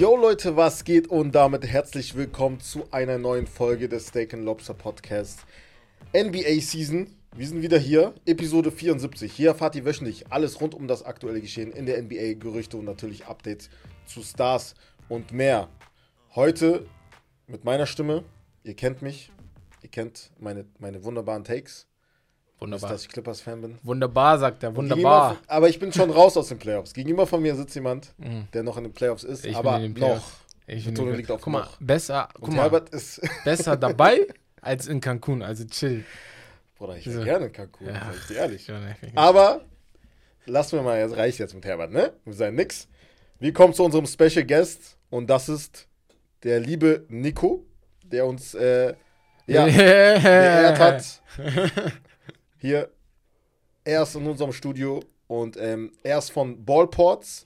Yo Leute, was geht und damit herzlich willkommen zu einer neuen Folge des Steak and Lobster Podcast NBA Season. Wir sind wieder hier, Episode 74. Hier erfahrt ihr wöchentlich alles rund um das aktuelle Geschehen in der NBA, Gerüchte und natürlich Updates zu Stars und mehr. Heute mit meiner Stimme. Ihr kennt mich, ihr kennt meine, meine wunderbaren Takes. Wunderbar. Wisst, dass ich Clippers-Fan bin. Wunderbar, sagt er. Wunderbar. von- aber ich bin schon raus aus den Playoffs. Gegenüber von mir sitzt jemand, der noch in den Playoffs ist, Mhm. Ich bin aber noch. Ich bin liegt auf Guck mal, noch. besser, guck Und mal, Herbert ist. besser dabei als in Cancun. Also chill. Bruder, ich wäre So. gerne in Cancun, Ja. sag ich dir ehrlich. Aber lassen wir mal, jetzt reicht jetzt mit Herbert, ne? Wir sagen nix. Wir kommen zu unserem Special Guest und das ist der liebe Nico, der uns äh, ja, geehrt hat. Hier, er ist in unserem Studio und ähm, er ist von Ballports.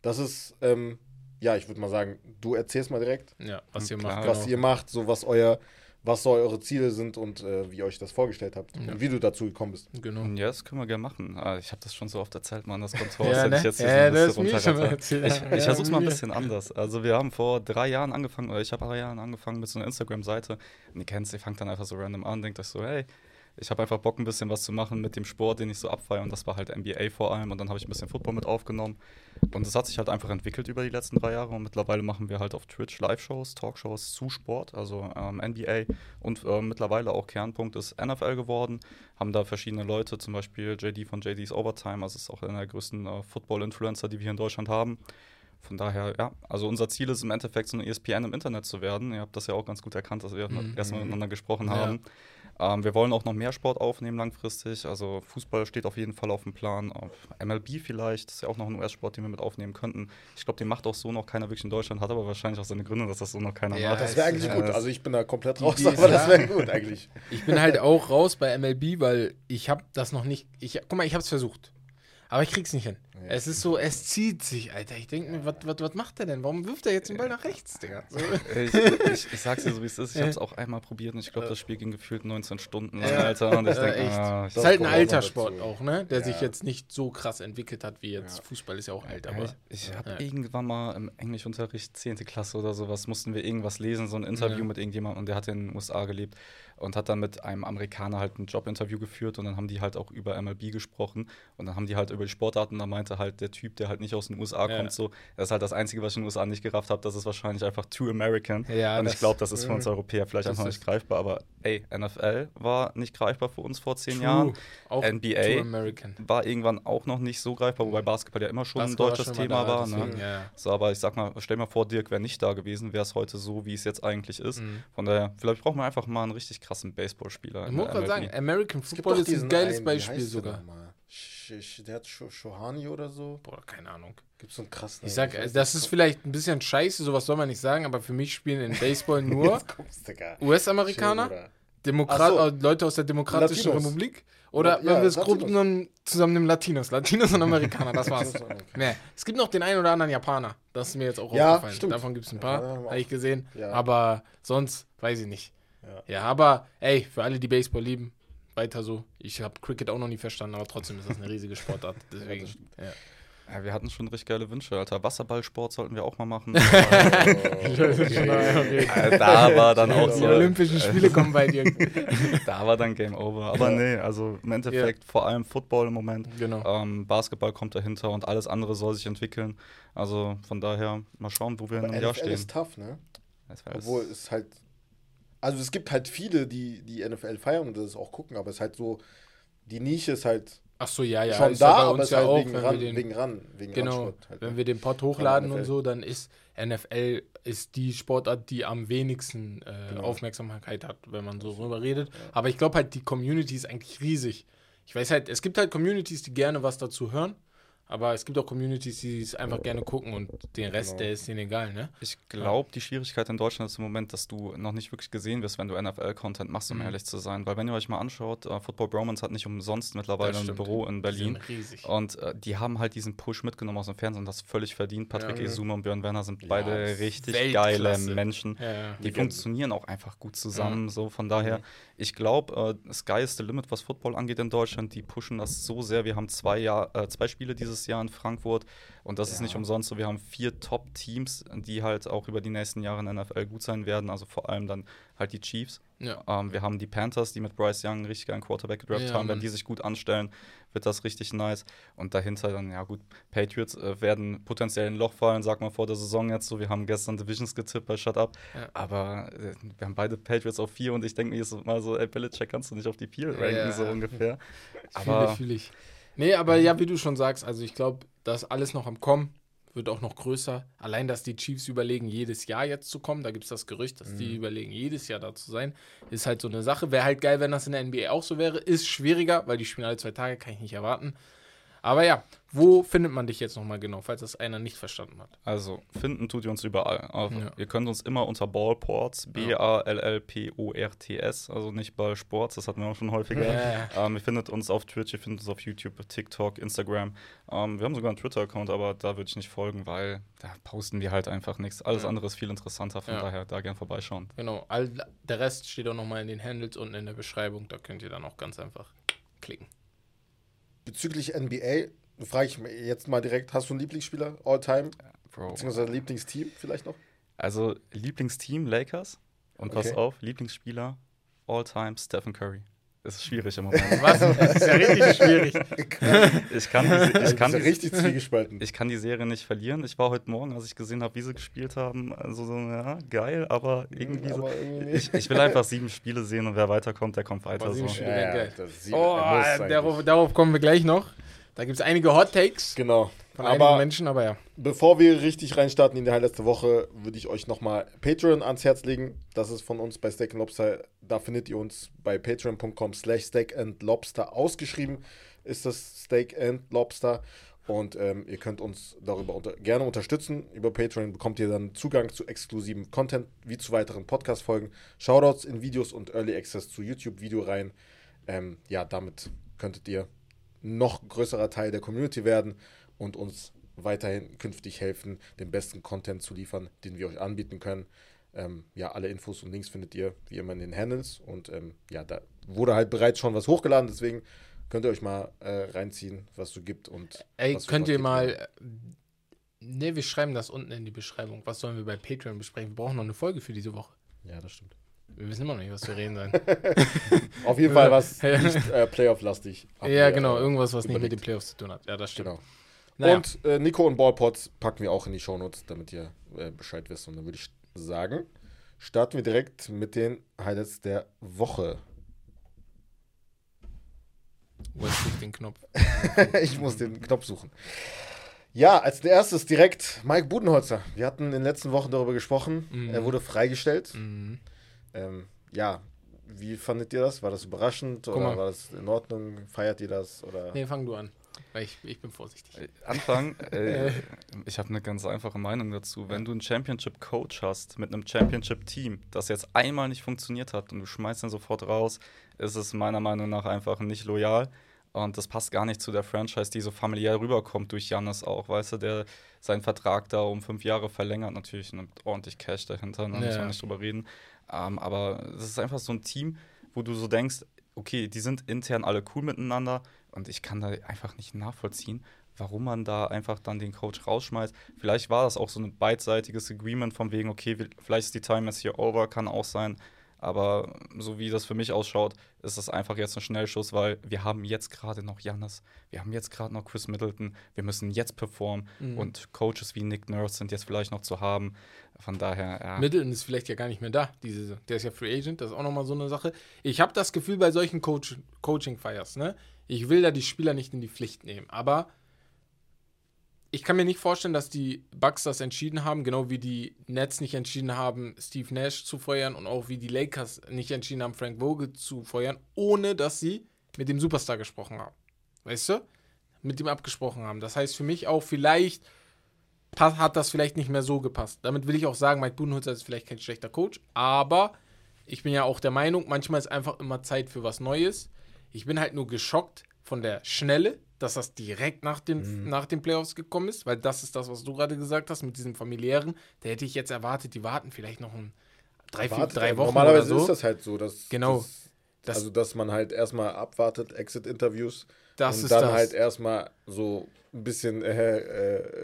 Das ist, ähm, ja, ich würde mal sagen, du erzählst mal direkt, Ja, was ihr macht. was genau. ihr macht, so was euer, was so eure Ziele sind und äh, wie ihr euch das vorgestellt habt Ja. und wie du dazu gekommen bist. Genau. Ja, das können wir gerne machen. Ah, Ich habe das schon so oft erzählt, Mann. Das kommt vor, Ja, ne? ich jetzt Ja, so das ein bisschen erzählt. Ich, ich Ja, versuche es mal ein bisschen anders. Also wir haben vor drei Jahren angefangen, oder ich habe drei Jahren angefangen mit so einer Instagram-Seite. Und ihr kennt ihr fangt dann einfach so random an, denkt euch so, hey, ich habe einfach Bock, ein bisschen was zu machen mit dem Sport, den ich so abfeiere. Und das war halt NBA vor allem. Und dann habe ich ein bisschen Football mit aufgenommen. Und es hat sich halt einfach entwickelt über die letzten drei Jahre. Und mittlerweile machen wir halt auf Twitch Live-Shows, Talkshows zu Sport, also ähm, NBA. Und äh, mittlerweile auch Kernpunkt ist NFL geworden. Haben da verschiedene Leute, zum Beispiel JD von JD's Overtime. Also ist auch einer der größten äh, Football-Influencer, die wir hier in Deutschland haben. Von daher, ja, also unser Ziel ist im Endeffekt so eine E ESPN im Internet zu werden. Ihr habt das ja auch ganz gut erkannt, dass wir Mhm. erstmal miteinander gesprochen Ja. Ähm, wir wollen auch noch mehr Sport aufnehmen langfristig. Also Fußball steht auf jeden Fall auf dem Plan. Auf MLB vielleicht, das ist ja auch noch ein US-Sport, den wir mit aufnehmen könnten. Ich glaube, den macht auch so noch keiner wirklich in Deutschland, hat aber wahrscheinlich auch seine Gründe, dass das so noch keiner Ja, macht. Das wäre eigentlich Ja, gut. Also ich bin da komplett raus, Idee aber das wäre gut eigentlich. Ich bin halt auch raus bei MLB, weil ich habe das noch nicht. Ich, guck mal, ich habe es versucht. Aber ich krieg's nicht hin. Es ist so, es zieht sich, Alter. Ich denke mir, was, macht er denn? Warum wirft er jetzt den Ball nach rechts, Digga? So. Ich, ich, ich sag's dir so, wie es ist. Ich es auch einmal probiert und ich glaube, das Spiel ging gefühlt 19 Stunden lang. Alter. Und ich Ja, denke, echt. ah, ich ist halt ein alter. Sport auch, ne? Der sich jetzt nicht so krass entwickelt hat wie jetzt. Fußball ist ja auch alt, aber. ich ich habe irgendwann mal im Englischunterricht 10. Klasse oder sowas, mussten wir irgendwas lesen, so ein Interview mit irgendjemandem und der hat in den USA gelebt und hat dann mit einem Amerikaner halt ein Jobinterview geführt und dann haben die halt auch über MLB gesprochen und dann haben die halt über die Sportarten, da meinte halt der Typ, der halt nicht aus den USA Ja. kommt, so, das ist halt das Einzige, was ich in den USA nicht gerafft habe, das ist wahrscheinlich einfach too American Ja, und ich glaube, das ist für uns Mhm. Europäer vielleicht einfach nicht greifbar, aber ey, NFL war nicht greifbar für uns vor zehn True. Jahren. Auch NBA war irgendwann auch noch nicht so greifbar, wobei Basketball ja immer schon Basketball ein deutsches schon Thema da, war. Ne? deswegen, ja. So, aber ich sag mal, stell mal vor, Dirk wäre nicht da gewesen, wäre es heute so, wie es jetzt eigentlich ist. Mhm. Von daher, vielleicht brauchen wir einfach mal einen richtig krassen Baseballspieler. Ich muss gerade sagen. American Football ist ein geiles einen, Beispiel sogar. nochmal? Der hat Shohani oder so. Boah, keine Ahnung. Gibt so einen krassen. Ich sag, das ist vielleicht ein bisschen scheiße, sowas soll man nicht sagen, aber für mich spielen in Baseball nur. US-Amerikaner, so. äh, Leute aus der Demokratischen Latinos. Republik oder Ja, wenn wir es grob Latinos. nehmen, zusammen Latinos. Latinos und Amerikaner, das war's. Nee, es gibt noch den einen oder anderen Japaner. Das ist mir jetzt auch Ja, aufgefallen. stimmt. Davon gibt es ein Ja, paar, wir habe ich gesehen. Ja. Aber sonst weiß ich nicht. Ja. Ja, aber ey, für alle, die Baseball lieben, weiter so. Ich habe Cricket auch noch nie verstanden, aber trotzdem ist das eine riesige Sportart. Deswegen. Ja. Ja, wir hatten schon richtig geile Wünsche, Alter. Wasserballsport sollten wir auch mal machen. Äh, da war dann auch Die so. Olympischen Spiele kommen bei dir. Da war dann Game Over. Aber nee, also im Endeffekt vor allem Football im Moment. Genau. Ähm, Basketball kommt dahinter und alles andere soll sich entwickeln. Also von daher mal schauen, wo wir in Aber einem Jahr NFL stehen. ist tough, ne? Obwohl es halt. Also es gibt halt viele, die die NFL feiern und das auch gucken, aber es ist halt so. Die Nische ist halt Ach so, ja, ja. schon ist da, ja bei aber uns es ist ja halt auch, wegen, ran, den, wegen ran, wegen Genau, halt, wenn ne? wir den Pod hochladen und so, dann ist NFL ist die Sportart, die am wenigsten äh, Genau. Aufmerksamkeit hat, wenn man so drüber redet. Aber ich glaube halt, die Community ist eigentlich riesig. Ich weiß halt, es gibt halt Communities, die gerne was dazu hören, aber es gibt auch Communities, die es einfach gerne gucken und den Rest, Genau. der ist denen egal, ne? Ich glaube, die Schwierigkeit in Deutschland ist im Moment, dass du noch nicht wirklich gesehen wirst, wenn du NFL-Content machst, um Mhm. ehrlich zu sein. Weil wenn ihr euch mal anschaut, äh, Football Bromance hat nicht umsonst mittlerweile ein. Büro in Berlin. Die sind riesig. Und äh, die haben halt diesen Push mitgenommen aus dem Fernsehen und das völlig verdient. Patrick Ja. Ezuma und Björn Werner sind Ja, beide richtig Weltklasse. geile Menschen. Ja, ja. Die funktionieren auch einfach gut zusammen. Ja. So von daher, ich glaube, äh, Sky is the limit, was Football angeht in Deutschland. Die pushen das so sehr. Wir haben zwei, Jahr, äh, zwei Spiele diese dieses Jahr in Frankfurt. Und das ist nicht umsonst so. Wir haben vier Top-Teams, die halt auch über die nächsten Jahre in der NFL gut sein werden. Also vor allem dann halt die Chiefs. Ja. Ähm, wir haben die Panthers, die mit Bryce Young richtig geilen Quarterback gedraft Ja, haben. Wenn die sich gut anstellen, wird das richtig nice. Und dahinter dann, ja gut, Patriots äh, werden potenziell in ein Loch fallen, sag mal vor der Saison jetzt so. Wir haben gestern Divisions getippt bei Shut Up. Ja. Aber äh, wir haben beide Patriots auf vier und ich denke mir jetzt mal so, ey, Belichick kannst du nicht auf die vier ranken, Ja. so ungefähr. Aber ich, fühle ich. Nee, aber ja, wie du schon sagst, also ich glaube, da ist alles noch am Kommen, wird auch noch größer. Allein, dass die Chiefs überlegen, jedes Jahr jetzt zu kommen, da gibt es das Gerücht, dass die überlegen, jedes Jahr da zu sein, ist halt so eine Sache. Wäre halt geil, wenn das in der NBA auch so wäre. Ist schwieriger, weil die spielen alle zwei Tage, kann ich nicht erwarten. Aber ja, wo findet man dich jetzt nochmal genau, falls das einer nicht verstanden hat? Also, finden tut ihr uns überall. Also, Ja. Ihr könnt uns immer unter Ballports, B-A-L-L-P-O-R-T-S, also nicht Ballsports, das hatten wir auch schon häufiger. Ja. Ähm, ihr findet uns auf Twitch, ihr findet uns auf YouTube, TikTok, Instagram. Ähm, wir haben sogar einen Twitter-Account, aber da würde ich nicht folgen, weil da posten wir halt einfach nichts. Alles Ja. andere ist viel interessanter, von daher da gern vorbeischauen. Genau, all, der Rest steht auch nochmal in den Handles unten in der Beschreibung, da könnt ihr dann auch ganz einfach klicken. Bezüglich NBA, frage ich mich jetzt mal direkt, hast du einen Lieblingsspieler, All-Time, Bro. beziehungsweise Lieblingsteam vielleicht noch? Also, Lieblingsteam Lakers. Und pass Okay. auf, Lieblingsspieler All-Time Stephen Curry. Das ist schwierig im Moment. Was? Das ist ja richtig schwierig. ich kann, die, ich, kann ja die, richtig zwiegespalten. ich kann die Serie nicht verlieren. Ich war heute Morgen, als ich gesehen habe, wie sie gespielt haben, also so, ja, geil, aber irgendwie so. Irgendwie Ich, ich will einfach sieben Spiele sehen und wer weiterkommt, der kommt weiter. So. Spiele. ja, ja, sieht, Oh, eigentlich. darauf, darauf kommen wir gleich noch. Da gibt es einige Hot Takes Genau. Von Aber Menschen, aber ja. bevor wir richtig reinstarten in die letzte Woche, würde ich euch nochmal Patreon ans Herz legen. Das ist von uns bei Steak and Lobster. Da findet ihr uns bei patreon.com slash steak and lobster ausgeschrieben. Ist das Steak and Lobster. Und ähm, ihr könnt uns darüber unter gerne unterstützen. Über Patreon bekommt ihr dann Zugang zu exklusivem Content, wie zu weiteren Podcast-Folgen, Shoutouts in Videos und Early Access zu YouTube-Videoreihen. Ähm, ja, damit könntet ihr noch größerer Teil der Community werden und uns weiterhin künftig helfen, den besten Content zu liefern, den wir euch anbieten können. Ähm, ja, alle Infos und Links findet ihr wie immer in den Handles und ähm, ja, da wurde halt bereits schon was hochgeladen, deswegen könnt ihr euch mal äh, reinziehen, was es so gibt und Ey, könnt ihr mal. Ne, wir schreiben das unten in die Beschreibung. Was sollen wir bei Patreon besprechen? Wir brauchen noch eine Folge für diese Woche. Ja, das stimmt. Wir wissen immer noch nicht, was wir reden sollen. Auf jeden Fall was nicht äh, Playoff-lastig. ja, genau, äh, irgendwas, was nicht mit überlegt. den Playoffs zu tun hat. Ja, das stimmt. Genau. Naja, Und äh, Nico und Ballpots packen wir auch in die Shownotes, damit ihr äh, Bescheid wisst. Und dann würde ich sagen, starten wir direkt mit den Highlights der Woche. wo ist nicht den Knopf? ich muss den Knopf suchen. Ja, als erstes direkt Mike Budenholzer. Wir hatten in den letzten Wochen darüber gesprochen. Mhm. Er wurde freigestellt. Mhm. Ähm, ja, wie fandet ihr das? War das überraschend oder war das in Ordnung? Feiert ihr das? Oder? Nee, fang du an. Ich, ich bin vorsichtig. Äh, Anfang, äh, ich habe eine ganz einfache Meinung dazu. Wenn du einen Championship-Coach hast mit einem Championship-Team, das jetzt einmal nicht funktioniert hat und du schmeißt ihn sofort raus, ist es meiner Meinung nach einfach nicht loyal. Und das passt gar nicht zu der Franchise, die so familiär rüberkommt durch Jannis auch, weißt du, der seinen Vertrag da um fünf Jahre verlängert, natürlich mit ordentlich Cash dahinter, da muss Ja. man nicht drüber reden. Ähm, aber es ist einfach so ein Team, wo du so denkst, okay, die sind intern alle cool miteinander und ich kann da einfach nicht nachvollziehen, warum man da einfach dann den Coach rausschmeißt. Vielleicht war das auch so ein beidseitiges Agreement von wegen, okay, vielleicht ist die Time jetzt hier over, kann auch sein. Aber so wie das für mich ausschaut, ist das einfach jetzt ein Schnellschuss, weil wir haben jetzt gerade noch Jannis, wir haben jetzt gerade noch Chris Middleton, wir müssen jetzt performen Mhm. und Coaches wie Nick Nurse sind jetzt vielleicht noch zu haben. Von daher, ja. Middleton ist vielleicht ja gar nicht mehr da. Diese, Saison. der ist ja Free Agent, das ist auch nochmal so eine Sache. Ich habe das Gefühl bei solchen Coach, Coaching-Fires, ne? Ich will da die Spieler nicht in die Pflicht nehmen, aber ich kann mir nicht vorstellen, dass die Bucks das entschieden haben, genau wie die Nets nicht entschieden haben, Steve Nash zu feuern und auch wie die Lakers nicht entschieden haben, Frank Vogel zu feuern, ohne dass sie mit dem Superstar gesprochen haben. Weißt du? Mit ihm abgesprochen haben. Das heißt für mich auch vielleicht hat das vielleicht nicht mehr so gepasst. Damit will ich auch sagen, Mike Budenholzer ist vielleicht kein schlechter Coach, aber ich bin ja auch der Meinung, manchmal ist einfach immer Zeit für was Neues. Ich bin halt nur geschockt von der Schnelle, dass das direkt nach den, nach den Playoffs gekommen ist, weil das ist das, was du gerade gesagt hast mit diesem familiären. Da hätte ich jetzt erwartet, die warten vielleicht noch ein, drei, vier, drei äh, Wochen Normalerweise oder so. ist das halt so, dass, Genau. dass, Das- also dass man halt erstmal abwartet, Exit-Interviews Das und dann das. halt erstmal so ein bisschen äh,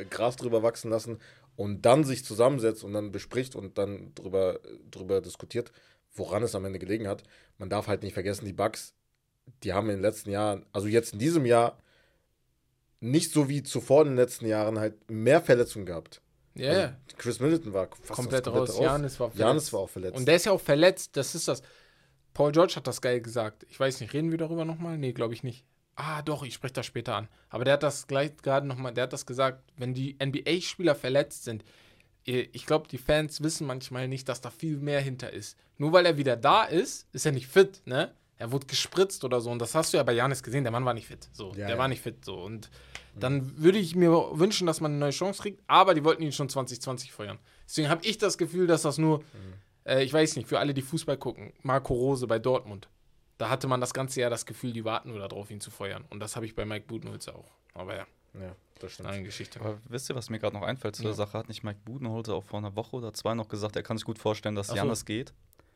äh, Gras drüber wachsen lassen und dann sich zusammensetzt und dann bespricht und dann drüber, drüber diskutiert, woran es am Ende gelegen hat. Man darf halt nicht vergessen, die Bugs, die haben in den letzten Jahren, also jetzt in diesem Jahr, nicht so wie zuvor in den letzten Jahren halt mehr Verletzungen gehabt. Ja, Also ja. Chris Middleton war fast komplett das raus. Janis war verletzt. Janis war auch verletzt. Und der ist ja auch verletzt, das ist das. Paul George hat das geil gesagt. Ich weiß nicht, reden wir darüber nochmal? Nee, glaube ich nicht. Ah, doch, ich spreche das später an. Aber der hat das gleich gerade nochmal, der hat das gesagt, wenn die NBA-Spieler verletzt sind, ich glaube, die Fans wissen manchmal nicht, dass da viel mehr hinter ist. Nur weil er wieder da ist, ist er nicht fit, ne? Er wurde gespritzt oder so. Und das hast du ja bei Janis gesehen, der Mann war nicht fit. So, Ja, der ja. war nicht fit. So. Und dann würde ich mir wünschen, dass man eine neue Chance kriegt, aber die wollten ihn schon 2020 feuern. Deswegen habe ich das Gefühl, dass das nur, äh, ich weiß nicht, für alle, die Fußball gucken, Marco Rose bei Dortmund. Da hatte man das ganze Jahr das Gefühl, die warten nur darauf, ihn zu feuern. Und das habe ich bei Mike Budenholzer auch. Aber ja, ja, das stimmt. eine Geschichte. Aber wisst ihr, was mir gerade noch einfällt zu Ja. der Sache? Hat nicht Mike Budenholzer auch vor einer Woche oder zwei noch gesagt, er kann sich gut vorstellen, dass Ach so. Janis geht?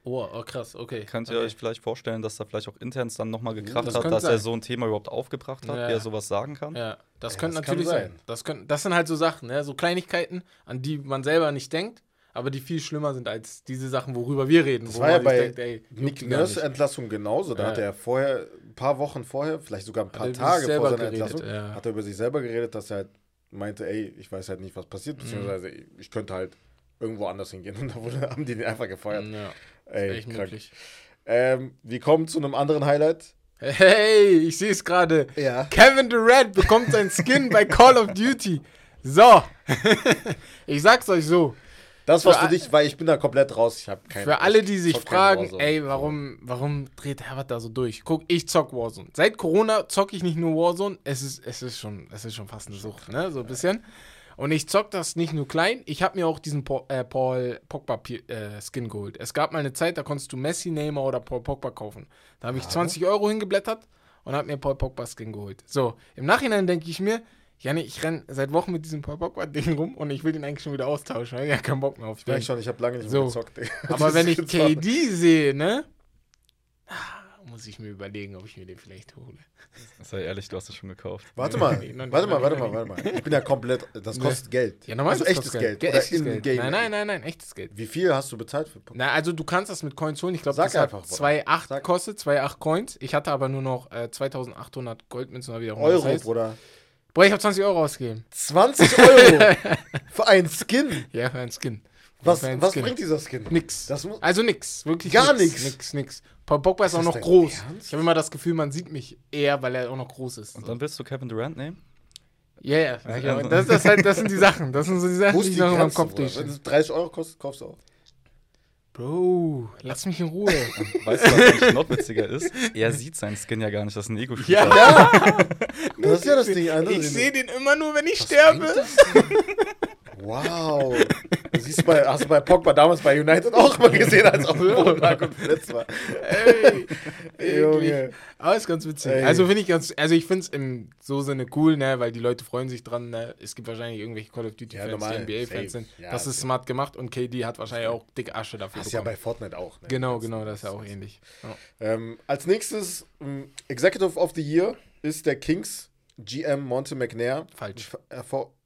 Oh, oh krass, okay. Könnt ihr okay. euch vielleicht vorstellen, dass da vielleicht auch intern dann nochmal gekracht Das hat, dass er sein. so ein Thema überhaupt aufgebracht hat, Ja. wie er sowas sagen kann? Ja, das Ja, könnte das kann natürlich sein. sein. Das, können, das sind halt so Sachen, ne? so Kleinigkeiten, an die man selber nicht denkt, aber die viel schlimmer sind als diese Sachen, worüber wir reden. Das wo war ja man sich bei denkt, ey, Nick Nurse. Entlassung genauso. Da Ja. hat er vorher, ein paar Wochen vorher, vielleicht sogar ein paar er Tage vor seiner geredet, Entlassung, ja. hat er über sich selber geredet, dass er halt meinte, ey, ich weiß halt nicht, was Mhm. passiert, beziehungsweise ich könnte halt irgendwo anders hingehen. Und da wurde, haben die ihn einfach gefeuert. Ja, Ey, echt krank. möglich. Ähm, wir kommen zu einem anderen Highlight. Hey, ich sehe es gerade. Ja. Kevin Durant bekommt sein Skin bei Call of Duty. So. ich sag's euch so. Das was Für dich, weil ich bin da komplett raus. Ich habe keine Für alle, die sich fragen, ey, warum, warum dreht Herbert da so durch? Guck, ich zock Warzone. Seit Corona zocke ich nicht nur Warzone, es ist, es ist, schon, es ist schon fast eine Sucht, ne? So ein bisschen. Und ich zock das nicht nur klein, ich habe mir auch diesen Paul, äh, Paul Pogba äh, Skin geholt. Es gab mal eine Zeit, da konntest du Messi, Neymar oder Paul Pogba kaufen. Da habe ich 20 Euro hingeblättert und habe mir Paul Pogba Skin geholt. So, im Nachhinein denke ich mir, Janne, ich renne seit Wochen mit diesem Paul Pogba Ding rum und ich will den eigentlich schon wieder austauschen, weil ich hab keinen Bock mehr auf Ich merke den. schon, ich habe lange nicht So. mehr gezockt. ey. Aber wenn ich KD sehe, ne? Muss ich mir überlegen, ob ich mir den vielleicht hole. Sei ehrlich, du hast es schon gekauft. Warte mal, warte mal, warte mal, warte mal. Ich bin ja komplett, das kostet Geld. Ja, normal also echtes Geld. Ge- Oder echtes in Geld. Nein, nein, nein, nein, echtes Geld. Wie viel hast du bezahlt für Na, also du kannst das mit Coins holen. Ich glaube, das hat einfach, Bruder. 2,8 Sag. kostet, 2,8 Coins. Ich hatte aber nur noch äh, 2800 Goldmünzen oder wie auch immer das Euro, heißt. Bruder? Boah, ich habe 20 Euro ausgegeben. 20 Euro für einen Skin. Ja, für einen Skin. Was, was bringt dieser Skin? Nix. Also nix, wirklich Gar nix. nix. Nix, nix. Paul Pogba ist, Ist auch noch groß. Ernst? Ich habe immer das Gefühl, man sieht mich eher, weil er auch noch groß ist. Und So. dann willst du Kevin Durant nehmen? Ja, ja. Ja, ja also- das, das, halt, das sind die Sachen. Das sind so die Sachen, die die noch in meinem Kopf Bruder? Wenn es 30 Euro kostet, kaufst du auch. Bro, lass mich in Ruhe. Weißt du, was eigentlich noch witziger ist? Er sieht seinen Skin ja gar nicht, das ist ein Ego-Shooter. ja, Das ist ja das Ding. Alter. ich sehe den immer nur, wenn ich sterbe. Wow. Das siehst du bei, hast du bei Pogba damals bei United auch mal gesehen, als auf dem Boden lag und verletzt war. Ey, Junge. Aber ist ganz witzig. Ey. Also finde ich ganz, also ich finde es im so Sinne cool, ne, weil die Leute freuen sich dran, ne. Es gibt wahrscheinlich irgendwelche Call of Duty Ja, Fans, normal. die NBA Fans sind. Ja, das ist safe. smart gemacht und KD hat wahrscheinlich auch dick Asche dafür Das ist ja bei Fortnite auch. Ne? genau, genau, das ist ja auch ähnlich. Ja. Ähm, als nächstes, ähm, Executive of the Year ist der Kings GM Monte McNair. Falsch. Hervor Was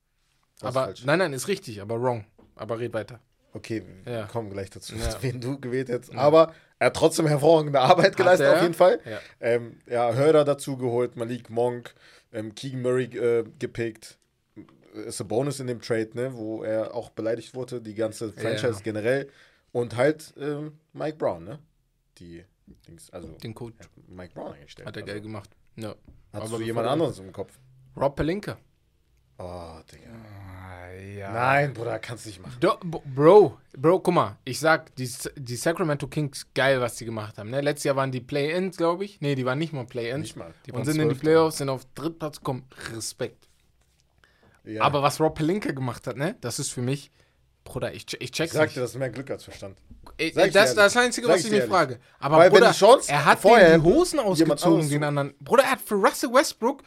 Aber falsch? nein, nein, ist richtig, aber wrong. Aber red weiter. Okay, wir Ja. kommen gleich dazu, Ja. wen du gewählt hättest. Aber er hat trotzdem hervorragende Arbeit geleistet, auf jeden Fall. Ja. Ähm, ja, Hörder dazu geholt, Malik Monk, ähm, Keegan Murray äh, gepickt. Ist ein Bonus in dem Trade, ne, wo er auch beleidigt wurde, die ganze Franchise Ja. generell. Und halt ähm, Mike Brown, ne? Die Dings, also Den Coach Mike Brown eingestellt. hat er also, geil gemacht. Ja. Hast Aber du jemand anderes im Kopf? Rob Pelinka. Oh, Digga. Ah, ja. Nein, Bruder, kannst du nicht machen. Do, Bro, Bro, guck mal, ich sag, die, die Sacramento Kings, geil, was die gemacht haben. Ne? Letztes Jahr waren die Play-Ins, glaube ich. Nee, die waren nicht mal Play-Ins. Nicht mal. Die Und waren sind in die. Playoffs, sind auf Drittplatz gekommen. Respekt. Ja. Aber was Rob Pelinka gemacht hat, ne, das ist für mich, Bruder, ich, ich ich check's sag nicht. dir, das ist mehr Glück als Verstand. Ich das, das ist das. Einzige, was ich ich mich frage. Aber Weil Bruder, er hat vorher die Hosen ausgezogen, den anderen. Bruder, er hat für Russell Westbrook,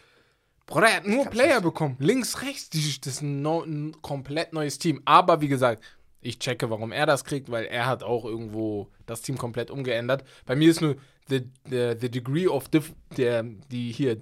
Bruder, er hat nur kann's Player bekommen. Links, rechts, die, das ist ein, no, ein komplett neues Team. Aber wie gesagt, ich checke, warum er das kriegt, weil er hat auch irgendwo das Team komplett umgeändert. Bei mir ist nur the, the, the degree of diff, der, die hier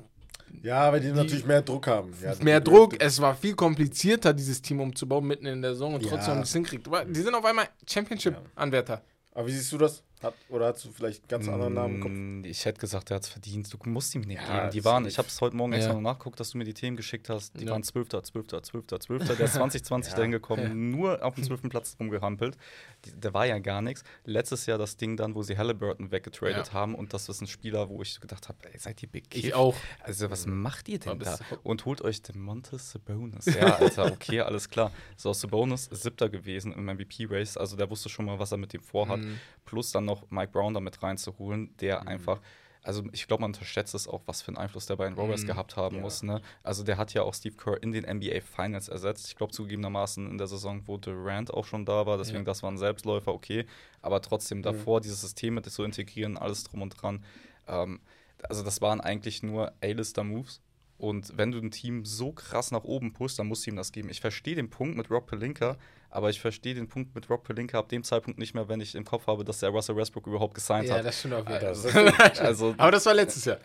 Ja, weil die, natürlich mehr Druck haben. Ja, mehr die- Druck, es war viel komplizierter, dieses Team umzubauen mitten in der Saison und Ja. trotzdem haben die es hinkriegt. Aber Die sind auf einmal Championship-Anwärter. Aber wie siehst du das? Hat, oder hast du vielleicht einen ganz anderen Namen im Kopf? Mm, Ich hätte gesagt, er hat es verdient. Du musst ihm nicht Ja, geben. Die waren, ich habe es heute Morgen extra Ja. noch nachgeguckt, dass du mir die Themen geschickt hast. Die Ja. waren 12., 12., 12., 12. Der ist 2020 Ja. dahin gekommen, Ja. nur auf dem 12. Platz rumgehampelt. Die, der war ja gar nichts. Letztes Jahr das Ding dann, wo sie Halliburton weggetradet Ja. haben und das ist ein Spieler, wo ich gedacht habe, ey, seid ihr bekifft? Ich auch. Also was macht ihr denn da? Und holt euch den Montes Sabonis. Ja, Alter, okay, alles klar. So, Sabonis ist siebter gewesen im MVP-Race. Also der wusste schon mal, was er mit dem vorhat. Mhm. Plus dann noch Mike Brown damit reinzuholen, der einfach also ich glaube, man unterschätzt es auch, was für einen Einfluss der bei den Warriors Mhm. gehabt haben Ja. muss. Ne? Also der hat ja auch Steve Kerr in den NBA Finals ersetzt. Ich glaube zugegebenermaßen in der Saison, wo Durant auch schon da war. Deswegen, Ja. das war ein Selbstläufer, okay. Aber trotzdem davor dieses System mit zu integrieren, alles drum und dran. Ähm, also das waren eigentlich nur A-Lister-Moves. Und wenn du ein Team so krass nach oben pushst, dann musst du ihm das geben. Ich verstehe den Punkt mit Rob Pelinka, aber ich verstehe den Punkt mit Rob Pelinka ab dem Zeitpunkt nicht mehr, wenn ich im Kopf habe, dass der Russell Westbrook überhaupt gesigned Ja, hat. das stimmt auf jeden Das Fall. ist- Also, Aber das war letztes Jahr.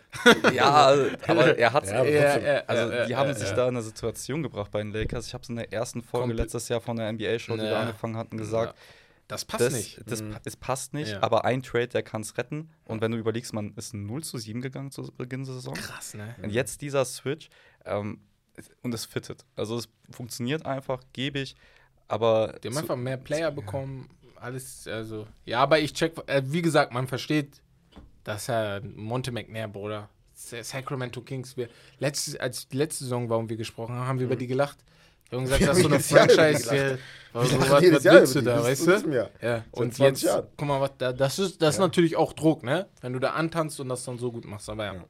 ja, aber er hat Ja, aber Ja, ja, also ja, die ja, haben ja, sich ja. da in eine Situation gebracht bei den Lakers. Ich habe es in der ersten Folge Kompl- letztes Jahr von der NBA-Show, die wir Ja. angefangen hatten, gesagt. Das passt Das, nicht. das, Mhm. Es passt nicht, Ja. aber ein Trade, der kann es retten. Und wenn du überlegst, man ist 0 zu 7 gegangen zu Beginn der Saison. Krass, ne? Und jetzt dieser Switch ähm, und es fittet. Also es funktioniert einfach, gebe ich. Aber Die haben zu- einfach mehr Player bekommen. Alles, also. Ja, aber ich check, äh, wie gesagt, man versteht, dass er Monte McNair, Bruder. Sa- Sacramento Kings. Wir, letzte, als die letzte Saison war und wir gesprochen haben, haben wir über die gelacht. Wir haben gesagt, Wir das ist so eine Franchise. hier. Was, was, was willst du da, weißt du? Ja, Seit und 20 jetzt, Jahren. guck mal, was da, das ist, das ist Ja. natürlich auch Druck, ne? Wenn du da antanzt und das dann so gut machst. Aber ja. Ja.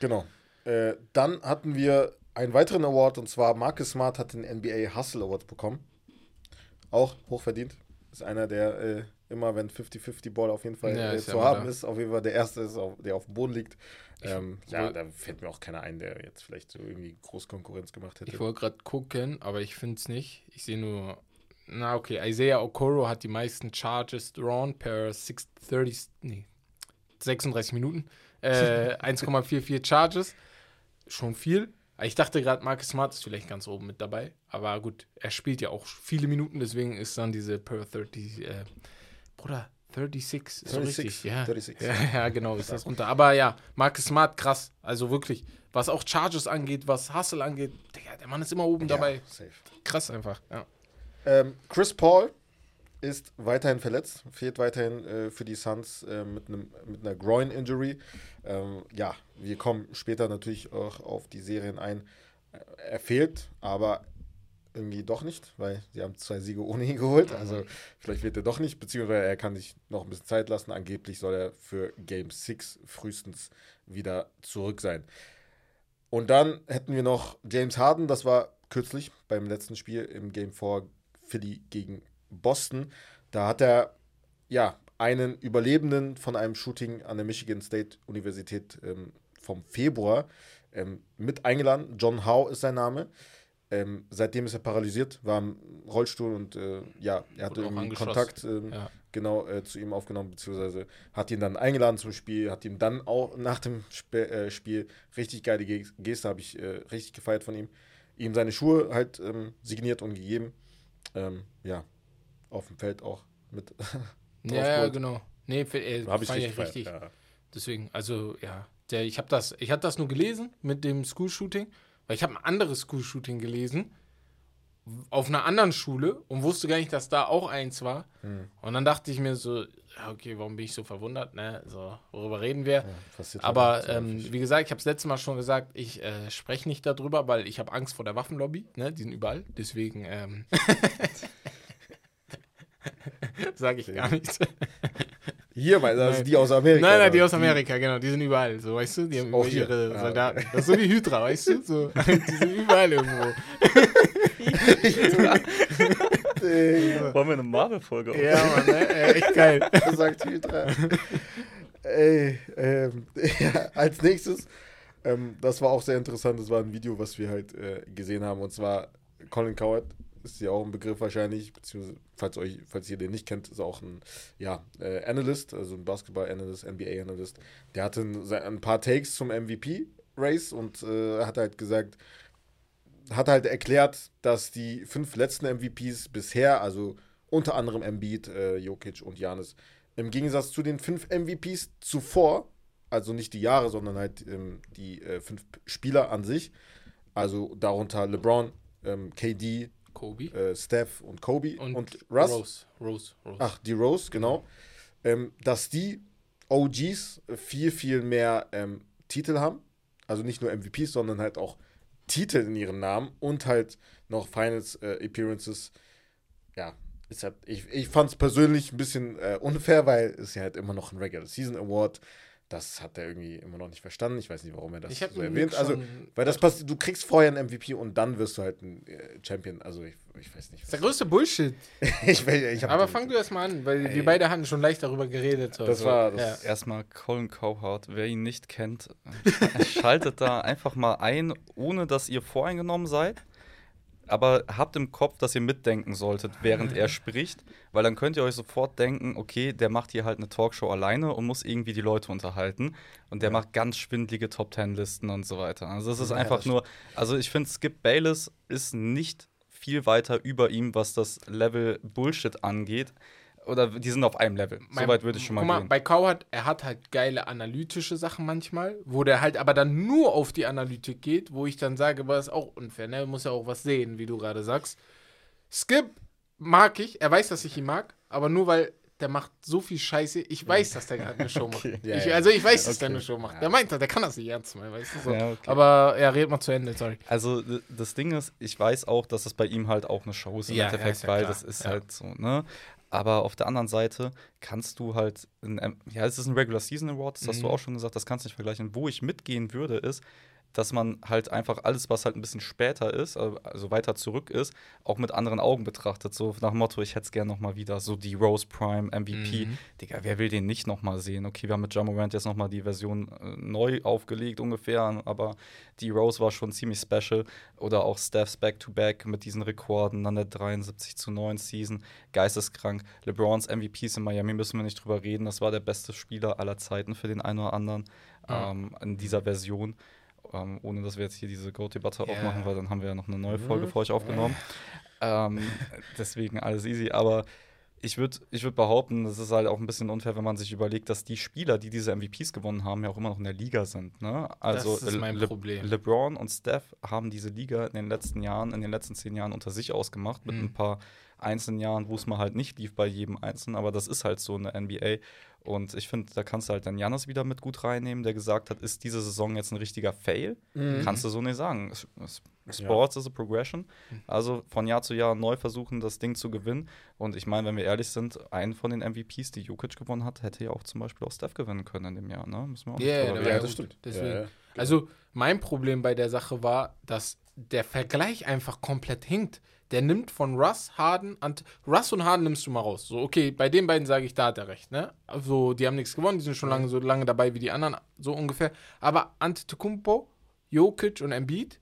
Genau. Äh, dann hatten wir einen weiteren Award und zwar Marcus Smart hat den NBA Hustle Award bekommen. Auch hochverdient. Ist einer, der äh, immer, wenn 50-50 Ball auf jeden Fall Ja, äh, ja zu immer haben da. ist, auf jeden Fall der Erste ist, auf, der auf dem Boden liegt. Ähm, ja, da fällt mir auch keiner ein, der jetzt vielleicht so irgendwie Großkonkurrenz gemacht hätte. Ich wollte gerade gucken, aber ich finde es nicht. Ich sehe nur. Na, okay. Isaiah Okoro hat die meisten Charges drawn per 630. Nee. 36 Minuten. Äh, 1,44 Charges. Schon viel. Ich dachte gerade, Marcus Smart ist vielleicht ganz oben mit dabei. Aber gut, er spielt ja auch viele Minuten, deswegen ist dann diese per 30. Äh, Bruder, 36 ist so 36, richtig. Ja. 36. Ja, ja, genau, ist das runter. Aber ja, Marcus Smart, krass. Also wirklich, was auch Charges angeht, was Hustle angeht, Digga, der Mann ist immer oben dabei. Ja, safe. Krass einfach. Ja. Ähm, Chris Paul ist weiterhin verletzt, fehlt weiterhin äh, für die Suns äh, mit, einem, mit einer Groin-Injury. Ähm, ja, wir kommen später natürlich auch auf die Serien ein. Er fehlt, aber irgendwie doch nicht, weil sie haben zwei Siege ohne ihn geholt. Also vielleicht wird er doch nicht, beziehungsweise er kann sich noch ein bisschen Zeit lassen. Angeblich soll er für Game 6 frühestens wieder zurück sein. Und dann hätten wir noch James Harden, das war kürzlich beim letzten Spiel im Game 4 Philly gegen Boston. Da hat er ja einen Überlebenden von einem Shooting an der Michigan State Universität ähm, vom Februar ähm, mit eingeladen. John Howe ist sein Name. Ähm, seitdem ist er paralysiert, war im Rollstuhl und äh, ja, er hatte irgendwie. Kontakt ähm, Ja. genau äh, zu ihm aufgenommen, beziehungsweise hat ihn dann eingeladen zum Spiel, hat ihm dann auch nach dem Sp äh, Spiel richtig geile Ge Geste, habe ich äh, richtig gefeiert von ihm, ihm seine Schuhe halt ähm, signiert und gegeben. Ähm, ja, auf dem Feld auch mit. Ja, ja, genau. Nee, äh, habe ich richtig richtig. Ja. Deswegen, also ja, der, ich habe das, ich hatte das nur gelesen mit dem School-Shooting, weil ich habe ein anderes School-Shooting gelesen auf einer anderen Schule und wusste gar nicht, dass da auch eins war. Hm. Und dann dachte ich mir so, okay, warum bin ich so verwundert? Ne? So, worüber reden wir? Ja, Aber halt ähm, wie gesagt, ich habe es letztes Mal schon gesagt, ich äh, spreche nicht darüber, weil ich habe Angst vor der Waffenlobby. Ne? Die sind überall. Deswegen ähm, sage ich gar nichts. Hier, weil das Nein. sind die aus Amerika. Nein, nein, die aus Amerika, genau. Die sind überall, so, weißt du? Die haben Auch hier. ihre Ja. Soldaten. Das ist so wie Hydra, weißt du? So, die sind überall irgendwo. Wollen wir eine Marvel-Folge Ja, Mann, ne? Äh, echt geil. sagt Hydra. Ey, ähm, ja, als nächstes, ähm, das war auch sehr interessant, das war ein Video, was wir halt äh, gesehen haben, und zwar Colin Coward, ist ja auch ein Begriff wahrscheinlich, beziehungsweise, falls, euch, falls ihr den nicht kennt, ist auch ein ja, äh, Analyst, also ein Basketball-Analyst, NBA-Analyst. Der hatte ein, ein paar Takes zum MVP Race und äh, hat halt gesagt, hat halt erklärt, dass die fünf letzten MVPs bisher, also unter anderem Embiid, äh, Jokic und Janis, im Gegensatz zu den fünf MVPs zuvor, also nicht die Jahre, sondern halt ähm, die äh, fünf Spieler an sich, also darunter LeBron, ähm, KD, Kobe. äh, Steph und Kobe Und, und, Russ. Rose. Rose. Rose. Ach, die Rose, genau. Ähm, dass die OGs viel, viel mehr ähm, Titel haben. Also nicht nur MVPs, sondern halt auch Titel in ihrem Namen und halt noch Finals äh, Appearances. Ja, ist halt, ich, ich fand es persönlich ein bisschen äh, unfair, weil es ja halt immer noch ein Regular Season Award. Das hat er irgendwie immer noch nicht verstanden. Ich weiß nicht, warum er das so erwähnt. Also, weil das passiert, du kriegst vorher einen MVP und dann wirst du halt ein äh, Champion. Also, ich, ich weiß nicht. Das ist der größte Bullshit. ich, will- ich Aber fang du erst mal an, weil wir beide hatten schon leicht darüber geredet. Das also, war- das- ja. Erstmal Colin Cowherd, wer ihn nicht kennt, schaltet da einfach mal ein, ohne dass ihr voreingenommen seid. Aber habt im Kopf, dass ihr mitdenken solltet, während er spricht, weil dann könnt ihr euch sofort denken, okay, der macht hier halt eine Talkshow alleine und muss irgendwie die Leute unterhalten. Und der macht ganz schwindlige Top Ten Listen und so weiter. Also das ist Ja, einfach das nur, also ich finde, Skip Bayless ist nicht viel weiter über ihm, was das Level Bullshit angeht. Oder die sind auf einem Level. Soweit würde ich schon mal Guck mal, gehen. bei Cowherd, er hat halt geile analytische Sachen manchmal, wo der halt aber dann nur auf die Analytik geht, wo ich dann sage, aber das ist auch unfair, ne? Muss ja auch was sehen, wie du gerade sagst. Skip mag ich, er weiß, dass ich ihn mag, aber nur weil der macht so viel Scheiße. Ich weiß, dass der gerade eine Show macht. Ja, ich, ja. also ich weiß, dass der Okay. eine Show macht. Der meint, das, der kann das nicht ernst meinen, weißt du so. Ja, okay. Aber er redet mal zu Ende, sorry. Also das Ding ist, ich weiß auch, dass es bei ihm halt auch eine Show ist im Ja, ja, Endeffekt, ja weil das ist Ja. halt so, ne? Aber auf der anderen Seite kannst du halt, ein, ähm, ja, es ist ein Regular Season Award, das hast du Mhm. auch schon gesagt, das kannst du nicht vergleichen. Wo ich mitgehen würde, ist, dass man halt einfach alles, was halt ein bisschen später ist, also weiter zurück ist, auch mit anderen Augen betrachtet. So nach dem Motto, ich hätte es gerne nochmal wieder, so die Rose Prime MVP. Mhm. Digga, wer will den nicht nochmal sehen? Okay, wir haben mit Jamorant jetzt nochmal die Version äh, neu aufgelegt ungefähr, aber die Rose war schon ziemlich special. Oder auch Steph's Back-to-Back mit diesen Rekorden, dann der 73 zu 9 Season, geisteskrank. LeBrons MVPs in Miami müssen wir nicht drüber reden, das war der beste Spieler aller Zeiten für den einen oder anderen Ja. ähm, in dieser Version. Ähm, ohne dass wir jetzt hier diese Goat-Debatte Ja. aufmachen, weil dann haben wir ja noch eine neue Folge Mhm. für euch aufgenommen. Ähm, deswegen alles easy. Aber ich würde ich würd behaupten, das ist halt auch ein bisschen unfair, wenn man sich überlegt, dass die Spieler, die diese MVPs gewonnen haben, ja auch immer noch in der Liga sind. Ne? Also Das ist mein Le Problem. LeBron und Steph haben diese Liga in den letzten Jahren, in den letzten zehn Jahren unter sich ausgemacht, mit Mhm. ein paar einzelnen Jahren, wo es mal halt nicht lief bei jedem Einzelnen, aber das ist halt so eine NBA. Und ich finde, da kannst du halt dann Janis wieder mit gut reinnehmen, der gesagt hat, ist diese Saison jetzt ein richtiger Fail? Mhm. Kannst du so nicht sagen. Sports is a progression. Also von Jahr zu Jahr neu versuchen, das Ding zu gewinnen. Und ich meine, wenn wir ehrlich sind, einen von den MVPs, die Jokic gewonnen hat, hätte ja auch zum Beispiel auch Steph gewinnen können in dem Jahr. Ne? Müssen wir auch nicht Ja, ja, Ja, ja das stimmt. Deswegen. Ja, ja. Also, mein Problem bei der Sache war, dass der Vergleich einfach komplett hinkt. Der nimmt von Russ, Harden, und Russ und Harden nimmst du mal raus. So, okay, bei den beiden sage ich, da hat er recht, ne? Also, die haben nichts gewonnen, die sind schon lange so lange dabei wie die anderen, so ungefähr. Aber Antetokounmpo, Jokic und Embiid,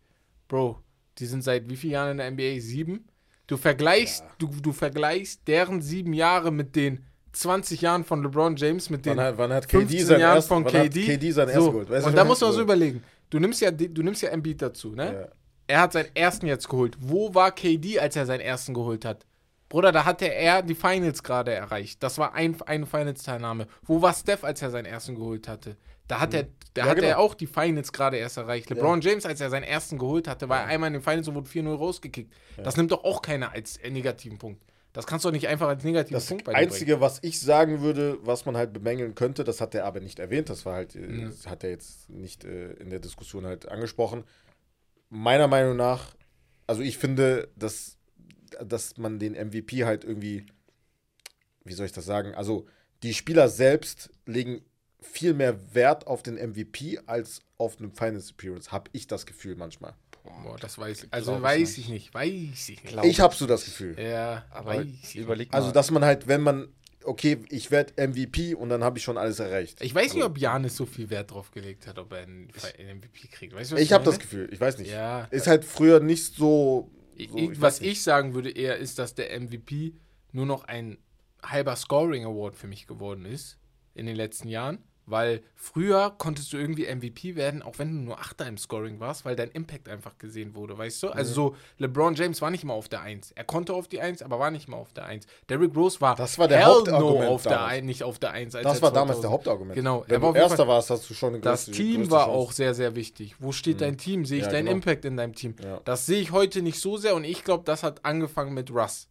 Bro, die sind seit wie vielen Jahren in der NBA? Sieben? Du vergleichst, du, du vergleichst deren sieben Jahre mit den 20 Jahren von LeBron James, mit den Wann hat, wann hat KD 15 sein Jahren erst, von KD. KD so. und da muss man so überlegen. Du nimmst ja, du nimmst ja Embiid dazu, ne? Ja. Er hat seinen ersten jetzt geholt. Wo war KD, als er seinen ersten geholt hat? Bruder, da hatte er die Finals gerade erreicht. Das war ein, eine Finals-Teilnahme. Wo war Steph, als er seinen ersten geholt hatte? Da hat er, da Ja, hatte er genau. auch die Finals gerade erst erreicht. LeBron James, als er seinen ersten geholt hatte, war er einmal in den Finals und wurde 4-0 rausgekickt. Das nimmt doch auch keiner als äh, negativen Punkt. Das kannst du doch nicht einfach als negativen Das Punkt bei dir bringen. Einzige, was ich sagen würde, was man halt bemängeln könnte, das hat er aber nicht erwähnt, das war halt, äh, Mhm. das hat er jetzt nicht äh, in der Diskussion halt angesprochen. Meiner Meinung nach, also ich finde, dass, dass man den MVP halt irgendwie, wie soll ich das sagen, also die Spieler selbst legen viel mehr Wert auf den MVP als auf einen Finals Appearance, habe ich das Gefühl manchmal. Boah, das weiß ich. Also weiß nicht. ich nicht. Weiß ich nicht. Ich habe so das Gefühl. Ja, Aber weiß ich nicht. überleg mal. Also, dass man halt, wenn man, okay, ich werde MVP und dann habe ich schon alles erreicht. Ich weiß nicht, Also, ob Janis so viel Wert drauf gelegt hat, ob er einen, einen MVP kriegt. Weißt du, Ich habe das Gefühl, ich weiß nicht. Ja. Ist halt früher nicht so. So ich, was nicht. ich sagen würde eher ist, dass der MVP nur noch ein halber Scoring Award für mich geworden ist in den letzten Jahren, Weil früher konntest du irgendwie MVP werden, auch wenn du nur Achter im Scoring warst, weil dein Impact einfach gesehen wurde, weißt du? Also so, LeBron James war nicht mal auf der 1. Er konnte auf die 1, aber war nicht mal auf der 1. Derrick Rose war, Das war der hell Hauptargument no auf der ein, nicht auf der 1. Als Das war damals 2000 der Hauptargument. Genau. Wenn war du Erster Fall- warst, hast du schon eine Das Team größte war Chance. auch sehr, sehr wichtig. Wo steht dein Team? Sehe ich Ja, deinen genau. Impact in deinem Team? Ja. Das sehe ich heute nicht so sehr und ich glaube, das hat angefangen mit Russ.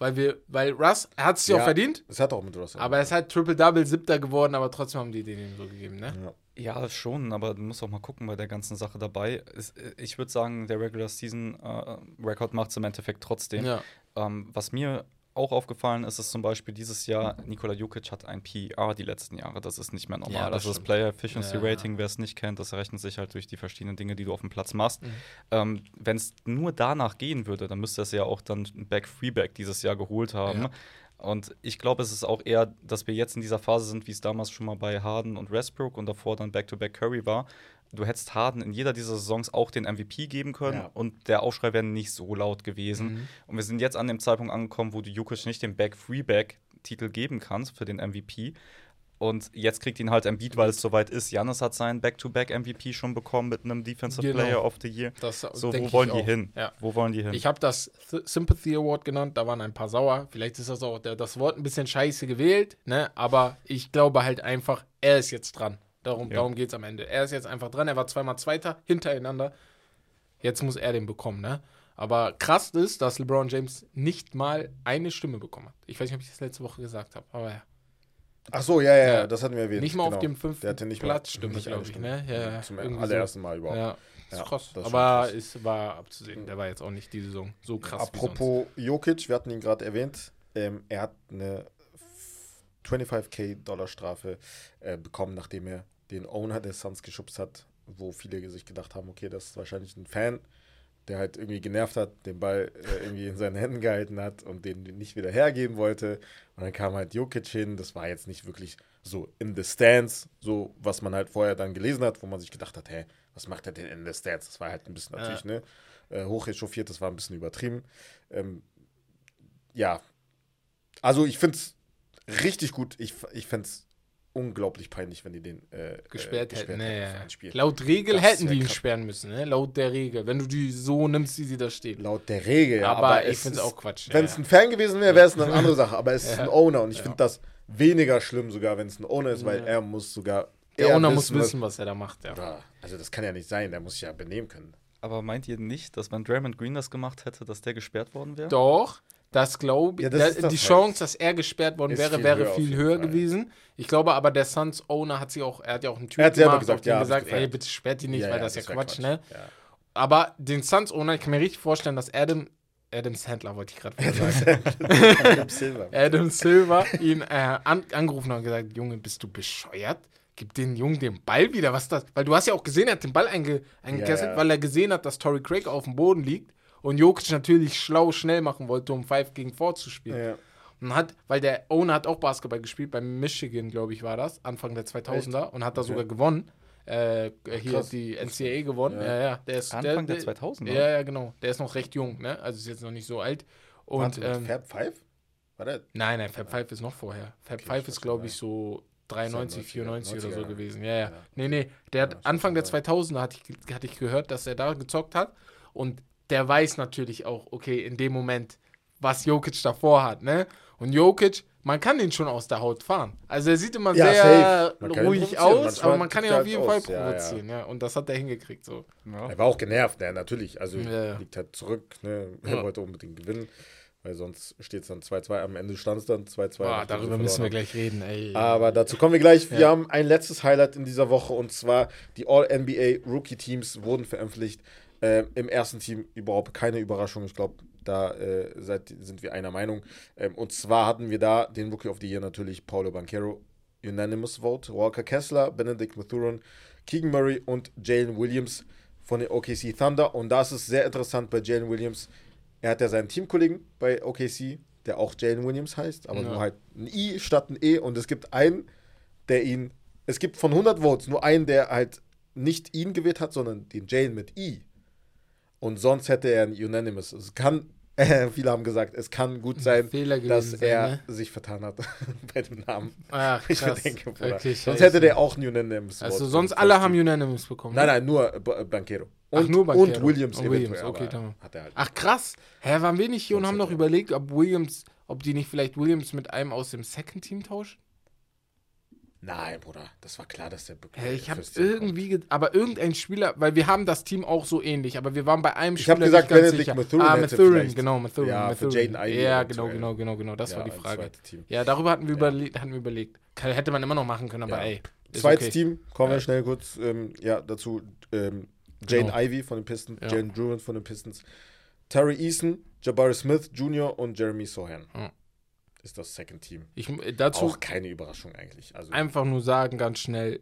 Weil wir, weil Russ, er hat es ja auch verdient, Das hat auch mit Russell. aber er ist halt Triple-Double, siebter geworden, aber trotzdem haben die den ihm so gegeben, ne? Ja. Ja, schon, aber du musst auch mal gucken bei der ganzen Sache dabei. Es, ich würde sagen, der Regular Season äh, Record macht es im Endeffekt trotzdem. Ja. Ähm, was mir auch aufgefallen ist, ist zum Beispiel dieses Jahr, Nikola Jokic hat ein PER die letzten Jahre. Das ist nicht mehr normal. Ja, das das, ist. Player Efficiency Ja. Rating, wer es nicht kennt, das errechnet sich halt durch die verschiedenen Dinge, die du auf dem Platz machst. Mhm. Ähm, Wenn es nur danach gehen würde, dann müsste es ja auch dann ein Back-Freeback dieses Jahr geholt haben. Ja. Und ich glaube, es ist auch eher, dass wir jetzt in dieser Phase sind, wie es damals schon mal bei Harden und Westbrook und davor dann Back-to-Back Curry war. Du hättest Harden in jeder dieser Saisons auch den MVP geben können Ja. und der Aufschrei wäre nicht so laut gewesen. Mhm. Und wir sind jetzt an dem Zeitpunkt angekommen, wo du Jokic nicht den Back-Freeback-Titel geben kannst für den MVP. Und jetzt kriegt ihn halt Embiid, weil es soweit ist. Janis hat seinen Back-to-Back-MVP schon bekommen mit einem Defensive Genau. Player of the Year. Das So, wo wollen die auch. hin? Ja. Wo wollen die hin? Ich habe das Th Sympathy Award genannt, da waren ein paar sauer. Vielleicht ist das auch der, das Wort ein bisschen scheiße gewählt, ne? aber ich glaube halt einfach, er ist jetzt dran. Darum, Ja. darum geht es am Ende. Er ist jetzt einfach dran. Er war zweimal Zweiter hintereinander. Jetzt muss er den bekommen. Ne? Aber krass ist, dass LeBron James nicht mal eine Stimme bekommen hat. Ich weiß nicht, ob ich das letzte Woche gesagt habe, aber ja. Ach so, ja, ja, Ja. ja, das hatten wir erwähnt. Nicht mal auf genau. dem fünften Platz Stimme, nicht glaub eine ich, ne? Ja, ja, Zum irgendwie so. allerersten Mal überhaupt. Ja, ist Ja, krass. das ist schon aber krass. es war abzusehen. Der war jetzt auch nicht die Saison so krass. Apropos Jokic, wir hatten ihn gerade erwähnt. Ähm, er hat eine 25k Dollar Strafe äh, bekommen, nachdem er den Owner der Suns geschubst hat, wo viele sich gedacht haben, okay, das ist wahrscheinlich ein Fan, der halt irgendwie genervt hat, den Ball äh, irgendwie in seinen Händen gehalten hat und den nicht wieder hergeben wollte. Und dann kam halt Jokic hin. Das war jetzt nicht wirklich so in the stands, so was man halt vorher dann gelesen hat, wo man sich gedacht hat, hä, was macht er denn in the stands? Das war halt ein bisschen Ja. natürlich, ne, äh, hochechauffiert, das war ein bisschen übertrieben. Ähm, ja, also ich finde es richtig gut. Ich, ich fände es unglaublich peinlich, wenn die den äh, gesperrt äh, hätten. hätten Nee, ja. Laut Regel Das hätten die ihn krass. sperren müssen, ne? Laut der Regel. Wenn du die so nimmst, wie sie da steht. Laut der Regel, ja. aber, ich es finde es ist- auch Quatsch. Wenn ja, es ein Fan gewesen wäre, wäre es eine andere Sache. Aber es ist Ja. ein Owner und ich Ja. finde das weniger schlimm sogar, wenn es ein Owner ist, weil Ja. er muss sogar. der er Owner muss was- wissen, was er da macht, ja. Ja, also das kann ja nicht sein, der muss sich ja benehmen können. Aber meint ihr nicht, dass wenn Draymond Green das gemacht hätte, dass der gesperrt worden wäre? Doch, das glaube ich. Ja, das da, das die halt. Chance, dass er gesperrt worden Ist wäre, wäre höher viel höher Fall. gewesen. Ich glaube aber, der Suns Owner hat sie auch, er hat ja auch einen Typ Er hat selber gemacht, gesagt, ja, gesagt, ey, bitte sperrt die nicht, weil das ist ja wär Quatsch, ne? Ja. Aber den Suns Owner, ich kann mir richtig vorstellen, dass Adam, Adam Sandler wollte ich gerade sagen. Adam Silver. Adam Silver ihn äh, an, angerufen und gesagt, Junge, bist du bescheuert? Gib den Jungen den Ball wieder, was das? Weil du hast ja auch gesehen, er hat den Ball einge, eingekesselt, Ja, ja. weil er gesehen hat, dass Torrey Craig auf dem Boden liegt und Jokic natürlich schlau schnell machen wollte, um 5 gegen 4 zu spielen. Ja. Und hat, weil der Owner hat auch Basketball gespielt, bei Michigan, glaube ich, war das, Anfang der 2000er und hat da Okay. sogar gewonnen. Äh, hier krass. die NCAA gewonnen. Ja. Ja, ja. Der ist, Anfang der, der 2000er? Ja, ja, genau. Der ist noch recht jung, ne? Also ist jetzt noch nicht so alt. Und Warte, ähm, Fab Five? War der? Nein, nein, Fab 5 ist noch vorher. Fab Okay, 5 ich ist, glaube ich, so 93, 94 oder so 90er. gewesen. Ja, ja. Ja. Nee, nee. Der hat Ja, Anfang der schon 2000er hatte ich, hatte ich gehört, dass er da gezockt hat. Und der weiß natürlich auch, okay, in dem Moment, was Jokic davor hat, ne? Und Jokic, man kann den schon aus der Haut fahren. Also er sieht immer Ja, sehr ihn ruhig provozieren. aus, aber man kann ihn auf jeden halt Fall aus. Ja, ja. provozieren, ja, Und das hat er hingekriegt, so. Ja. Er war auch genervt, ne, natürlich. Also liegt halt zurück, ne? Er Ja. wollte unbedingt gewinnen, weil sonst steht es dann 2-2. Am Ende stand es dann 2-2. Boah, nachdem sie darüber müssen wir gleich reden, ey. Aber dazu kommen wir gleich. Wir Ja. haben ein letztes Highlight in dieser Woche und zwar die All-NBA Rookie-Teams wurden veröffentlicht. Äh, Im ersten Team überhaupt keine Überraschung. Ich glaube, da äh, seid, sind wir einer Meinung. Ähm, und zwar hatten wir da den Rookie of the Year natürlich Paulo Banquero, Unanimous Vote, Walker Kessler, Benedict Mathurin, Keegan Murray und Jalen Williams von den OKC Thunder. Und da ist es sehr interessant bei Jalen Williams. Er hat ja seinen Teamkollegen bei OKC, der auch Jalen Williams heißt, aber Ja. nur halt ein I statt ein E. Und es gibt einen, der ihn, es gibt von 100 Votes nur einen, der halt nicht ihn gewählt hat, sondern den Jalen mit I. Und sonst hätte er ein Unanimous. Es kann Äh, viele haben gesagt, es kann gut sein, dass sein, er ne? sich vertan hat bei dem Namen. Ach, Ich krass. denke. Okay, Sonst hätte der auch ein Unanimous Also sonst alle haben. Unanimous bekommen. Nein, ne? nein, nur B- Banquero. Ach, Und, nur Banchero. und Williams Und. Williams, okay, hat er halt. Ach krass. Hä, waren wir nicht hier und haben noch er- überlegt, ob Williams, ob die nicht vielleicht Williams mit einem aus dem Second Team tauschen? Nein, Bruder, das war klar, dass der Hä, ich habe irgendwie, ge- aber irgendein Spieler, weil wir haben das Team auch so ähnlich, aber wir waren bei einem Ich Spieler hab gesagt, nicht ganz Benedict. Mathurin ah, Mathurin, genau, Mathurin. Ja, für Mathurin. Jaden Ivey Ja, genau, genau, genau, genau, das Ja, war die Frage. Ja, darüber hatten wir, überle hatten wir überlegt. Kann, hätte man immer noch machen können, aber Ja. ey. Zweites okay. Team, kommen wir schnell kurz ähm, ja, dazu. Ähm, Jane Genau. Ivy von den Pistons, Ja. Jane Druin von den Pistons, Terry Eason, Jabari Smith Jr. und Jeremy Sohan. Ja. Ist das Second Team. Ich, äh, dazu Auch keine Überraschung eigentlich. Also, einfach nur sagen, ganz schnell,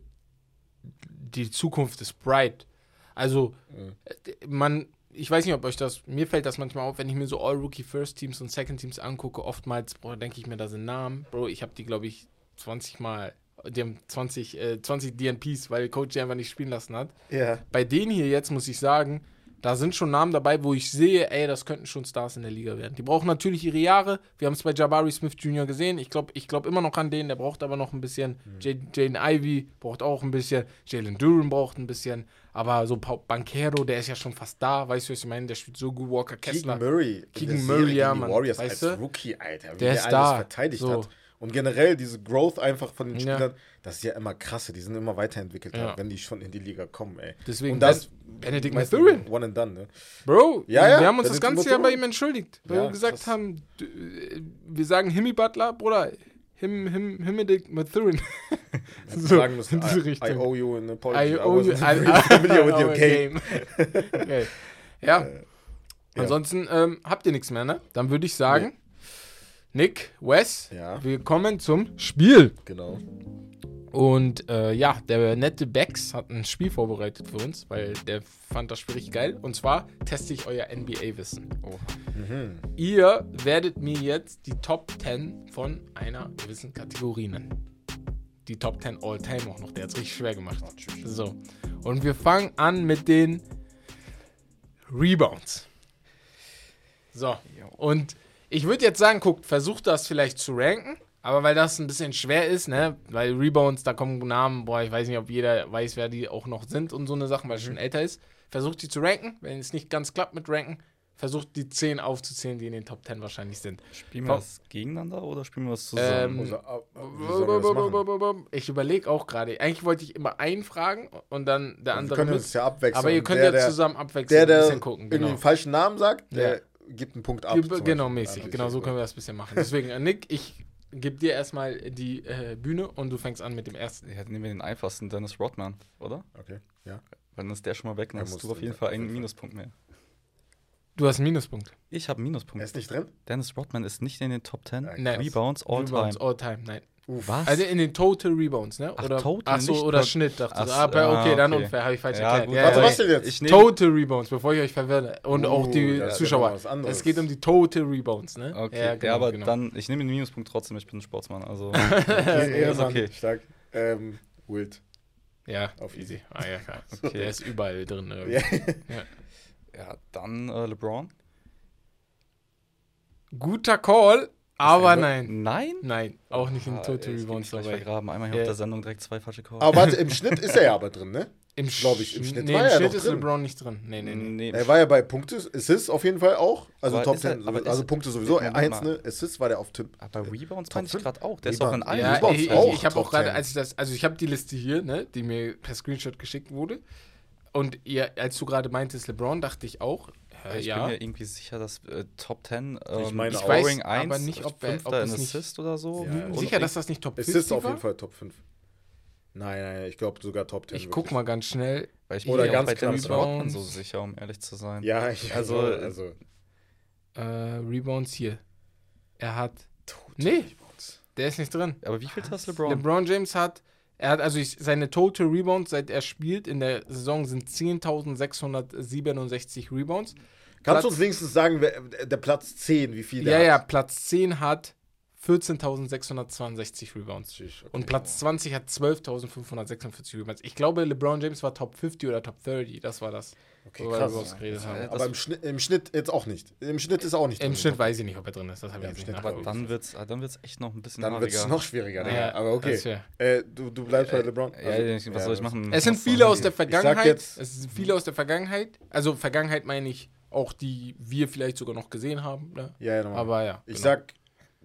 die Zukunft ist bright. Also, Mhm. äh, man, ich weiß nicht, ob euch das, mir fällt das manchmal auf, wenn ich mir so All-Rookie First Teams und Second Teams angucke, oftmals, Bro, denke ich mir, da sind Namen. Bro, ich habe die, glaube ich, 20 Mal, die haben 20, äh, 20 DNPs, weil Coach die einfach nicht spielen lassen hat. ja. Bei denen hier jetzt muss ich sagen, da sind schon Namen dabei, wo ich sehe, ey, das könnten schon Stars in der Liga werden. Die brauchen natürlich ihre Jahre. Wir haben es bei Jabari Smith Jr. gesehen. Ich glaube ich glaub immer noch an den. Der braucht aber noch ein bisschen. J- Jaden Ivey braucht auch ein bisschen. Jalen Duran braucht ein bisschen. Aber so Banquero, der ist ja schon fast da. Weißt du, was ich meine? Der spielt so gut. Walker Kessler. Keegan Murray. Keegan Murray, ja, Mann. Warriors Weißt als du? Rookie, Alter. Wie Der der, ist alles da. verteidigt So. hat. Und generell diese Growth einfach von den Ja. Spielern, das ist ja immer krasse. Die sind immer weiterentwickelt, Ja. wenn die schon in die Liga kommen, ey. Deswegen Und das Ben- Benedict Mathurin. One and done, ne? Bro, Ja, ja, wir haben uns das ganze Jahr bei ihm entschuldigt. Weil Ja, wir gesagt krass. haben, äh, wir sagen Himmy Butler, Bruder, Him, Him, Himedic Mathurin. So, sagen müssen, in diese I, I Richtung. owe you an apology. I owe you, I, very familiar with I your a game. okay. Ja, ja. ansonsten ähm, habt ihr nichts mehr, ne? Dann würde ich sagen, Nick, Wes, Ja. wir kommen zum Spiel. Genau. Und äh, ja, der nette Bex hat ein Spiel vorbereitet für uns, weil der fand das Spiel richtig geil. Und zwar teste ich euer NBA-Wissen. Oh. Mhm. Ihr werdet mir jetzt die Top 10 von einer gewissen Kategorie nennen. Die Top 10 All-Time auch noch. Der hat es richtig schwer gemacht. Oh. So. Und wir fangen an mit den Rebounds. So. Und ich würde jetzt sagen, guckt, versucht das vielleicht zu ranken. Aber weil das ein bisschen schwer ist, ne, weil Rebounds, da kommen Namen, boah, ich weiß nicht, ob jeder weiß, wer die auch noch sind und so eine Sachen, weil es schon älter ist. Versucht die zu ranken. Wenn es nicht ganz klappt mit ranken, versucht die 10 aufzuzählen, die in den Top 10 wahrscheinlich sind. Spielen wir das gegeneinander oder spielen wir das zusammen? Ähm, Also, wir das? Ich überlege auch gerade. Eigentlich wollte ich immer einen fragen und dann der Wir andere können mit. uns ja abwechseln. Aber ihr könnt der, ja zusammen abwechseln, Der, der ein bisschen gucken. irgendwie Genau, einen falschen Namen sagt, der Ja. Gibt einen Punkt ab. Zum genau mäßig. Ja, Genau so können wir das ein bisschen machen. Deswegen, äh, Nick, ich gebe dir erstmal die äh, Bühne und du fängst an mit dem ersten. Ja, nehmen wir den einfachsten, Dennis Rodman, oder? Okay, ja. Weil dann ist der schon mal weg, dann Er hast du auf jeden Fall einen. Minuspunkt mehr. Du hast einen Minuspunkt. Ich habe einen Er Minuspunkt. ist nicht drin? Dennis Rodman ist nicht in den Top 10 Ja, Nein. Rebounds all Rebounds time. all time, nein. Uff. Was? Also in den Total Rebounds, ne? Ach, Oder, Total, ach so, oder Schnitt, dachte Ach ich. so, Ah, bei- okay, ah, dann okay. unfair, habe ich falsch Ja, erklärt. Ja, Warte, ja, was denn jetzt? Total Rebounds, bevor ich euch verwirre. Und Uh, auch die Zuschauer. ja anderes. es geht um die Total Rebounds, ne? Okay, Ja, ja, genau, aber genau. dann, ich nehme den Minuspunkt trotzdem, ich bin ein Sportsmann, also. Okay, ist okay. Stark. Ähm, Wild. Ja, Auf easy. Ah, ja, klar. Okay. Der ist überall drin. Ja. Ja, dann äh, LeBron. Guter Call, aber nein. Nein? Nein, auch nicht in Ah, Total Rebounds dabei. vergraben. Einmal hier Ja. auf der Sendung direkt zwei falsche Calls. Aber warte, im Schnitt ist er ja aber drin, ne? Im Glaub ich, im Sch- Schnitt nee, war im er Schnitt doch ist drin. LeBron nicht drin. Nee, nee, nee. nee, Er war ja bei Punkte, Assists auf jeden Fall auch. Also Aber Top ist er- 10, aber also Punkte sowieso. Mal. Einzelne Assists war der auf Tipp. aber Rebounds Top meine ich gerade auch. Der ist auch in Rebounds. allen Ja, Rebounds ich, auch ich habe auch gerade, 10. als ich das, also ich habe die Liste hier, ne, die mir per Screenshot geschickt wurde. Und ihr, als du gerade meintest LeBron, dachte ich auch, äh, Ich ja. bin mir irgendwie sicher, dass äh, Top 10 ähm, Ich meine Scoring aber 1, nicht, ob er- ob es in nicht- Assist oder so. Ja, Und Sicher, dass das nicht Top 50 Assists auf war? jeden Fall Top 5. Nein, nein, ich glaube sogar Top 10. Ich guck mal ganz schnell. Weil ich Oder bin ganz knapp Rodman Rebounds. so sicher, um ehrlich zu sein. Ja, ich, also, Also, also Äh, Rebounds hier. Er hat. Nee, der ist nicht drin. Aber wie viel hast LeBron? LeBron James hat. Er hat also ich, seine Total Rebounds, seit er spielt in der Saison, sind 10.667 Rebounds. Kannst Platz- du uns wenigstens sagen, wer, der Platz 10, wie viel der Ja, hat? ja, Platz 10 hat 14.662 Rebounds. Okay. Und Platz 20 hat 12.546 Rebounds. Ich glaube, LeBron James war Top 50 oder Top 30. Das war das. Okay, wo wir krass. darüber geredet haben. Ja, Aber im Schnitt, im Schnitt jetzt auch nicht. Im Schnitt ist auch nicht Im drin. Schnitt weiß ich nicht, ob er drin ist. Das habe Ja, ich im nicht Aber dann wird es dann wird's echt noch ein bisschen Dann wird es noch schwieriger. Ja, Aber okay. Äh, du, du bleibst bei LeBron? Ja, Also- was soll ich machen? Es sind viele aus der Vergangenheit. jetzt- es sind viele aus der Vergangenheit. Also Vergangenheit meine ich auch, die wir vielleicht sogar noch gesehen haben. Ne? Ja, ja, nochmal. Aber ja. Ich genau. sag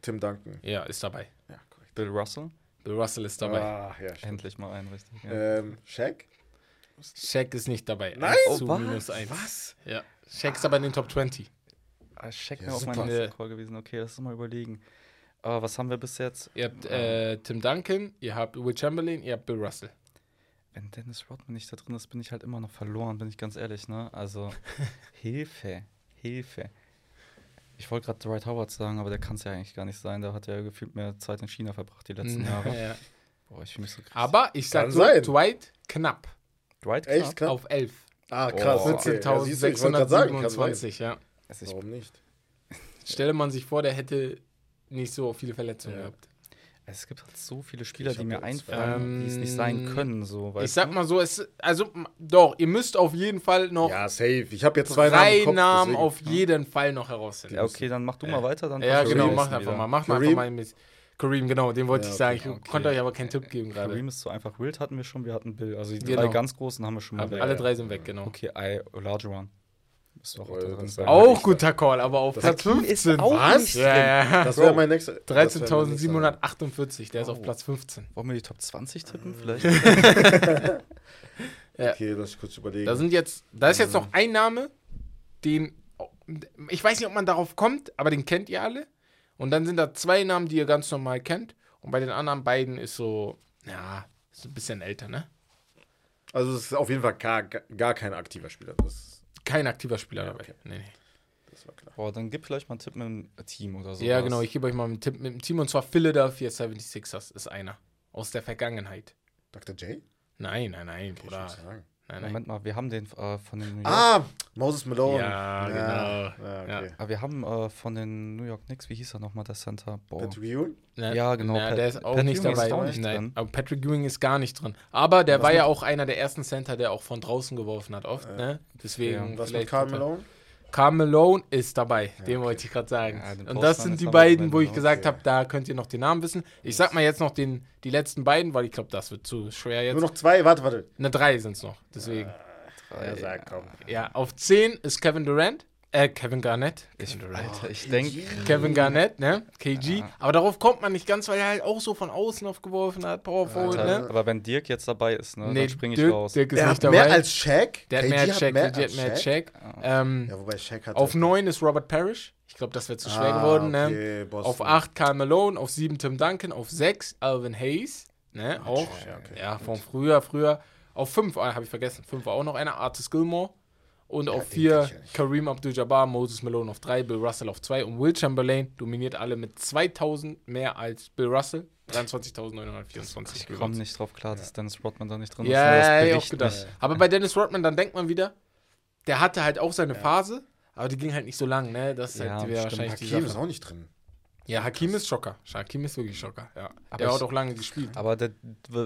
Tim Duncan. Ja, ist dabei. Ja, korrekt. Bill Russell? Bill Russell ist dabei. Ah, ja, stimmt. Endlich mal ein, richtig. Ja. Ähm, Shaq? Shaq ist nicht dabei. Nein? Eins zu Oh, was? minus 1. Was? Ja. Shaq ist aber in den Top 20. Ah, Check Ja, mir auf Ja. nächsten Call gewesen. Okay, lass uns mal überlegen. Aber was haben wir bis jetzt? Ihr habt äh, Tim Duncan, ihr habt Will Chamberlain, ihr habt Bill Russell. Wenn Dennis Rodman nicht da drin ist, bin ich halt immer noch verloren, bin ich ganz ehrlich, ne? Also, Hilfe, Hilfe. Ich wollte gerade Dwight Howard sagen, aber der kann es ja eigentlich gar nicht sein. Der hat ja gefühlt mehr Zeit in China verbracht die letzten Jahre. Ja. Boah, ich fühle mich so krass. Aber ich sag Kann so, sein. Dwight knapp Dwight Echt? knapp? Knapp? auf 11. Ah, krass. Oh. okay. Ja, siehst du, ich wollte grad sagen, kann sein. 14.627, ja. Also Warum nicht? Stelle man sich vor, der hätte nicht so viele Verletzungen Ja. gehabt. Es gibt halt so viele Spieler, die mir einfallen, die es nicht sein Ähm, können. So, weißt ich sag mal so, es, also doch, ihr müsst auf jeden Fall noch Ja, safe. Ich habe jetzt zwei Namen. drei im Kopf, Namen auf jeden Fall noch herausfinden. Ja, okay, dann mach du mal weiter. Dann Ja, genau, mach einfach wieder. mal. Mach mal Kareem? einfach mal mit Kareem, genau, den wollte Ja, ich sagen. Ich okay. konnte euch aber keinen Tipp geben gerade. Kareem ist so einfach. Wild hatten wir schon, wir hatten Bill. Also die Genau. drei ganz großen haben wir schon mal. Alle drei sind weg, genau. Okay, I, Olajuwon. Ist doch auch Oh, wär- Auch guter Call, aber auf Das Platz Hakim ist 15. auch Was? nicht Ja, ja. Das wäre mein nächster. das wär mein nächster. 13.748, der ist auf Oh. Platz 15. Wollen wir die Top 20 tippen? Vielleicht? Ja. Okay, lass ich kurz überlegen. Da sind jetzt, da ist jetzt noch ein Name, den, ich weiß nicht, ob man darauf kommt, aber den kennt ihr alle. Und dann sind da zwei Namen, die ihr ganz normal kennt. Und bei den anderen beiden ist so, ja, ist ein bisschen älter, ne? also, es ist auf jeden Fall gar, gar kein aktiver Spieler. Das, Kein aktiver Spieler Ja, dabei. okay. Nee, nee. das war klar. Boah, dann gib vielleicht mal einen Tipp mit dem Team oder so. Ja, genau, ich gebe euch mal einen Tipp mit dem Team und zwar Philadelphia 76ers ist einer. Aus der Vergangenheit. Dr. J? Nein, nein, nein, Okay, ich Bruder. Nein, nein. Moment mal, wir haben den äh, von den New York. Ah, Moses Malone. Ja, genau. Ja, okay. Ah, wir haben äh, von den New York Knicks, wie hieß er nochmal, der Center? Boah. Patrick Ewing? Ja, genau, Na, Pat- der ist auch Pat nicht Ewing ist dabei. auch nicht Nein, drin. aber Patrick Ewing ist gar nicht drin. Aber der Was war mit- ja auch einer der ersten Center, der auch von draußen geworfen hat, oft. Ne? Deswegen. Was mit er- Malone? Karl Malone ist dabei, den wollte ich gerade sagen. Ja, Und das sind die beiden, wo ich gesagt okay. habe, da könnt ihr noch den Namen wissen. Ich sag mal jetzt noch den, die letzten beiden, weil ich glaube, das wird zu schwer jetzt. Nur noch zwei, warte, warte. Eine drei sind es noch, deswegen. Ja, sag, komm. Ja, auf 10 ist Kevin Durant. Äh, Kevin Garnett. Ich. Alter, ich denke. Kevin Garnett, ne? KG. Ja. Aber darauf kommt man nicht ganz, weil er halt auch so von außen aufgeworfen hat, Power Forward, Alter. ne? Aber wenn Dirk jetzt dabei ist, ne, Nee, dann springe ich Dirk, raus. Dirk ist Der nicht hat dabei. mehr als Shaq? der hat KG mehr als Shaq, mehr KG hat mehr als Shaq? Shaq. Ähm, Ja, wobei Shaq hat. auf halt- 9 ist Robert Parrish. Ich glaube, das wäre zu schwer Ah, geworden, ne? okay, Boston. Auf 8 Karl Malone, auf 7 Tim Duncan, auf 6 Alvin Hayes, ne? Auch. Ja, okay. Ja, von früher, früher. Auf 5, ah, habe ich vergessen, 5 war auch noch einer, Artis Gilmore. Und auf den kenn 4 ich ja nicht. Kareem Abdul-Jabbar, Moses Malone auf 3, Bill Russell auf 2 und Will Chamberlain dominiert alle mit 2000 mehr als Bill Russell. 23.924 Ich komme nicht drauf klar, dass Dennis Rodman da nicht drin ist. Ja, das ja, ja, auch gedacht. mich. Aber bei Dennis Rodman, dann denkt man wieder, der hatte halt auch seine Phase, aber die ging halt nicht so lang, ne? Das ist Ja, halt wahrscheinlich die Hakim ist Sache. auch nicht drin. Ja, Hakim ist Schocker. Hakim ist wirklich Schocker, ja. Aber der ich- hat auch lange gespielt. Aber der,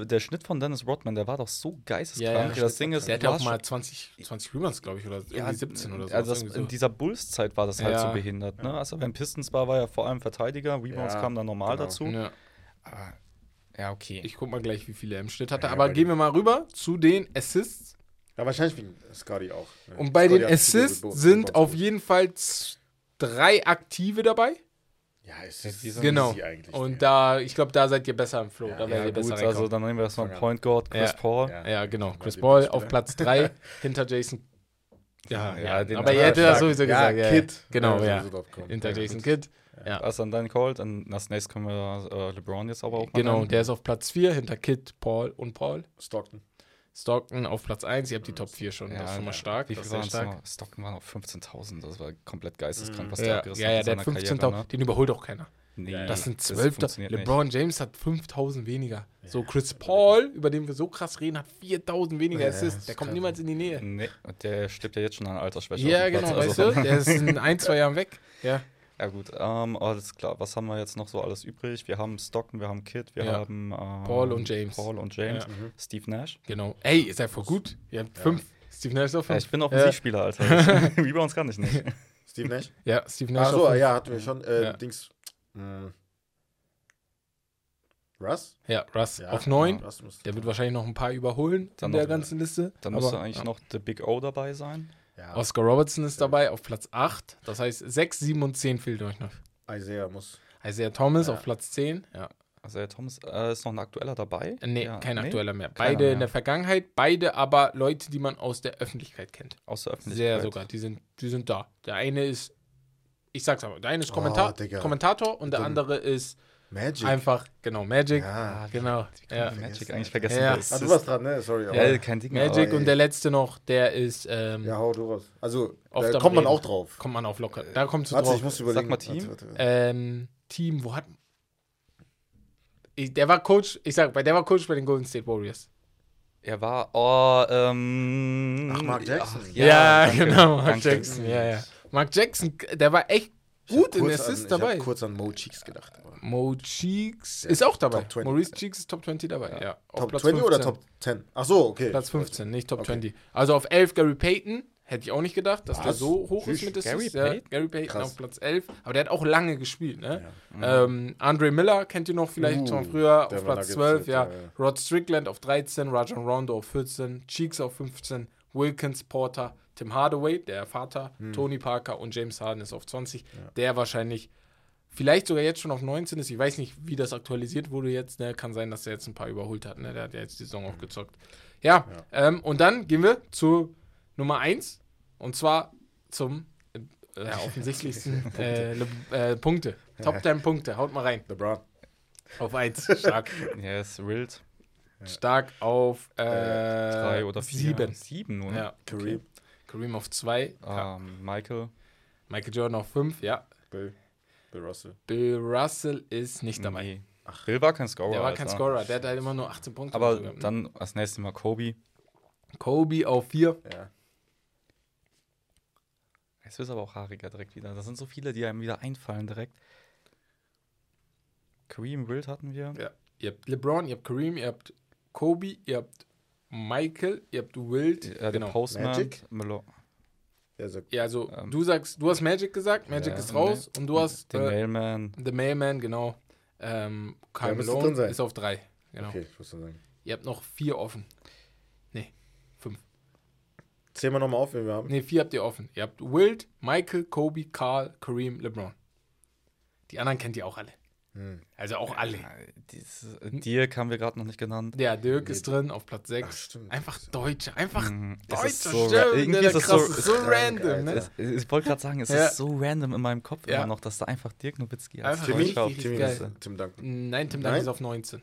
der Schnitt von Dennis Rodman, der war doch so geisteskrank. Ja, ja. das Ding ist, Der hat ja auch mal 20, 20 Rebounds, glaube ich, oder irgendwie Ja, 17 oder so. Also das, irgendwie in dieser Bulls-Zeit war das halt Ja. so behindert. Ne? Also beim Pistons war, war ja vor allem Verteidiger, Rebounds Ja, kamen dann normal genau. dazu. Ja. Aber, ja, okay. Ich guck mal gleich, wie viele er im Schnitt hatte. Ja, aber gehen wir mal rüber zu den Assists. Ja, wahrscheinlich wegen Scotty auch. ne? Und bei Scotty den Assists sind auf jeden Fall drei aktive dabei. Ja, es Ja, ist sind Genau. easy eigentlich. Und da, ich glaube, da seid ihr besser im Flow. Ja, da ja, werdet ihr gut, besser also dann nehmen wir erstmal. Point Guard, Chris Ja. Paul. Ja, genau. Ja, Chris Paul auf Platz 3 hinter Jason. Ja, Ja, ja, den- aber Ja, ihr hättet das sowieso Ja, gesagt. Ja, Kid. Genau, Ja, ja. Hinter Ja, Jason. Kidd. Ja. Was dann dein Colt und als nächstes können wir äh, LeBron jetzt aber auch mal Genau, nennen. der ist auf Platz 4 hinter Kid, Paul und Paul. Stockton. Stockton auf Platz 1. Ihr habt die Top 4 schon. Ja, das ist schon mal ja. stark. Wie viel waren stark. noch? Stockton waren auf 15.000. Das war komplett geisteskrank, was der Ja, abgerissen ja, hat ja, der hat seiner 15.000. Karriere, ne? Den überholt auch keiner. Nee, Das sind das 12. funktioniert nicht. LeBron James hat 5000 weniger. So Chris Paul, über den wir so krass reden, hat 4000 weniger Ja, Assists. Der kommt niemals in die Nähe. Nee, und der stirbt ja jetzt schon an Altersschwäche. Ja, genau, weißt also- du? Der ist in ein, zwei Jahren weg. Ja. Ja gut, ähm, alles klar. Was haben wir jetzt noch so alles übrig? Wir haben Stockton, wir haben Kid, wir Ja. haben ähm, Paul und James. Paul und James. Ja. Steve Nash. Genau. Ey, ist ja voll gut. Ihr habt fünf. Steve Nash ist auch Ja, fünf. ich bin Offensivspieler, Alter. Rebounds kann ich nicht. Steve Nash? Ja, Steve Nash. Ach auch so, fünf. ja, hatten wir schon. Äh, Ja. Dings. Mh. Russ? Ja, Russ Ja, auf neun. Russ muss- Der wird wahrscheinlich noch ein paar überholen Dann in der noch- ganzen Liste. Dann müsste eigentlich ja. noch The Big O dabei sein. Ja, Oscar Robertson ist dabei auf Platz 8. Das heißt, 6, 7 und 10 fehlt euch noch. Isaiah muss. Isaiah Thomas Ja. auf Platz 10. Ja. Also der Thomas äh, ist noch ein aktueller dabei. Nee, ja, kein aktueller mehr. Beide mehr. in der Vergangenheit, beide aber Leute, die man aus der Öffentlichkeit kennt. Aus der Öffentlichkeit. Sehr sogar. Die sind, die sind da. Der eine ist, ich sag's aber, der eine ist Kommentar Oh. Kommentator und der Dann- andere ist Magic. einfach, genau, Magic. Ja. Genau. Ja. Magic eigentlich vergessen. Ja. Ah, du warst dran, ne? Sorry. aber- Ja, kein Ding. Magic aber- und der letzte noch, der ist, ähm, Ja, hau du raus. Also, Oft da kommt man Reden. auch drauf. kommt man auf locker. Da kommst du Warte, drauf. ich muss überlegen. mal Team. Warte, warte. Ähm, Team, wo hat. Ich, der war Coach, ich sag, der war Coach bei den Golden State Warriors. Er war, oh, ähm. Ach, Mark Jackson. ach, Ja, danke, genau, Mark danke. Jackson. Ja, ja. Mark Jackson, der war echt gut in kurz Assists an, dabei. Ich hab kurz an Mo Cheeks gedacht. aber- Mo Cheeks ist auch dabei. Top 20. Maurice Cheeks ist Top 20 dabei. Ja. auf Top Platz 20 oder 15. Top 10? Ach so, okay. Platz 15, nicht Top Okay. 20. Also auf 11 Gary Payton. Hätte ich auch nicht gedacht, dass der Was? so hoch ist Tschüss. mit Gary Assists. Ja, Payton? Gary Payton Krass. auf Platz 11. Aber der hat auch lange gespielt. Ne? Ja. Ähm, Andre Miller kennt ihr noch vielleicht Uh, von früher der auf Platz da 12. gibt's Ja. jetzt, ja, ja. Rod Strickland auf 13, Rajon Rondo auf 14, Cheeks auf 15, Wilkins, Porter, Tim Hardaway, der Vater, Hm. Tony Parker und James Harden ist auf 20. Der wahrscheinlich vielleicht sogar jetzt schon auf 19 ist. Ich weiß nicht, wie das aktualisiert wurde jetzt. Ne? Kann sein, dass er jetzt ein paar überholt hat. Ne? Der hat ja jetzt die Saison auch gezockt. Ja, Ähm, und dann gehen wir zu Nummer 1 und zwar zum äh, ja, offensichtlichsten äh, äh, Punkte. Top 10 Punkte. Haut mal rein. LeBron. Auf 1. Stark. Ja, ist wild. Stark auf äh, Drei oder vier. 7. Sieben nur. Ja. Kareem. Kareem auf 2. Ähm, Michael. Michael Jordan auf 5. Ja. Bill. Bill Russell. Bill Russell ist nicht dabei. Nee. Bill war kein Scorer. Der war kein Alter. Scorer. Der hat halt immer nur 18 Punkte. Aber gehabt, ne? dann als nächstes Mal Kobe. Kobe auf 4. Ja. Jetzt ist aber auch haariger direkt wieder. Das sind so viele, die einem wieder einfallen direkt. Kareem Wild hatten wir. Ja. Ihr habt LeBron, ihr habt Kareem, ihr habt Kobe, ihr habt Michael, ihr habt Wild. Ja, genau. Postman. Magic? Melo Ja, also Ähm, du sagst, du hast Magic gesagt, Magic Ja, ist raus und du hast den äh, Mailman. The Mailman, genau. Ähm, Karl Malone drin sein. ist auf 3. Genau. okay, ich muss dann sagen. Ihr habt noch vier offen. Nee, fünf. Zählen wir nochmal auf, wen wir haben. Nee, vier habt ihr offen. Ihr habt Wild, Michael, Kobe, Carl, Kareem, LeBron. Die anderen kennt ihr auch alle. Hm. Also auch alle. Ja, dieses, Dirk haben wir gerade noch nicht genannt. Ja, Dirk ist drin auf Platz 6. Ach, stimmt. Einfach Deutsche, einfach Mhm. Es Deutscher. ist so Stimmt, irgendwie ist es so- krass, so krank, random, ne? Ich wollte gerade sagen, es Ja. ist so random in meinem Kopf Ja. immer noch, dass da einfach Dirk Nowitzki richtig die Timmy, geil. Liste. Tim Duncan. Nein, Tim Duncan Nein? ist auf 19.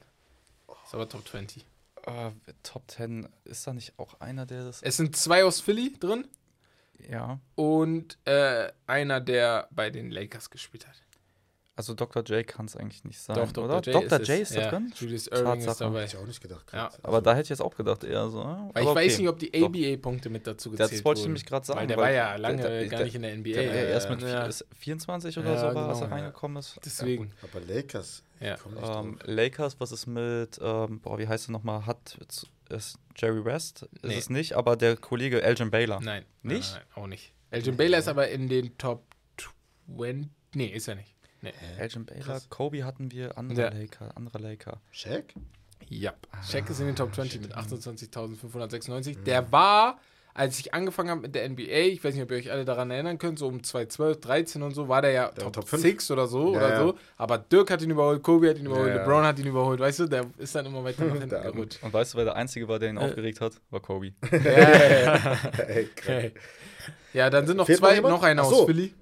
Ist aber Top 20. Äh, Top 10, ist da nicht auch einer, der das. Es sind zwei aus Philly drin Ja. und äh, einer, der bei den Lakers gespielt hat. Also Dr. J kann es eigentlich nicht sein. Doch, Dr. oder? J, Dr. ist, J ist da ja. drin? Julius Irving ist Tatsache. dabei. Hätte ich auch nicht gedacht. Ja. krass. Aber da hätte ich jetzt auch gedacht, eher so. äh, Weil ich okay. weiß nicht, ob die. ABA-Punkte mit dazu Das gezählt wollte ich wurden. nämlich gerade sagen. Weil der weil war ja lange der- der- gar nicht in der NBA. Der war ja erst mit ja. ist 24 oder Ja, so war, als genau, er ja. reingekommen ist. Deswegen. Aber Lakers. Ja. ich komm nicht Ähm. Lakers, was ist mit, ähm, boah, wie heißt er nochmal? Hat ist Jerry West? Ist Nee. es nicht, aber der Kollege Elgin Baylor. Nein. Nicht? Nein, nein, auch nicht. Elgin Baylor ist aber in den Top 20. Nee, ist er nicht. Nee. Elgin Baylor, Krass. Kobe hatten wir, andere Ja. Laker, andere Laker. Shaq? Ja. Shaq ist in den Top 20 mit Ah, shit. 28.596. Mhm. Der war, als ich angefangen habe mit der NBA, ich weiß nicht, ob ihr euch alle daran erinnern könnt, so um 2012, 13 und so, war der ja Der Top, Top fünf. 6 oder so Ja, oder ja. so. Aber Dirk hat ihn überholt, Kobe hat ihn überholt, Ja, ja. LeBron hat ihn überholt, weißt du, der ist dann immer weiter nach hinten gerutscht. Und weißt du, wer der Einzige war, der ihn Äh. aufgeregt hat? War Kobe. ja, ja, ja. Ey, krass. ja, dann sind noch Fehlt noch zwei, jemand? noch einer so. aus Philly.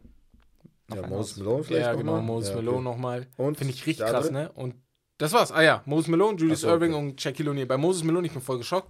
Ja, Moses Malone vielleicht Ja, noch genau, mal? Moses Ja, okay. Malone nochmal. Und Finde ich richtig krass, ne? Und das war's. Ah ja, Moses Malone, Julius so, Irving okay. und Shaquille O'Neal. Bei Moses Malone, ich bin voll geschockt.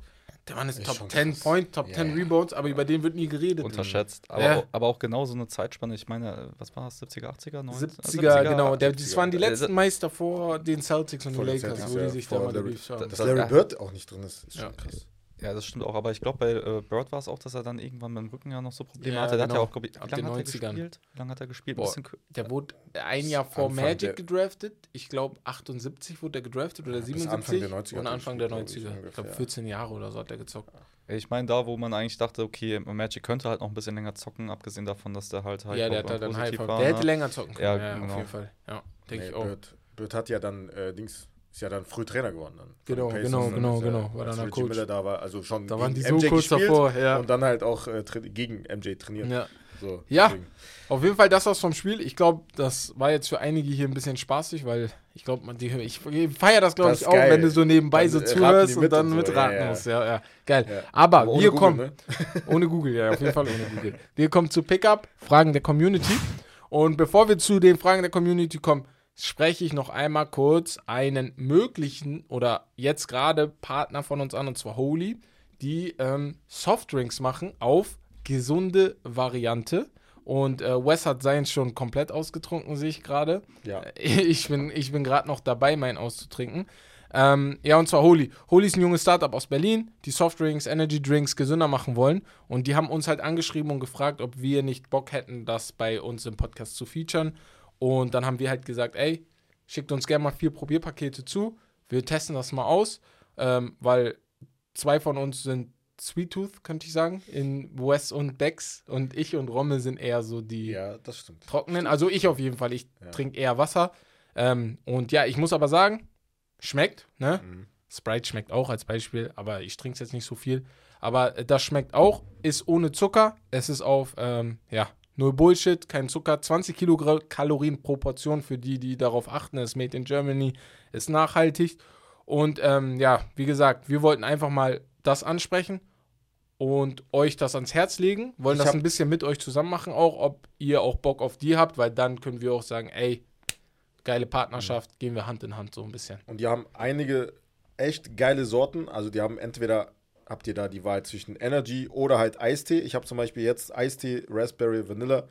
Der Mann ist, Ist Top schon 10 krass. Point, Top Ja, 10 ja. Rebounds, aber über den wird nie geredet. Unterschätzt. Aber, Ja. auch, aber auch genau so eine Zeitspanne. Ich meine, was war es? 70er, 80er, 90er? 70er, genau. Der, 70er. das waren die Äh, letzten Meister vor den Celtics und den Vor den Lakers, Celtics, wo die sich da mal haben. Dass Das- Larry. Bird auch nicht drin ist, ist Ja. schon krass. Ja, das stimmt auch, aber ich glaube, bei äh, Bird war es auch, dass er dann irgendwann mit dem Rücken ja noch so Probleme Ja, hatte. Der hat ja genau. auch, glaube ich, Ab wie lange den hat er 90ern. gespielt? Wie lange hat er gespielt? Boah, Der wurde ein Jahr vor Anfang Magic gedraftet. Ich glaube, 78 wurde er gedraftet oder bis 77. Anfang der 90er und Anfang der gespielt, glaub 90er. ich, Ich glaube, ungefähr. 14 Jahre oder so hat er gezockt. Ich meine, da, wo man eigentlich dachte, okay, Magic könnte halt noch ein bisschen länger zocken, abgesehen davon, dass der halt halt ja, der hat halt dann High war, Der ne? hätte länger zocken können. Ja, Ja, auf genau. jeden Fall. Ja, denke Nee, ich auch. Bird, Bird hat ja dann, äh, Dings, ist ja dann früh Trainer geworden dann. Genau, genau, genau, ja- genau, war dann Reggie Coach. Miller da war, also schon Da waren die so MJ kurz davor, ja. Und dann halt auch äh, gegen MJ trainiert. Ja. So, Ja. deswegen. Auf jeden Fall das was vom Spiel. Ich glaube, das war jetzt für einige hier ein bisschen spaßig, weil ich glaube, man die ich feiere das glaube ich auch, geil. wenn du so nebenbei Dann, so äh, zuhörst und dann und so. mitraten Ja, ja. musst. Ja, ja, geil. Ja. Aber, Aber wir Google, kommen ne? ohne Google, ja, auf jeden Fall ohne Google. Wir kommen zu Pickup, Fragen der Community. Und bevor wir zu den Fragen der Community kommen, spreche ich noch einmal kurz einen möglichen oder jetzt gerade Partner von uns an, und zwar Holy, die ähm, Softdrinks machen auf gesunde Variante. Und äh, Wes hat seins schon komplett ausgetrunken, sehe ich gerade. Ja. Ich bin, ich bin gerade noch dabei, meinen auszutrinken. Ähm, ja, und zwar Holy. Holy ist ein junges Startup aus Berlin, die Softdrinks, Energy Drinks gesünder machen wollen. Und die haben uns halt angeschrieben und gefragt, ob wir nicht Bock hätten, das bei uns im Podcast zu featuren. Und dann haben wir halt gesagt, ey, schickt uns gerne mal vier Probierpakete zu. Wir testen das mal aus, ähm, weil zwei von uns sind Sweet Tooth, könnte ich sagen, in Wes und Dex. Und ich und Rommel sind eher so die ja, trocknen. Also ich auf jeden Fall. Ich Ja. trinke eher Wasser. Ähm, und ja, ich muss aber sagen, schmeckt, ne? Mhm. Sprite schmeckt auch als Beispiel, aber ich trinke es jetzt nicht so viel. Aber äh, das schmeckt auch, ist ohne Zucker. Es ist auf, ähm, ja, null Bullshit, kein Zucker. 20 Kilokalorien pro Portion für die, die darauf achten. Es ist made in Germany, ist nachhaltig. Und ähm, ja, wie gesagt, wir wollten einfach mal das ansprechen und euch das ans Herz legen. Wollen Ich das ein bisschen mit euch zusammen machen, auch ob ihr auch Bock auf die habt, weil dann können wir auch sagen, ey, geile Partnerschaft, gehen wir Hand in Hand so ein bisschen. Und die haben einige echt geile Sorten. Also die haben entweder, habt ihr da die Wahl zwischen Energy oder halt Eistee. Ich habe zum Beispiel jetzt Eistee, Raspberry, Vanilla.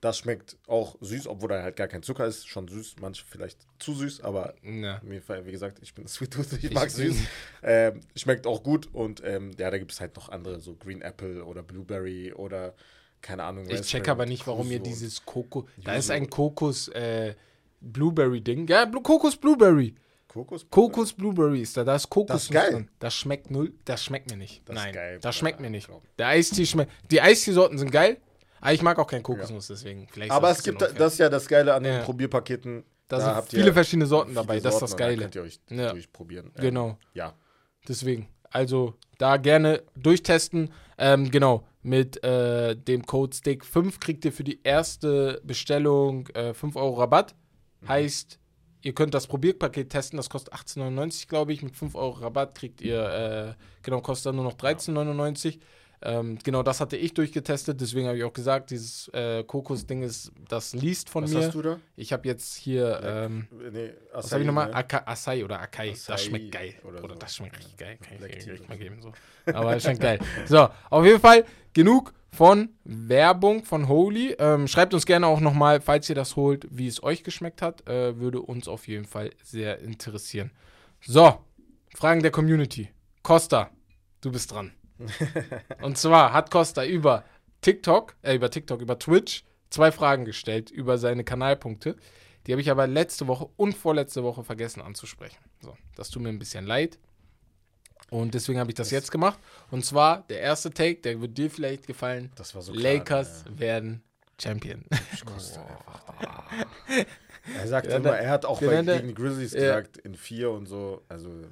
Das schmeckt auch süß, obwohl da halt gar kein Zucker ist. Schon süß, manche vielleicht zu süß, aber Ja. mir, wie gesagt, ich bin Sweet Tooth, ich Ich- mag süß. Ähm, schmeckt auch gut und ähm, ja, da gibt es halt noch andere, so Green Apple oder Blueberry oder keine Ahnung. Ich check aber nicht, warum ihr dieses Kokos. Da ist ein Kokos äh, Blueberry Ding. Ja, Kokos Blueberry. Kokos? Kokos Blueberry ist da. Da ist Kokos Das ist geil. drin. Das schmeckt null. Das schmeckt mir nicht. Das Nein, geil, das schmeckt mir nicht. Der Eistee schmeckt. Die Eistee-Sorten sind geil. Aber ich mag auch keinen Kokosnuss, deswegen. Vielleicht Aber es gibt, bisschen das ist ja das Geile an den Ja. Probierpaketen. Da Da sind viele verschiedene Sorten viele dabei. Das ist das Sorten Geile. Da könnt ihr euch Ja. durchprobieren. Ähm, Genau. Ja. Deswegen. Also da gerne durchtesten. Ähm, genau. Mit äh, dem Code STICK5 kriegt ihr für die erste Bestellung äh, 5 Euro Rabatt. Heißt, ihr könnt das Probierpaket testen. Das kostet 18,99, glaube ich. Mit 5 Euro Rabatt kriegt ihr, äh, genau, kostet dann nur noch 13,99. Ähm, genau, das hatte ich durchgetestet. Deswegen habe ich auch gesagt, dieses äh, Kokos-Ding ist das liest von Was mir. hast du da? Ich habe jetzt hier. Ähm, Nee, was habe ich nochmal? ne? Aka- Acai oder Akai. Acai Das schmeckt geil. oder Oder, so. das schmeckt richtig geil. Kann ich dir oder mal geben. So. Aber es schmeckt geil. So, auf jeden Fall genug von Werbung von Holy. Ähm, schreibt uns gerne auch nochmal, falls ihr das holt, wie es euch geschmeckt hat. Äh, würde uns auf jeden Fall sehr interessieren. So, Fragen der Community. Costa, du bist dran. Und zwar hat Costa über TikTok, äh, über TikTok, über Twitch zwei Fragen gestellt über seine Kanalpunkte. Die habe ich aber letzte Woche und vorletzte Woche vergessen anzusprechen. So, das tut mir ein bisschen leid. Und deswegen habe ich das jetzt gemacht. Und zwar der erste Take, der wird dir vielleicht gefallen. Das war so klar, Lakers ne? werden Champion. Er sagt Ja, immer, er hat auch bei, gegen die Grizzlies ja. gesagt, in vier und so. Also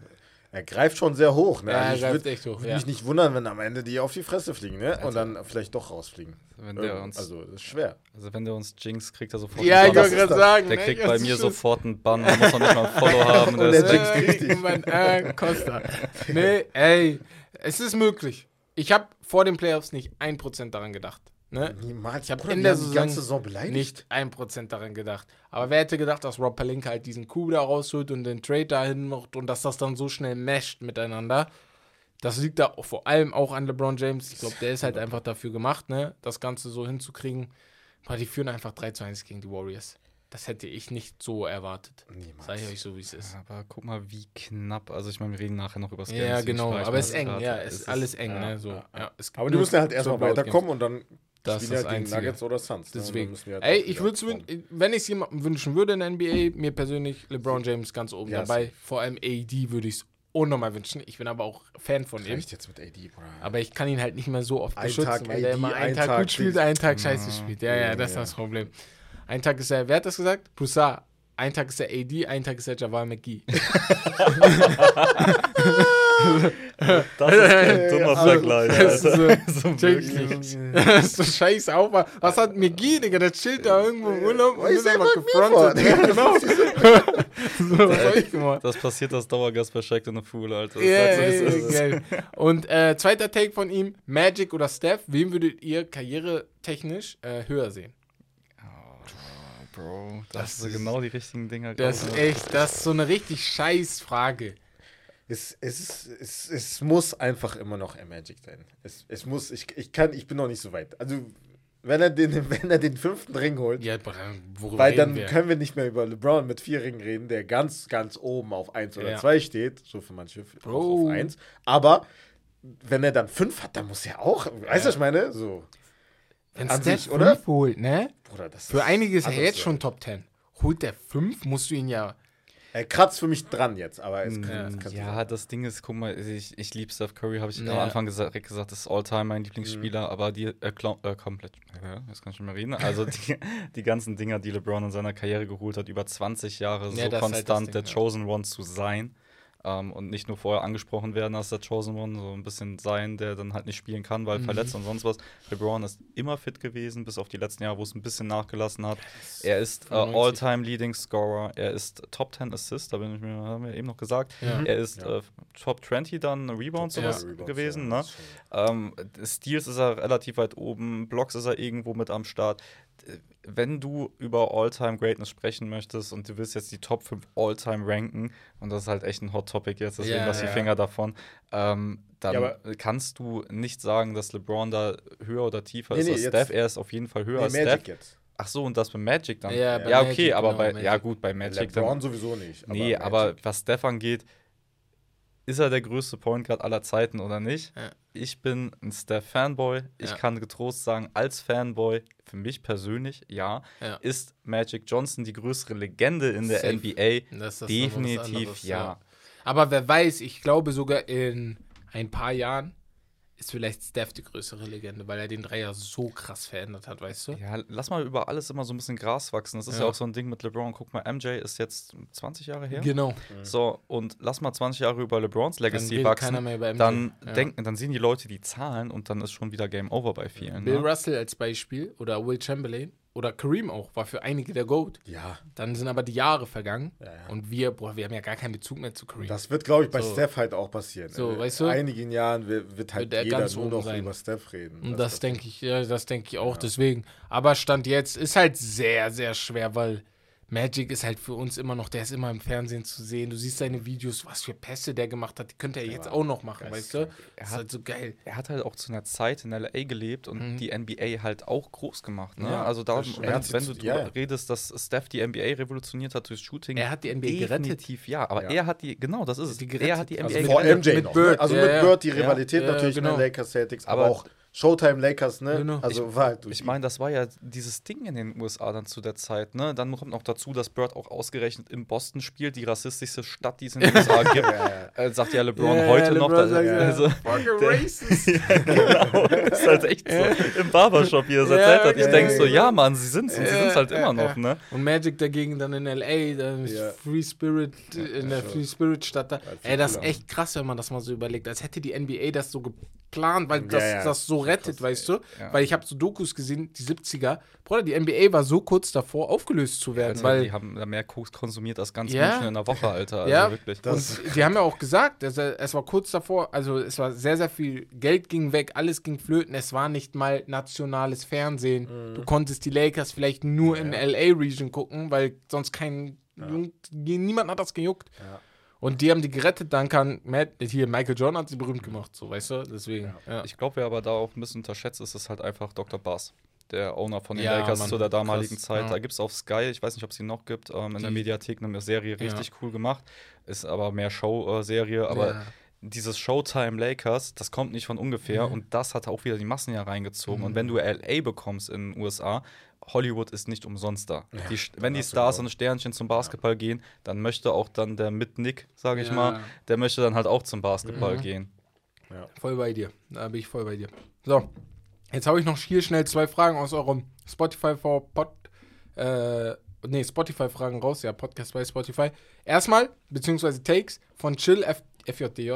er greift schon sehr hoch. Ne? Ja, er also ich greift würde echt hoch, würd ja. mich nicht wundern, wenn am Ende die auf die Fresse fliegen ne? Also- und dann vielleicht doch rausfliegen. Wenn der Irgend- uns, also das ist schwer. also wenn der uns jinx, kriegt er sofort Ja, einen ich Bann. wollte das ist gerade sagen. Der ne, kriegt bei mir sofort einen Bann, da muss noch nicht mal ein Follow haben. Und Der der Äh, richtig. irgendwann, äh, Costa. Nee, ey, es ist möglich. Ich habe vor den Playoffs nicht 1% daran gedacht. Ne? Niemals. Ich habe Bruder, in der Saison ganze Saison beleidigt. nicht 1% daran gedacht. Aber wer hätte gedacht, dass Rob Palinka halt diesen Coup da rausholt und den Trade dahin macht und dass das dann so schnell mesht miteinander. Das liegt da vor allem auch an LeBron James. Ich glaube, der ist halt einfach dafür gemacht, ne, das Ganze so hinzukriegen. Aber die führen einfach 3 zu 1 gegen die Warriors. Das hätte ich nicht so erwartet. Niemals. Sag ich euch so, wie es ist. Aber guck mal, wie knapp. Also ich meine, wir reden nachher noch über das Ja, genau, aber es ist eng, ja, es ist alles eng, ja, ne? So, ja, ja. Aber die müssen halt erstmal so weiterkommen und dann Das ist das halt Einzige. Nuggets oder Suns. ne? Deswegen. halt Ey, ich würde performen. wenn ich es jemandem wünschen würde in der NBA, mir persönlich LeBron James ganz oben Ja, dabei. Vor allem AD würde ich es unnormal wünschen. Ich bin aber auch Fan von ihm. Jetzt mit AD, Bruder. Aber ich kann ihn halt nicht mehr so oft Ein beschützen, Tag weil der AD, immer einen ein Tag, Tag gut spielt, einen Tag scheiße spielt. Ja, ja, Ja, das ist ja. das Problem. Ein Tag ist er, wer hat das gesagt? Broussard. Ein Tag ist er AD, ein Tag ist er Javal McGee. Das ist ein dummer Also, Vergleich, das ist Alter. so- So. Das ist so scheiße auch. Was hat McGee, Digga? Der chillt da irgendwo im Urlaub und seh einfach gefrontet. Ja, genau. so, was soll ich gemacht? Das passiert als Dauergast bei Shaq in the Fool, Alter. Das es ist. geil. Und äh, zweiter Take von ihm: Magic oder Steph. Wem würdet ihr karrieretechnisch äh, höher sehen? Bro, das, Das sind ist- genau die richtigen Dinger. Das ist gerade. echt, das ist so eine richtig scheiß Frage. Es, es, es, es muss einfach immer noch Magic sein. Es, es muss, ich, ich kann, ich bin noch nicht so weit. Also, wenn er den, wenn er den fünften Ring holt, Ja, weil dann wir? können wir nicht mehr über LeBron mit vier Ringen reden, der ganz, ganz oben auf 1 oder Ja. 2 steht. So für manche Bro. auf 1. Aber wenn er dann 5 hat, dann muss er auch, weißt du, Ja. was ich meine? So, Wenn an Steph sich, oder? fünf holt, ne? Bruder, das Für einige ist er jetzt schon Top 10. Holt der 5, musst du ihn ja. Er kratzt für mich dran jetzt, aber es Ja. kann, es kann Ja, das Ding ist, guck mal, ich, ich liebe Steph Curry, habe ich am Ja. Anfang gesa gesagt, das ist Alltime mein Lieblingsspieler, aber die äh, äh, komplett, ja, jetzt kann ich schon mal reden, also die, die ganzen Dinger, die LeBron in seiner Karriere geholt hat, über 20 Jahre Ja, so halt konstant Ding, der ja. Chosen One zu sein ähm, und nicht nur vorher angesprochen werden als der Chosen One, so ein bisschen sein, der dann halt nicht spielen kann, Mhm. weil verletzt und sonst was. LeBron ist immer fit gewesen, bis auf die letzten Jahre, wo es ein bisschen nachgelassen hat. Er ist äh, 95. All-Time Leading Scorer, er ist Top 10 Assist, da bin ich mir, haben wir eben noch gesagt. Ja. Er ist Ja. äh, Top 20 dann Rebounds Ja. sowas Rebounds, gewesen. ne? Ähm, Steals ist er relativ weit oben, Blocks ist er irgendwo mit am Start. Wenn du über All-Time Greatness sprechen möchtest und du willst jetzt die Top 5 All-Time ranken, und das ist halt echt ein Hot Topic jetzt, deswegen Ja, lass die ja. Finger davon, ähm, dann Ja, aber- kannst du nicht sagen, dass LeBron da höher oder tiefer Nee, ist nee, als Steph. Er ist auf jeden Fall höher Nee, als Magic Steph. jetzt. Ach so, und das bei Magic dann. Ja, Ja, bei okay, Magic, aber genau, bei, Magic. ja gut, bei Magic dann LeBron sowieso nicht. Nee, Magic. aber was Steph angeht, ist er der größte Point Guard aller Zeiten oder nicht? Ja. Ich bin ein Steph-Fanboy. Ich Ja. kann getrost sagen, als Fanboy, für mich persönlich, ja, Ja. ist Magic Johnson die größere Legende in der Safe. NBA. Das was Definitiv anderes, ja. Aber wer weiß, ich glaube sogar in ein paar Jahren ist vielleicht Steph die größere Legende, weil er den Dreier so krass verändert hat, weißt du? Ja, lass mal über alles immer so ein bisschen Gras wachsen. Das ist ja, Ja. auch so ein Ding mit LeBron. Guck mal, MJ ist jetzt 20 Jahre her. Genau. So, und lass mal 20 Jahre über LeBrons Legacy redet wachsen. keiner mehr über MJ. Dann, Ja. denken, dann sehen die Leute die Zahlen und dann ist schon wieder Game Over bei vielen. Bill Ne? Russell als Beispiel oder Will Chamberlain oder Kareem auch, war für einige der GOAT. Ja, Dann sind aber die Jahre vergangen Ja, ja. und wir, boah, wir haben ja gar keinen Bezug mehr zu Kareem. das wird, glaube ich, bei So. Steph halt auch passieren. So, In weißt du? einigen Jahren wird, wird halt Wird er jeder ganz nur noch sein. über Steph reden. Und das denke ich, ja, das denke ich auch, deswegen. Aber Stand jetzt ist halt sehr, sehr schwer, weil Magic ist halt für uns immer noch, der ist immer im Fernsehen zu sehen. Du siehst seine Videos, was für Pässe der gemacht hat, die könnte er jetzt auch noch machen, weißt du? Das ist halt so geil. er hat halt auch zu einer Zeit in LA gelebt und die NBA halt auch groß gemacht. Ne? Mhm. Ja, also da. Er wenn, sie wenn du ja. redest, dass Steph die NBA revolutioniert hat durch Shooting. Er hat die NBA gerettet. Definitiv, ja. Aber Ja. er hat die, genau, das ist es. Die er hat die gerettet. NBA Also Vor gerettet. MJ mit noch. Bird? Also ja, mit. Bird die Ja. Rivalität Ja, natürlich in genau. den Lakers Celtics, aber, Aber- auch Showtime Lakers, ne? Genau. Also war halt durch Ich meine, das war ja dieses Ding in den USA dann zu der Zeit, ne? Dann kommt noch dazu, dass Bird auch ausgerechnet in Boston spielt, die rassistischste Stadt, die es in den USA gibt. Äh, sagt ja LeBron Ja, heute LeBron noch. Da, sagt ja, also, racist. genau, das ist halt echt so. Im Barbershop, wie er es Ja, erzählt hat. Ich genau. denke so, ja, Mann, sie sind's und sie Ja, sind's halt ja, immer noch, ja. ne? Und Magic dagegen dann in LA, dann ist Ja. Free Spirit, in der schon. Free Spirit Stadt da. Ey, das ist echt krass, wenn man das mal so überlegt. Als hätte die NBA das so geplant, weil das, ja. das so rettet, Krass, weißt du? Ja. Weil ich habe so Dokus gesehen, die 70er. Bruder, die NBA war so kurz davor, aufgelöst zu werden, Also, weil die haben da mehr Koks konsumiert als ganz Ja. München in der Woche, Alter. Also Ja. wirklich. Das- Und die haben ja auch gesagt, es war kurz davor, also es war sehr, sehr viel Geld ging weg, alles ging flöten, es war nicht mal nationales Fernsehen. Mhm. Du konntest die Lakers vielleicht nur in LA-Region gucken, weil sonst kein, niemand hat das gejuckt. Ja. Und die haben die gerettet, dann kann Matt, hier Michael Jordan hat sie berühmt gemacht, so weißt du, deswegen. Ja. Ich glaube, wer aber da auch ein bisschen unterschätzt ist, ist halt einfach Dr. Bass. der Owner von den Ja, Lakers Mann, zu der damaligen krass, Zeit. ja. Da gibt es auf Sky, ich weiß nicht, ob es sie noch gibt, ähm, in der Die- Mediathek eine Serie richtig cool gemacht. Ist aber mehr Show-Serie, aber Ja. dieses Showtime Lakers, das kommt nicht von ungefähr Mhm. und das hat auch wieder die Massen ja reingezogen. Und wenn du LA bekommst in den USA, Hollywood ist nicht umsonst da. die, wenn die Stars und Sternchen zum Basketball gehen, dann möchte auch dann der mit Nick, sage ich Ja. mal, der möchte dann halt auch zum Basketball Mhm. gehen. Voll bei dir. Da bin ich voll bei dir. So, jetzt habe ich noch hier schnell zwei Fragen aus eurem Spotify for Pod. Äh, nee, Spotify-Fragen raus. Ja, Podcast bei Spotify. Erstmal, beziehungsweise Takes von Chill F FJDJ.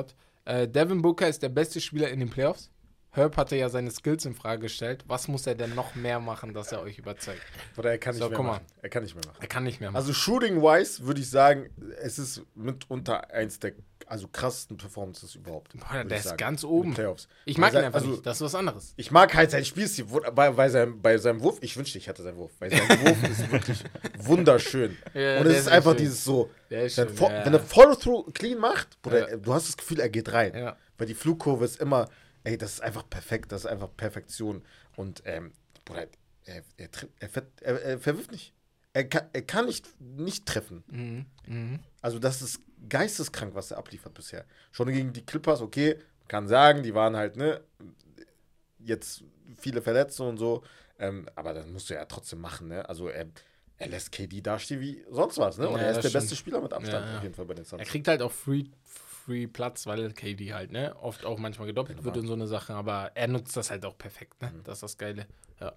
Äh, Devin Booker ist der beste Spieler in den Playoffs. Herb hatte ja seine Skills in Frage gestellt. Was muss er denn noch mehr machen, dass er euch überzeugt? Oder er kann nicht So, mehr machen. Er kann nicht mehr machen. Er kann nicht mehr machen. Also Shooting-wise würde ich sagen, es ist mitunter eins der also krassesten Performances überhaupt. Boah, der ist sagen, ganz oben. Playoffs. ich mag Weil ihn einfach also, nicht. Das ist was anderes. Ich mag halt sein Spielstil bei, bei, seinem, bei seinem Wurf. Ich wünschte, ich hätte seinen Wurf. Weil sein Wurf ist wirklich wunderschön. Ja, Und es ist ist einfach schön. dieses so, wenn, schön, ja. wenn er Follow-Through clean macht, Bruder, Ja. du hast das Gefühl, er geht rein. Weil die Flugkurve ist immer, ey, das ist einfach perfekt, das ist einfach Perfektion. Und, ähm, Bruder, er, er, er, er, er verwirft nicht. Er kann, er kann nicht, nicht treffen. Mhm. Mhm. Also, das ist geisteskrank, was er abliefert bisher. Schon gegen die Clippers, okay, kann sagen, die waren halt, ne, jetzt viele Verletzte und so. Ähm, aber das musst du ja trotzdem machen, ne? Also, er, er lässt KD dastehen wie sonst was, ne? Und Ja, er ist der stimmt. beste Spieler mit Abstand, Ja, ja. auf jeden Fall bei den Er Suns. kriegt halt auch Free, Free Platz, weil KD halt, ne? Oft auch manchmal gedoppelt wird und so eine Sache, aber er nutzt das halt auch perfekt, Mhm. ne? Das ist das Geile. Ja.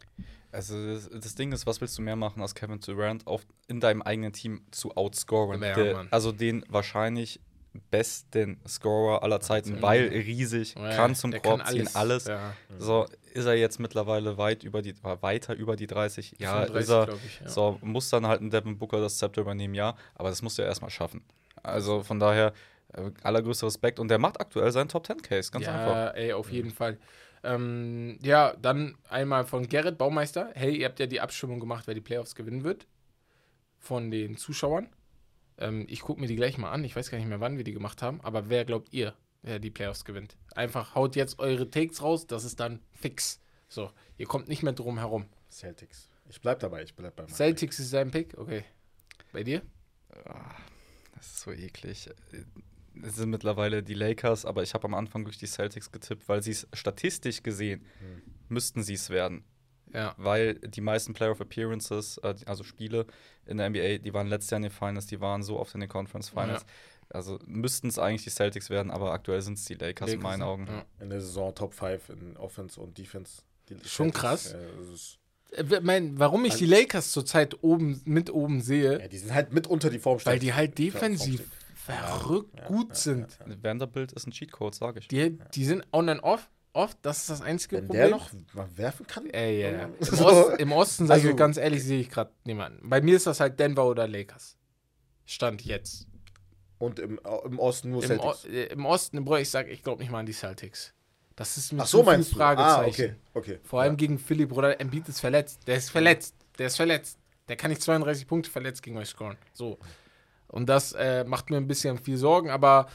Also das, das Ding ist, was willst du mehr machen als Kevin Durant auf, in deinem eigenen Team zu outscoren? Ja, Der- also den wahrscheinlich besten Scorer aller Zeiten, Zeiten. weil riesig, Ja, kann zum Korb ziehen, alles. Ja. So ist er jetzt mittlerweile weit über die, weiter über die 30. Ja, 35, ist er. ich, ja. So muss dann halt ein Devin Booker das Zepter übernehmen, ja. Aber das muss er erstmal schaffen. Also von daher allergrößter Respekt und der macht aktuell seinen Top 10 Case, ganz ja, einfach. ey, auf jeden Fall. Ähm, ja, dann einmal von Gerrit Baumeister. Hey, ihr habt ja die Abstimmung gemacht, wer die Playoffs gewinnen wird. Von den Zuschauern. Ähm, ich gucke mir die gleich mal an. Ich weiß gar nicht mehr, wann wir die gemacht haben. Aber wer glaubt ihr, wer die Playoffs gewinnt? Einfach haut jetzt eure Takes raus. Das ist dann fix. So, ihr kommt nicht mehr drum herum. Celtics. Ich bleib dabei, ich bleib bei meinem Celtics ist sein Pick. Okay. Bei dir? Das ist so eklig. Es sind mittlerweile die Lakers, aber ich habe am Anfang durch die Celtics getippt, weil sie es statistisch gesehen müssten sie es werden. Ja. Weil die meisten Player of Appearances, äh, also Spiele in der NBA, die waren letztes Jahr in den Finals, die waren so oft in den Conference Finals. Also müssten es eigentlich die Celtics werden, aber aktuell sind es die Lakers, in meinen Augen. Ja. In der Saison Top 5 in Offense und Defense. Die Schon Celtics, krass. äh, ist- Äh, mein, warum ich die Lakers zurzeit oben mit oben sehe, ja, die sind halt mit unter die Form weil die halt defensiv Formstärke. Verrückt ja, gut ja, sind. Vanderbilt ist ein Cheatcode, sage ich. Die, die sind on and off, oft, das ist das einzige Wenn Problem. der noch mal werfen kann. Ey, ja. Im, So. Ost, Im Osten, sag ich Also- euch ganz ehrlich, sehe ich gerade niemanden. Bei mir ist das halt Denver oder Lakers. Stand jetzt. Und im, im Osten nur Im, o Celtics. äh, Im Osten, Bro, ich sag, ich glaube nicht mal an die Celtics. Das ist Ach so, zu viel meinst du? Fragezeichen. Ah, okay, okay. Vor allem ja. gegen Philly, Bruder. Embiid ist verletzt. Der ist verletzt. Der ist verletzt. Der kann nicht 32 Punkte verletzt gegen euch scoren. So. Und das äh, macht mir ein bisschen viel Sorgen, aber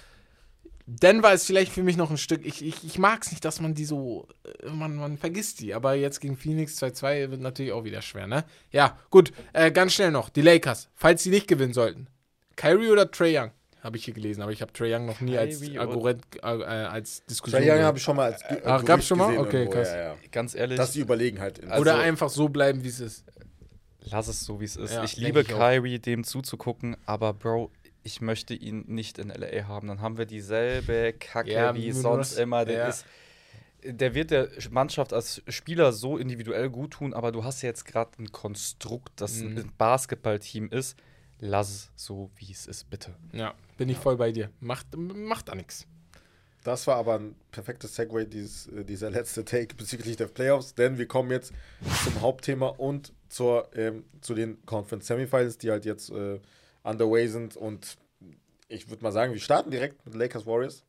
Denver ist vielleicht für mich noch ein Stück. Ich, ich, ich mag es nicht, dass man die so. äh, Man, man vergisst die. Aber jetzt gegen Phoenix 2-2 wird natürlich auch wieder schwer, ne? Ja, gut. Äh, ganz schnell noch. Die Lakers. Falls sie nicht gewinnen sollten. Kyrie oder Trey Young? Habe ich hier gelesen, aber ich habe Trey Young noch nie als Argument, äh, äh, als Diskussion. Trae Young habe ich schon mal als Ge- Ach, gab's schon mal? gesehen Okay, irgendwo, krass. Ja, ja. Ganz ehrlich, Dass die überlegen halt. In Oder Also- einfach so bleiben, wie es ist. Lass es so, wie es ist. Ja, ich liebe ich. Kyrie, dem zuzugucken, aber Bro, ich möchte ihn nicht in LA haben. Dann haben wir dieselbe Kacke Ja, wie sonst das- immer. Der ja. ist. Der wird der Mannschaft als Spieler so individuell gut tun, aber du hast ja jetzt gerade ein Konstrukt, das Mhm. ein Basketballteam ist. Lass es so, wie es ist, bitte. Ja, bin ich voll bei dir. Macht, macht da nichts. Das war aber ein perfektes Segway, dieses, äh, dieser letzte Take bezüglich der Playoffs, denn wir kommen jetzt zum Hauptthema und zur, ähm, zu den Conference Semifinals, die halt jetzt äh, underway sind. Und ich würde mal sagen, wir starten direkt mit Lakers Warriors.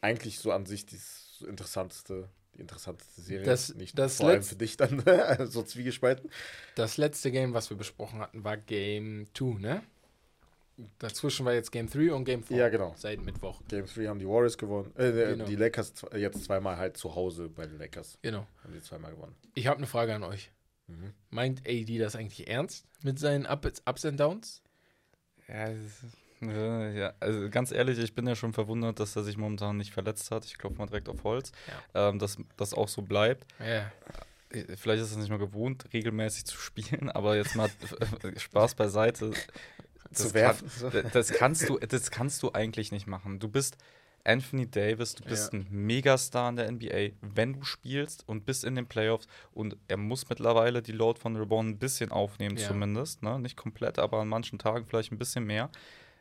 Eigentlich so an sich das interessanteste, die interessanteste Serie. Das- Nicht das vor allem für dich dann, so zwiegespalten. Das letzte Game, was wir besprochen hatten, war Game 2, ne? Dazwischen war jetzt Game 3 und Game 4. Ja, genau. Seit Mittwoch. Game 3 haben die Warriors gewonnen. Äh, Genau. Die Lakers jetzt zweimal halt zu Hause bei den Lakers. Genau. Haben die zweimal gewonnen. Ich habe eine Frage an euch. Mhm. Meint AD das eigentlich ernst mit seinen Up Ups and Downs? Ja, das- äh, ja, also ganz ehrlich, ich bin ja schon verwundert, dass er sich momentan nicht verletzt hat. Ich klopfe mal direkt auf Holz, ähm, dass das auch so bleibt. Ja. Äh, Vielleicht ist es nicht mal gewohnt, regelmäßig zu spielen, aber jetzt mal äh, Spaß beiseite. Zu Das werfen. Kann, das, kannst du, das kannst du eigentlich nicht machen. Du bist Anthony Davis, du bist Ja. ein Megastar in der NBA, wenn du spielst und bist in den Playoffs und er muss mittlerweile die Load von LeBron ein bisschen aufnehmen, Ja. zumindest. Ne? Nicht komplett, aber an manchen Tagen vielleicht ein bisschen mehr.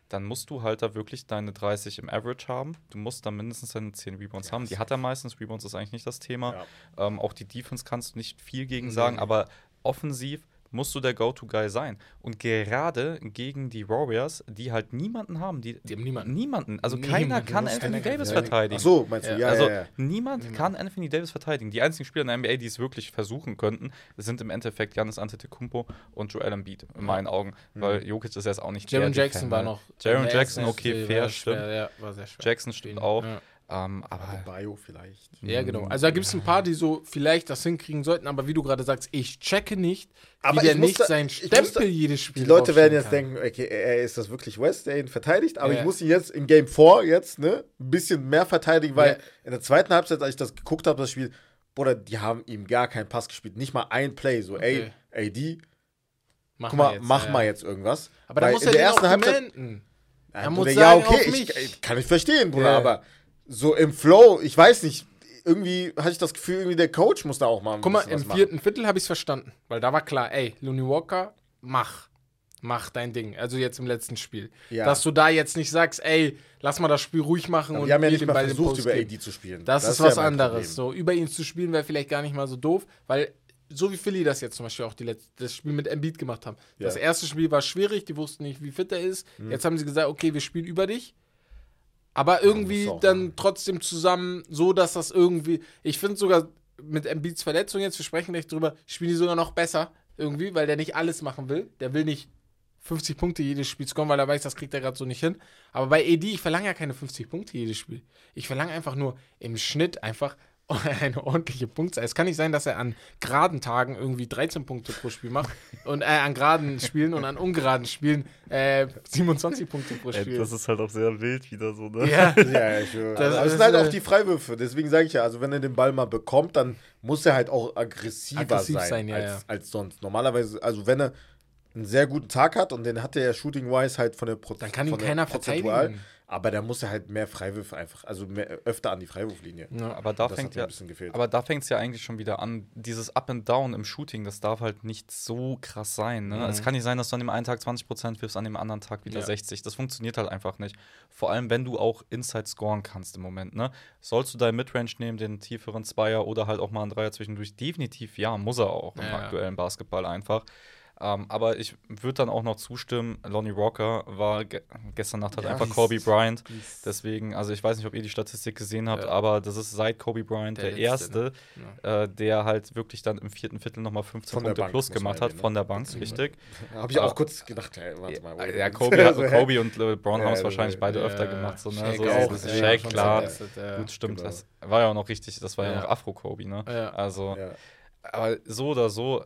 Dann musst du halt da wirklich deine 30 im Average haben. Du musst da mindestens deine 10 Rebounds Ja, haben. Die hat er meistens. Rebounds ist eigentlich nicht das Thema. Ähm, auch die Defense kannst du nicht viel gegen sagen, aber offensiv musst du der Go-To-Guy sein. Und gerade gegen die Warriors, die halt niemanden haben, die, Die haben niemanden. niemanden, also Niemanden. keiner kann Anthony keiner Davis verteidigen. Ach so, meinst du? Ja. Ja, also ja, ja. niemand Niemand. kann Anthony Davis verteidigen. Die einzigen Spieler in der NBA, die es wirklich versuchen könnten, sind im Endeffekt Giannis Antetokounmpo und Joel Embiid in meinen Augen, weil Jokic ist jetzt auch nicht Jaron Jackson war noch. Jaron Jackson, okay, fair, war stimmt. schwer, Ja, war sehr schwer. Jackson stimmt auch. Ähm, aber Bio vielleicht. Ja, genau. Also da gibt es ein paar, die so vielleicht das hinkriegen sollten, aber wie du gerade sagst, ich checke nicht, Aber wie der nicht da- seinen Stempel da- jedes Spiel Die Leute werden jetzt kann. denken, okay, er ist das wirklich West, der ihn verteidigt, aber Ja. ich muss ihn jetzt im Game 4 jetzt, ne, ein bisschen mehr verteidigen, weil Ja. in der zweiten Halbzeit, als ich das geguckt habe, das Spiel, Bruder, die haben ihm gar keinen Pass gespielt, nicht mal ein Play, so, Okay. ey, AD, Mach guck mal, jetzt, mach ja. mal jetzt irgendwas. Aber da muss in er der ersten auch Halbzeit, Er muss sagen, ja, okay, ich, kann ich verstehen, Bruder, aber so im Flow, ich weiß nicht, irgendwie hatte ich das Gefühl, irgendwie der Coach muss da auch mal ein Guck mal, im machen. vierten Viertel habe ich es verstanden, weil da war klar, ey, Looney Walker, mach. Mach dein Ding. Also jetzt im letzten Spiel. Ja. Dass du da jetzt nicht sagst, ey, lass mal das Spiel ruhig machen Aber und die haben ja nicht mal versucht, über. AD zu spielen. Das, ist ja was anderes. Problem. So, über ihn zu spielen wäre vielleicht gar nicht mal so doof, weil so wie Philly das jetzt zum Beispiel auch die letzte, das Spiel mit Embiid gemacht haben. Das Ja. erste Spiel war schwierig, die wussten nicht, wie fit er ist. Mhm. Jetzt haben sie gesagt, okay, wir spielen über dich. Aber irgendwie auch, dann trotzdem zusammen, so dass das irgendwie. Ich finde sogar mit Embiids Verletzung jetzt, wir sprechen gleich drüber, spielen die sogar noch besser irgendwie, weil der nicht alles machen will. Der will nicht 50 Punkte jedes Spiel scoren, weil er weiß, das kriegt er gerade so nicht hin. Aber bei AD, ich verlange ja keine 50 Punkte jedes Spiel. Ich verlange einfach nur im Schnitt einfach eine ordentliche Punktzahl. Es kann nicht sein, dass er an geraden Tagen irgendwie 13 Punkte pro Spiel macht und äh, an geraden Spielen und an ungeraden Spielen äh, 27 Punkte pro Spiel. ist halt auch sehr wild wieder so, ne? ja, Ja, schwöre. Das Das, ist, sind halt äh, auch die Freiwürfe. Deswegen sage ich ja, also wenn er den Ball mal bekommt, dann muss er halt auch aggressiver Aggressiv sein, sein, ja, als, ja. als sonst. Normalerweise, also wenn er einen sehr guten Tag hat und den hatte er shooting-wise halt von der Pro Dann kann ihn keiner prozentual, verteidigen. Aber da muss er halt mehr Freiwürfe einfach, also mehr, öfter an die Freiwurflinie. Ja. Aber da Das fängt ja, aber da fängt es ja eigentlich schon wieder an. Dieses Up and Down im Shooting, das darf halt nicht so krass sein. Ne? Es kann nicht sein, dass du an dem einen Tag 20% wirfst, an dem anderen Tag wieder Ja. 60. Das funktioniert halt einfach nicht. Vor allem, wenn du auch Inside scoren kannst im Moment. Ne? Sollst du dein Midrange nehmen, den tieferen Zweier oder halt auch mal einen Dreier zwischendurch? Definitiv ja, muss er auch im Ja. aktuellen Basketball einfach. Ähm, aber ich würde dann auch noch zustimmen, Lonnie Walker war ge gestern Nacht halt Ja, einfach. Kobe Bryant. Deswegen, also ich weiß nicht, ob ihr die Statistik gesehen habt, Ja. aber das ist seit Kobe Bryant Der der, Letzte, Erste, äh, der halt wirklich dann im vierten Viertel nochmal 15 Von der Punkte Bank, plus gemacht hat, von ne? der Bank, richtig. Habe ich auch kurz gedacht, hey, warte mal. Ja, wait, ja. Kobe, Also? Kobe und LeBron haben es Ja, wahrscheinlich beide Ja, öfter gemacht. So, ne? Shaq so, auch, das ist ja, Shaq, klar. ja. Gut, stimmt. Genau. Das war ja auch noch richtig, das war ja, Ja. noch Afro-Kobe, ne? Ja. Also, Ja. aber so oder so,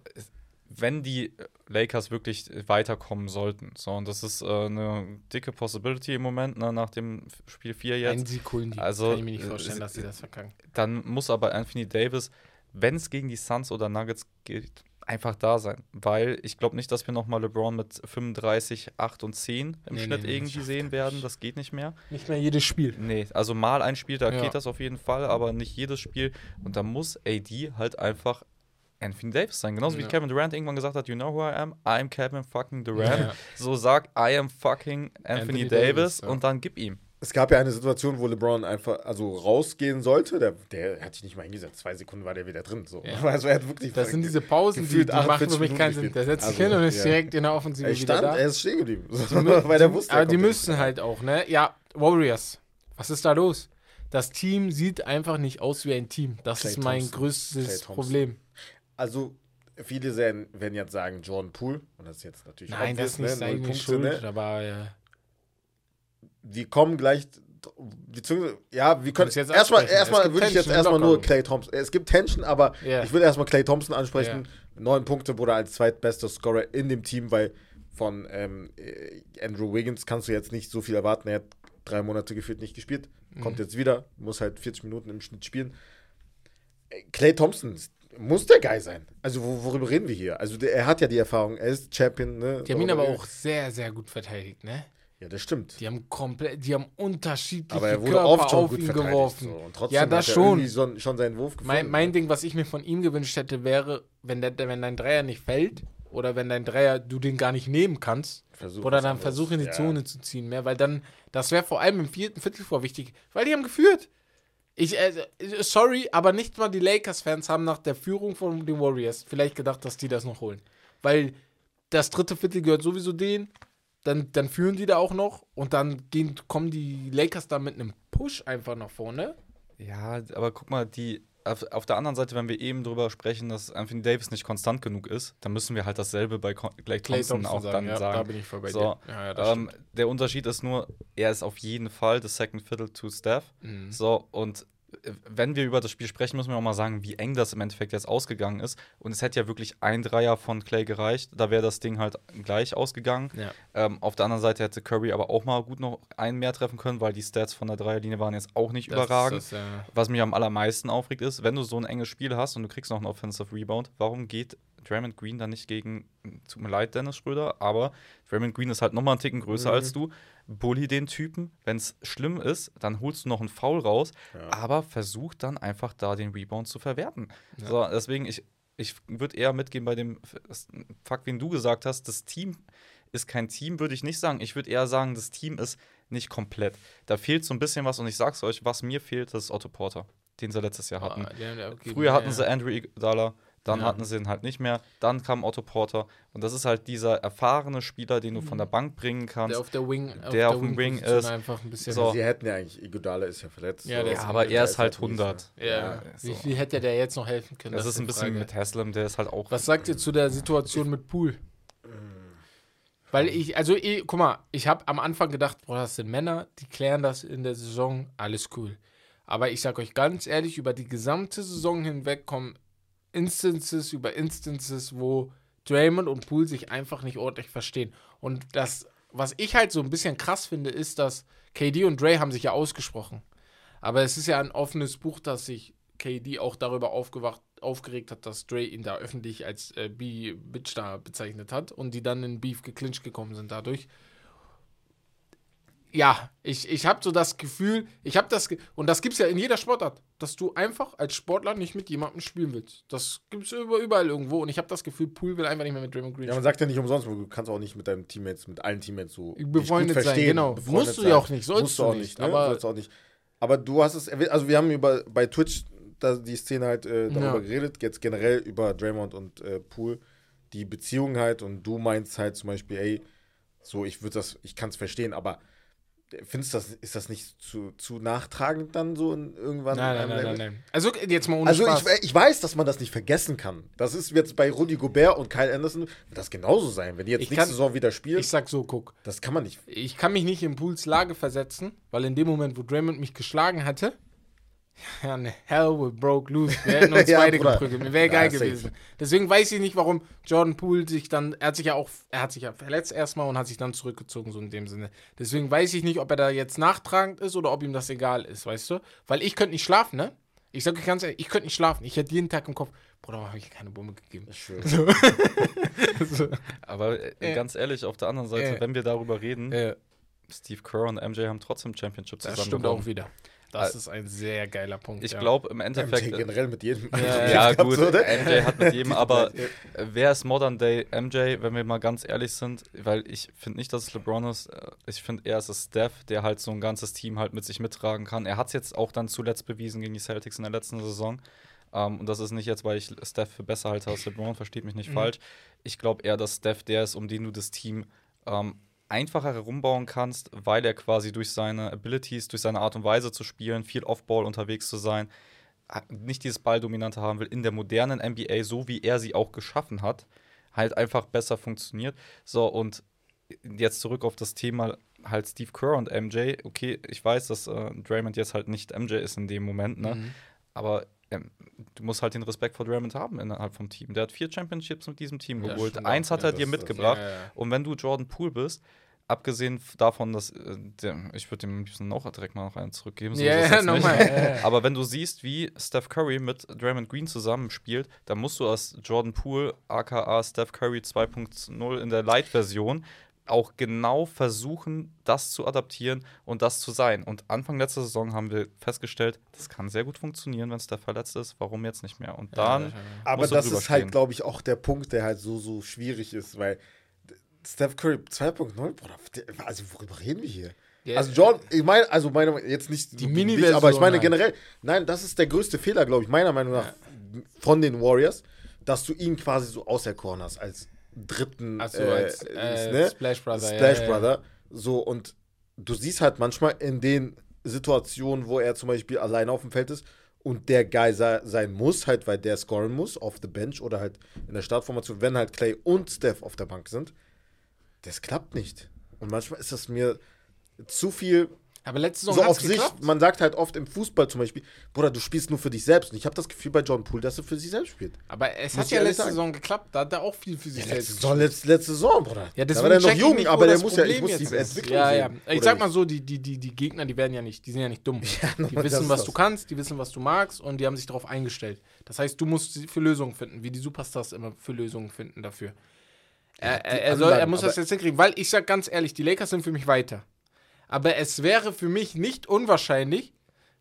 wenn die Lakers wirklich weiterkommen sollten, so, und das ist äh, eine dicke Possibility im Moment, ne, nach dem Spiel 4 jetzt. Sieg holen die. Also, Kann ich mir nicht äh, vorstellen, sie- dass sie das verkacken. dann muss aber Anthony Davis, wenn es gegen die Suns oder Nuggets geht, einfach da sein. Weil ich glaube nicht, dass wir nochmal LeBron mit 35, 8 und 10 im Nee, Schnitt nee, irgendwie sehen er werden. Das geht nicht mehr. Nicht mehr jedes Spiel. Nee, also mal ein Spiel, da Ja. geht das auf jeden Fall, aber nicht jedes Spiel. Und da muss AD halt einfach Anthony Davis sein. Genauso wie Ja. Kevin Durant irgendwann gesagt hat, you know who I am? I'm Kevin fucking Durant. Ja. So sag, I am fucking Anthony, Anthony Davis, Davis, ja. und dann gib ihm. Es gab ja eine Situation, wo LeBron einfach also rausgehen sollte. Der, der hat sich nicht mal hingesetzt. Zwei Sekunden war der wieder drin. So. Ja. Also er hat wirklich Das sind diese Pausen, die, die machen 48 für mich keinen Sinn. Der setzt sich gespielt. hin und ist ja. direkt in der Offensive Er wieder stand, da. er ist stehen geblieben. So, weil der wusste, er aber die müssen halt auch, ne? Ja, Warriors. Was ist da los? Das Team sieht einfach nicht aus wie ein Team. Das Klay ist mein Thompson. größtes. Problem. Also, viele werden jetzt sagen, Jordan Poole. Und das ist jetzt natürlich Nein, das ist nicht ne? Seine Punkte, Schuld, ne? aber äh, Wir kommen gleich beziehungsweise, ja, wir können jetzt erstmal, erstmal würde ich jetzt erstmal nur. Clay Thompson. Es gibt Tension, aber Ja. ich würde erstmal Clay Thompson ansprechen. Neun Punkte wurde als zweitbester Scorer in dem Team, weil von ähm, äh, Andrew Wiggins kannst du jetzt nicht so viel erwarten. Er hat drei Monate gefühlt nicht gespielt, kommt Mhm. jetzt wieder, muss halt 40 Minuten im Schnitt spielen. Äh, Clay Thompson muss der Guy sein. Also wo, worüber reden wir hier? Also der, er hat ja die Erfahrung, er ist Champion. Ne? Die haben ihn aber auch sehr, sehr gut verteidigt, ne? Ja, das stimmt. Die haben komplett, die haben unterschiedliche Aber er wurde Körper oft schon auf gut ihn geworfen. So. Und trotzdem Ja, das hat er schon. irgendwie so, schon seinen Wurf gefunden. Mein, mein Ding, was ich mir von ihm gewünscht hätte, wäre, wenn, der, wenn dein Dreier nicht fällt oder wenn dein Dreier du den gar nicht nehmen kannst, Versuch oder dann versuch in die Ja. Zone zu ziehen, mehr, weil dann, das wäre vor allem im vierten Viertel vor wichtig, weil die haben geführt. Ich, äh, sorry, aber nicht mal die Lakers-Fans haben nach der Führung von den Warriors vielleicht gedacht, dass die das noch holen. Weil das dritte Viertel gehört sowieso denen, dann, dann führen die da auch noch und dann gehen, kommen die Lakers da mit einem Push einfach nach vorne. Ja, aber guck mal, die auf, auf der anderen Seite, wenn wir eben drüber sprechen, dass Anthony Davis nicht konstant genug ist, dann müssen wir halt dasselbe bei Con- Clay Thompson, auch sagen, dann ja, sagen. da bin ich voll bei so, dir. Ja, ähm, der Unterschied ist nur, er ist auf jeden Fall das Second Fiddle to Steph. Mhm. So, und wenn wir über das Spiel sprechen, müssen wir auch mal sagen, wie eng das im Endeffekt jetzt ausgegangen ist. Und es hätte ja wirklich ein Dreier von Clay gereicht. Da wäre das Ding halt gleich ausgegangen. Ja. Ähm, auf der anderen Seite hätte Curry aber auch mal gut noch einen mehr treffen können, weil die Stats von der Dreierlinie waren jetzt auch nicht Das überragend. das, ja. Was mich am allermeisten aufregt, ist, wenn du so ein enges Spiel hast und du kriegst noch einen Offensive Rebound, warum geht Draymond Green dann nicht gegen, tut mir leid, Dennis Schröder, aber Draymond Green ist halt nochmal einen Ticken größer Mhm. als du. Bully den Typen. Wenn es schlimm ist, dann holst du noch einen Foul raus, Ja. aber versuch dann einfach da den Rebound zu verwerten. Ja. So, deswegen, ich, ich würde eher mitgehen bei dem Fakt, den du gesagt hast, das Team ist kein Team, würde ich nicht sagen. Ich würde eher sagen, das Team ist nicht komplett. Da fehlt so ein bisschen was und ich sag's euch, was mir fehlt, das ist Otto Porter, den sie letztes Jahr hatten. Ah, haben ja auch Früher hatten sie Andrew Iguodala, dann Ja. hatten sie ihn halt nicht mehr, dann kam Otto Porter und das ist halt dieser erfahrene Spieler, den du von der Bank bringen kannst. Der auf der Wing, Der auf dem Wing ist. einfach ein bisschen. So. Sie hätten ja eigentlich, Iguodala ist ja verletzt. Ja, so. der ja, ist- aber er ist halt mies, 100. Ja, Ja, wie viel hätte der jetzt noch helfen können? Das ist die ein bisschen Frage. mit Haslam, der ist halt auch. Was sagt ihr zu der Situation mit Pool? Weil ich, also, ich, guck mal, ich habe am Anfang gedacht, boah, das sind Männer, die klären das in der Saison, alles cool. Aber ich sag euch ganz ehrlich, über die gesamte Saison hinweg kommen Instances über Instances, wo Draymond und Poole sich einfach nicht ordentlich verstehen. Und das, was ich halt so ein bisschen krass finde, ist, dass KD und Dre haben sich ja ausgesprochen. Aber es ist ja ein offenes Buch, dass sich KD auch darüber aufgewacht, aufgeregt hat, dass Dre ihn da öffentlich als äh, B-Bitch da bezeichnet hat und die dann in Beef geclincht gekommen sind dadurch. Ja, ich, ich habe so das Gefühl, ich habe das, und das gibt es ja in jeder Sportart, dass du einfach als Sportler nicht mit jemandem spielen willst. Das gibt es über, überall irgendwo und ich habe das Gefühl, Pool will einfach nicht mehr mit Draymond Green Ja, man sagt ja nicht umsonst, du kannst auch nicht mit deinen Teammates, mit allen Teammates so Befreundet sein, verstehen, genau. befreundet Musst du ja auch nicht, sollst Musst du auch nicht, ne? aber- Sollst auch nicht. Aber du hast es erwähnt, also wir haben über bei Twitch da, die Szene halt äh, darüber Ja. geredet, jetzt generell über Draymond und äh, Pool, die Beziehung halt und du meinst halt zum Beispiel, ey, so ich würde das, ich kann es verstehen, aber findest du das, ist das nicht zu, zu nachtragend dann so in, irgendwann? Nein, in nein, einem nein, nein, nein. Also jetzt mal ohne Also Spaß. ich, ich weiß, dass man das nicht vergessen kann. Das ist jetzt bei Rudy Gobert und Kyle Anderson, wird das genauso sein. Wenn die jetzt Ich nächste kann- Saison wieder spielen, ich sag so, guck. das kann man nicht. Ich kann mich nicht in Pools Lage versetzen, weil in dem Moment, wo Draymond mich geschlagen hatte, ja, ne, hell we broke loose. Wir hätten uns Ja, beide Bruder. geprügelt. Mir wäre Ja, geil safe. gewesen. Deswegen weiß ich nicht, warum Jordan Poole sich dann, er hat sich ja auch, er hat sich ja verletzt erstmal und hat sich dann zurückgezogen, so in dem Sinne. Deswegen weiß ich nicht, ob er da jetzt nachtragend ist oder ob ihm das egal ist, weißt du? Weil ich könnte nicht schlafen, ne? Ich sag euch ganz ehrlich, ich könnte nicht schlafen. Ich hätte jeden Tag im Kopf, Bruder, warum habe ich keine Bombe gegeben? Ich schwöre. so. Aber äh, ganz ehrlich, auf der anderen Seite, Äh. wenn wir darüber reden, äh, Steve Kerr und MJ haben trotzdem Championship das zusammen stimmt gewonnen. auch wieder. Das Äh, ist ein sehr geiler Punkt. Ich ja. glaube im MJ Endeffekt. generell mit jedem. Ja, ja, gut, so? MJ hat mit jedem, aber äh, wer ist Modern Day MJ, wenn wir mal ganz ehrlich sind? Weil ich finde nicht, dass es LeBron ist. Äh, Ich finde eher, es ist Steph, der halt so ein ganzes Team halt mit sich mittragen kann. Er hat es jetzt auch dann zuletzt bewiesen gegen die Celtics in der letzten Saison. Ähm, und das ist nicht jetzt, weil ich Steph für besser halte als LeBron, versteht mich nicht Mhm. falsch. Ich glaube eher, dass Steph der ist, um den du das Team ähm, einfacher herumbauen kannst, weil er quasi durch seine Abilities, durch seine Art und Weise zu spielen, viel Off-Ball unterwegs zu sein, nicht dieses Balldominante haben will, in der modernen NBA, so wie er sie auch geschaffen hat, halt einfach besser funktioniert. So, und jetzt zurück auf das Thema halt Steve Kerr und MJ, okay, ich weiß, dass äh, Draymond jetzt halt nicht MJ ist in dem Moment, ne? Mhm. Aber ähm, du musst halt den Respekt vor Draymond haben innerhalb vom Team. Der hat vier Championships mit diesem Team Ja, geholt. Eins hat er dir mitgebracht. Ja. Und wenn du Jordan Poole bist, abgesehen davon, dass äh, der, ich würde dem am liebsten auch direkt mal noch einen zurückgeben. so nicht. nochmal. Aber wenn du siehst, wie Steph Curry mit Draymond Green zusammenspielt, dann musst du als Jordan Poole, aka Steph Curry 2.0 in der Light-Version, auch genau versuchen, das zu adaptieren und das zu sein. Und Anfang letzter Saison haben wir festgestellt, das kann sehr gut funktionieren, wenn Steph verletzt ist. Warum jetzt nicht mehr? Und dann, Ja, Aber das ist halt, glaube ich, auch der Punkt, der halt so, so schwierig ist, weil Steph Curry 2.0, Bruder, der- also worüber reden wir hier? Ja, also Jordan, ich meine, also meine, jetzt nicht Die nicht, Mini-Version aber ich meine halt. generell, nein, das ist der größte Fehler, glaube ich, meiner Meinung nach, von den Warriors, dass du ihn quasi so auserkoren hast als dritten so, als, äh, ne? Splash Brother, ja, Splash ja, ja. Brother. So, und du siehst halt manchmal in den Situationen, wo er zum Beispiel alleine auf dem Feld ist und der Guy sei, sein muss, halt, weil der scoren muss, auf the bench oder halt in der Startformation, wenn halt Clay und Steph auf der Bank sind, das klappt nicht. Und manchmal ist das mir zu viel Aber letzte Saison so auf sich. geklappt. Man sagt halt oft im Fußball zum Beispiel, Bruder, du spielst nur für dich selbst. Und ich habe das Gefühl bei John Poole, dass er für sich selbst spielt. Aber es Muss hat ich ja letzte sagen. Saison geklappt. Da hat er auch viel für sich Letzte selbst Saison, letzte, letzte Saison, Bruder. Ja, da deswegen war der noch ich jung, nicht, aber der muss ja, ich Problem muss die. Entwicklung Ja, sehen. ja. Ich Oder sag mal so, die, die, die, die Gegner, die werden ja nicht, die sind ja nicht dumm. die das wissen, was du kannst, die wissen, was du magst und die haben sich darauf eingestellt. Das heißt, du musst für Lösungen finden, wie die Superstars immer für Lösungen finden dafür. Er, er, er, soll, er muss das jetzt hinkriegen, weil ich sag ganz ehrlich, die Lakers sind für mich weiter. Aber es wäre für mich nicht unwahrscheinlich,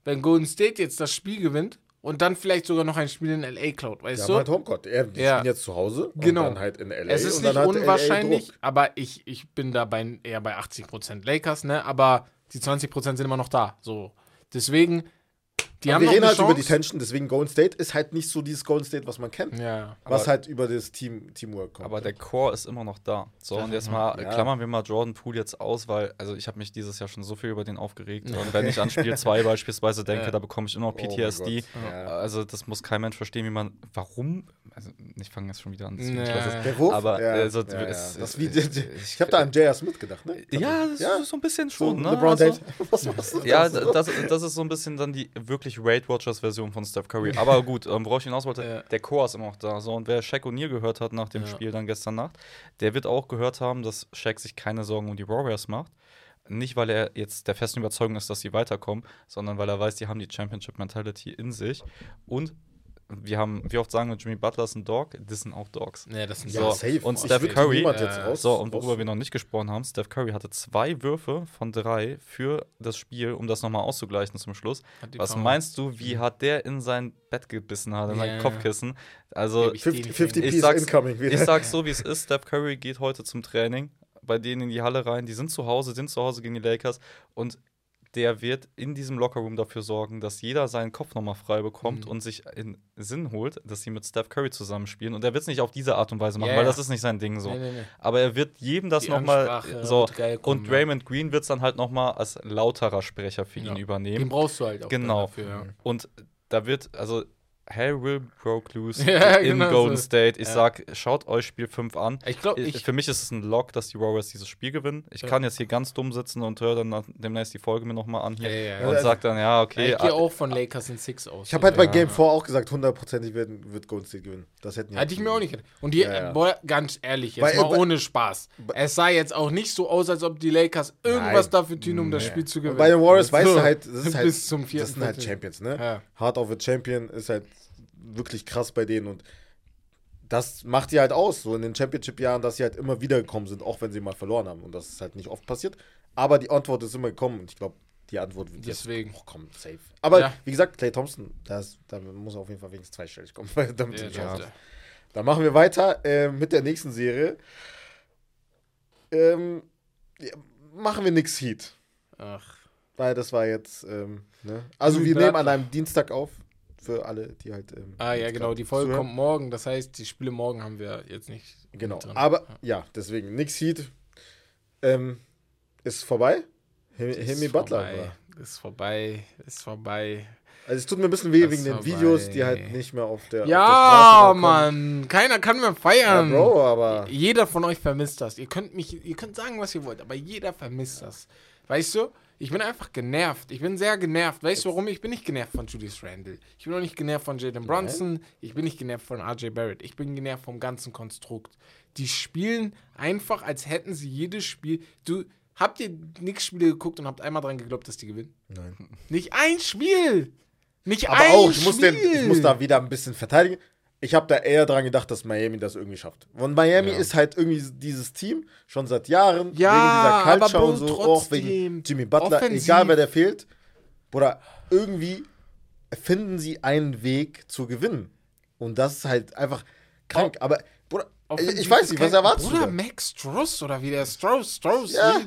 wenn Golden State jetzt das Spiel gewinnt und dann vielleicht sogar noch ein Spiel in LA klaut, weißt haben du? halt Homecourt. Er, die Ja. spielen jetzt zu Hause Genau. und dann halt in LA. Es ist nicht LA unwahrscheinlich, aber ich, ich bin da bei, eher bei 80% Lakers, ne? Aber die 20% sind immer noch da. So. Deswegen, die haben wir reden halt über die Chance. Tension, deswegen Golden State ist halt nicht so dieses Golden State, was man kennt. Ja. was halt über das Team, Teamwork kommt. Aber der Core ist immer noch da. So, und jetzt mal Ja. klammern wir mal Jordan Poole jetzt aus, weil, also ich habe mich dieses Jahr schon so viel über den aufgeregt. Und wenn ich an Spiel 2 beispielsweise denke, Ja. da bekomme ich immer noch Oh PTSD. Ja. Also das muss kein Mensch verstehen, wie man, warum, also ich fange jetzt schon wieder an. das ist das Der Wurf? Aber, ja, also, ja, ja. es- Das wie, ich- ich habe da an J.R. Smith gedacht, ne? Ja, das Ja. ist so ein bisschen So, schon, ne? LeBron Also- James. Was machst du Ja, da so? das, das ist so ein bisschen dann die wirklich Weight Watchers Version von Steph Curry. Aber gut, ähm, worauf ich hinaus wollte, Ja. der Core ist immer noch da. So, und wer Shaq O'Neal gehört hat nach dem Ja. Spiel dann gestern Nacht, der wird auch gehört haben, dass Shaq sich keine Sorgen um die Warriors macht. Nicht, weil er jetzt der festen Überzeugung ist, dass sie weiterkommen, sondern weil er weiß, die haben die Championship-Mentality in sich. Und wir haben, wie oft sagen wir, Jimmy Butler ist ein Dog, das sind auch Dogs. Nee, das sind Ja, So, safe. und Ich Steph will Curry- Äh, raus, So, und worüber wir noch nicht gesprochen haben, Steph Curry hatte zwei Würfe von drei für das Spiel, um das nochmal auszugleichen zum Schluss. Was Power. meinst du, wie hat der in sein Bett gebissen hat, in sein Ja. Kopfkissen? Also, Geb ich 50, die 50 Ich sag's- incoming wieder. ich sag's so, wie es ist. Steph Curry geht heute zum Training, bei denen in die Halle rein. Die sind zu Hause, sind zu Hause gegen die Lakers und der wird in diesem Lockerroom dafür sorgen, dass jeder seinen Kopf nochmal frei bekommt Mhm. und sich in Sinn holt, dass sie mit Steph Curry zusammenspielen. Und er wird es nicht auf diese Art und Weise machen, Ja, weil das ist nicht sein Ding so. Nee, nee, nee. Aber er wird jedem das nochmal so. kommen, und ja. Draymond Green wird es dann halt nochmal als lauterer Sprecher für Ja. ihn Den übernehmen. brauchst du halt auch Genau. dafür, ja. Und da wird, also Hell will broke loose Ja, in genau Golden so. State. Ich Ja. sag, schaut euch Spiel 5 an. Ich glaube, Ich, für mich ist es ein Lock, dass die Warriors dieses Spiel gewinnen. Ich Ja. kann jetzt hier ganz dumm sitzen und höre dann demnächst die Folge mir nochmal an hier Ja, ja, ja. und sag dann, ja, okay. ich gehe ah, auch von Lakers in Six aus. Ich habe halt bei. Game 4 auch gesagt, hundertprozentig wird, wird Golden State gewinnen. Das hätten die Hätte ich mir auch nicht gedacht. Und die, Ja, ja. boah, ganz ehrlich, jetzt Weil- mal ohne Spaß. Es sah jetzt auch nicht so aus, als ob die Lakers irgendwas Nein. dafür tun, um das. Spiel zu gewinnen. Bei den Warriors weißt du halt, das ist halt, bis zum vierten das sind halt. Champions, ne? Ja. Heart of a Champion ist halt wirklich krass bei denen und das macht die halt aus, so in den Championship-Jahren, dass sie halt immer wieder gekommen sind, auch wenn sie mal verloren haben und das ist halt nicht oft passiert. Aber die Antwort ist immer gekommen und ich glaube, die Antwort wird Deswegen. auch kommen, safe. Aber Ja. wie gesagt, Clay Thompson, das, da muss er auf jeden Fall wenigstens zweistellig kommen, damit Ja, ja. Dann machen wir weiter äh, mit der nächsten Serie. Ähm, ja, machen wir nix Heat. Ach, Weil das war jetzt, ähm, ne? Also wir nehmen an einem Dienstag auf. Für alle, die halt. Ähm, ah ja, genau. Die Folge zuhören. kommt morgen. Das heißt, die Spiele morgen haben wir jetzt nicht. Genau. Aber ja, deswegen, nix Heat ähm, ist vorbei. Hemi, Butler. vorbei. Ist vorbei, ist vorbei. Also es tut mir ein bisschen weh Das wegen den Videos, die halt nicht mehr auf der auf Ja, der. Mann, keiner kann mehr Ja, feiern. Bro, aber Jeder von euch vermisst das. Ihr könnt mich, ihr könnt sagen, was ihr wollt, aber jeder vermisst das. Weißt du? Ich bin einfach genervt. Ich bin sehr genervt. Weißt du warum? Ich bin nicht genervt von Julius Randle. Ich bin auch nicht genervt von Jaden Brunson. Ich bin nicht genervt von RJ Barrett. Ich bin genervt vom ganzen Konstrukt. Die spielen einfach, als hätten sie jedes Spiel. Du habt ihr nix Spiele geguckt und habt einmal dran geglaubt, dass die gewinnen? Nein. Nicht ein Spiel. Nicht Aber ein auch, ich muss, Spiel. den, ich muss da wieder ein bisschen verteidigen. Ich habe da eher dran gedacht, dass Miami das irgendwie schafft. Und Miami ist halt irgendwie dieses Team schon seit Jahren Ja, wegen dieser Culture und so, auch wegen Jimmy Butler, offensiv- egal wer der fehlt. Oder irgendwie finden sie einen Weg zu gewinnen. Und das ist halt einfach krank. Aber Bruder, ich, Offensiv ich weiß nicht, was erwartest Bruder, du? Max Struss oder wie der Strauss, Strauss. Ja,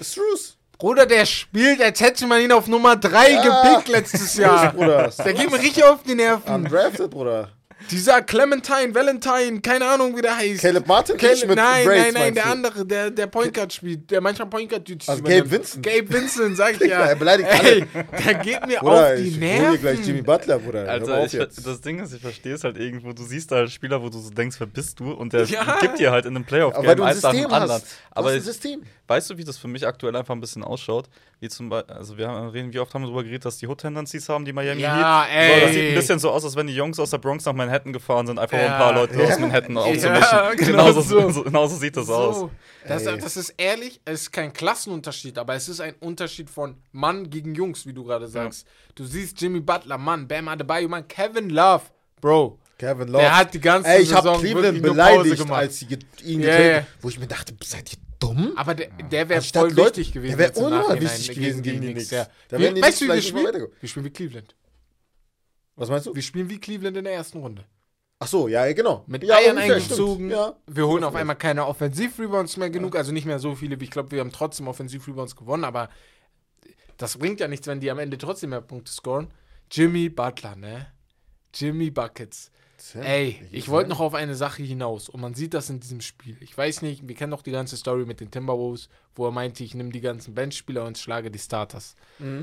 Struce. Bruder, der spielt, als hätte man ihn auf Nummer 3 Ja. gepickt letztes Jahr. Bruder. Der geht mir richtig auf die Nerven. Undrafted, Bruder. Dieser Clementine, Valentine, keine Ahnung, wie der heißt. Caleb Martin? Caleb, mit nein, Braids, nein, nein, der du? andere, der, der Point Guard spielt, der manchmal Point Guard Dudes Also. Gabe Vincent. Gabe Vincent, sag ich ja. er beleidigt Ey, der geht mir Bruder, auf die ich hol dir gleich Jimmy Nerven. Butler, Bruder. Auf ich, jetzt. das Ding ist, ich verstehe es halt irgendwo. Du siehst da halt Spieler, wo du so denkst, wer bist du? Und der Ja. gibt dir halt in einem Aber Playoff-Game eins nach dem System anderen. hast. Du Aber hast ein ich, System. weißt du, wie das für mich aktuell einfach ein bisschen ausschaut? Wie zum Beispiel, also wir haben, reden, wie oft haben wir darüber geredet, dass die Hood-Tendencies haben, die Miami Ja, Heat. So, das ey. sieht ein bisschen so aus, als wenn die Jungs aus der Bronx nach Manhattan gefahren sind, einfach um Ja. ein paar Leute Ja. aus Manhattan Ja, aufzumischen. genau genauso, so. so. genauso sieht das aus. So, das, Ey. das ist ehrlich, es ist kein Klassenunterschied, aber es ist ein Unterschied von Mann gegen Jungs, wie du gerade sagst. Du siehst Jimmy Butler, Mann, Bam Adebayo, Mann, Kevin Love, Bro. Kevin Love. Der hat die ganze Ey, ich habe Saison Cleveland beleidigt, gemacht. als sie ihn Ja, getötet ja. Wo ich mir dachte, seid ihr dumm? Aber der, der wäre voll Leute- wichtig gewesen. der wär jetzt im unnormal Nachhinein wichtig gewesen gegen die Knicks. Ja. Da Wir, die weißt du, wie wir spielen? Wir spielen wie Cleveland. Was meinst du? Wir spielen wie Cleveland in der ersten Runde. Ach so, ja, genau. Mit ja, Eiern eingezogen. Ja. Wir holen auf einmal keine Offensiv-Rebounds mehr genug, also nicht mehr so viele, wie ich glaube, wir haben trotzdem Offensiv-Rebounds gewonnen, aber das bringt ja nichts, wenn die am Ende trotzdem mehr Punkte scoren. Jimmy Butler, ne? Jimmy Buckets. Tja, Ey, ich wollte noch auf eine Sache hinaus und man sieht das in diesem Spiel. Ich weiß nicht, wir kennen doch die ganze Story mit den Timberwolves, wo er meinte, ich nehme die ganzen Benchspieler und schlage die Starters.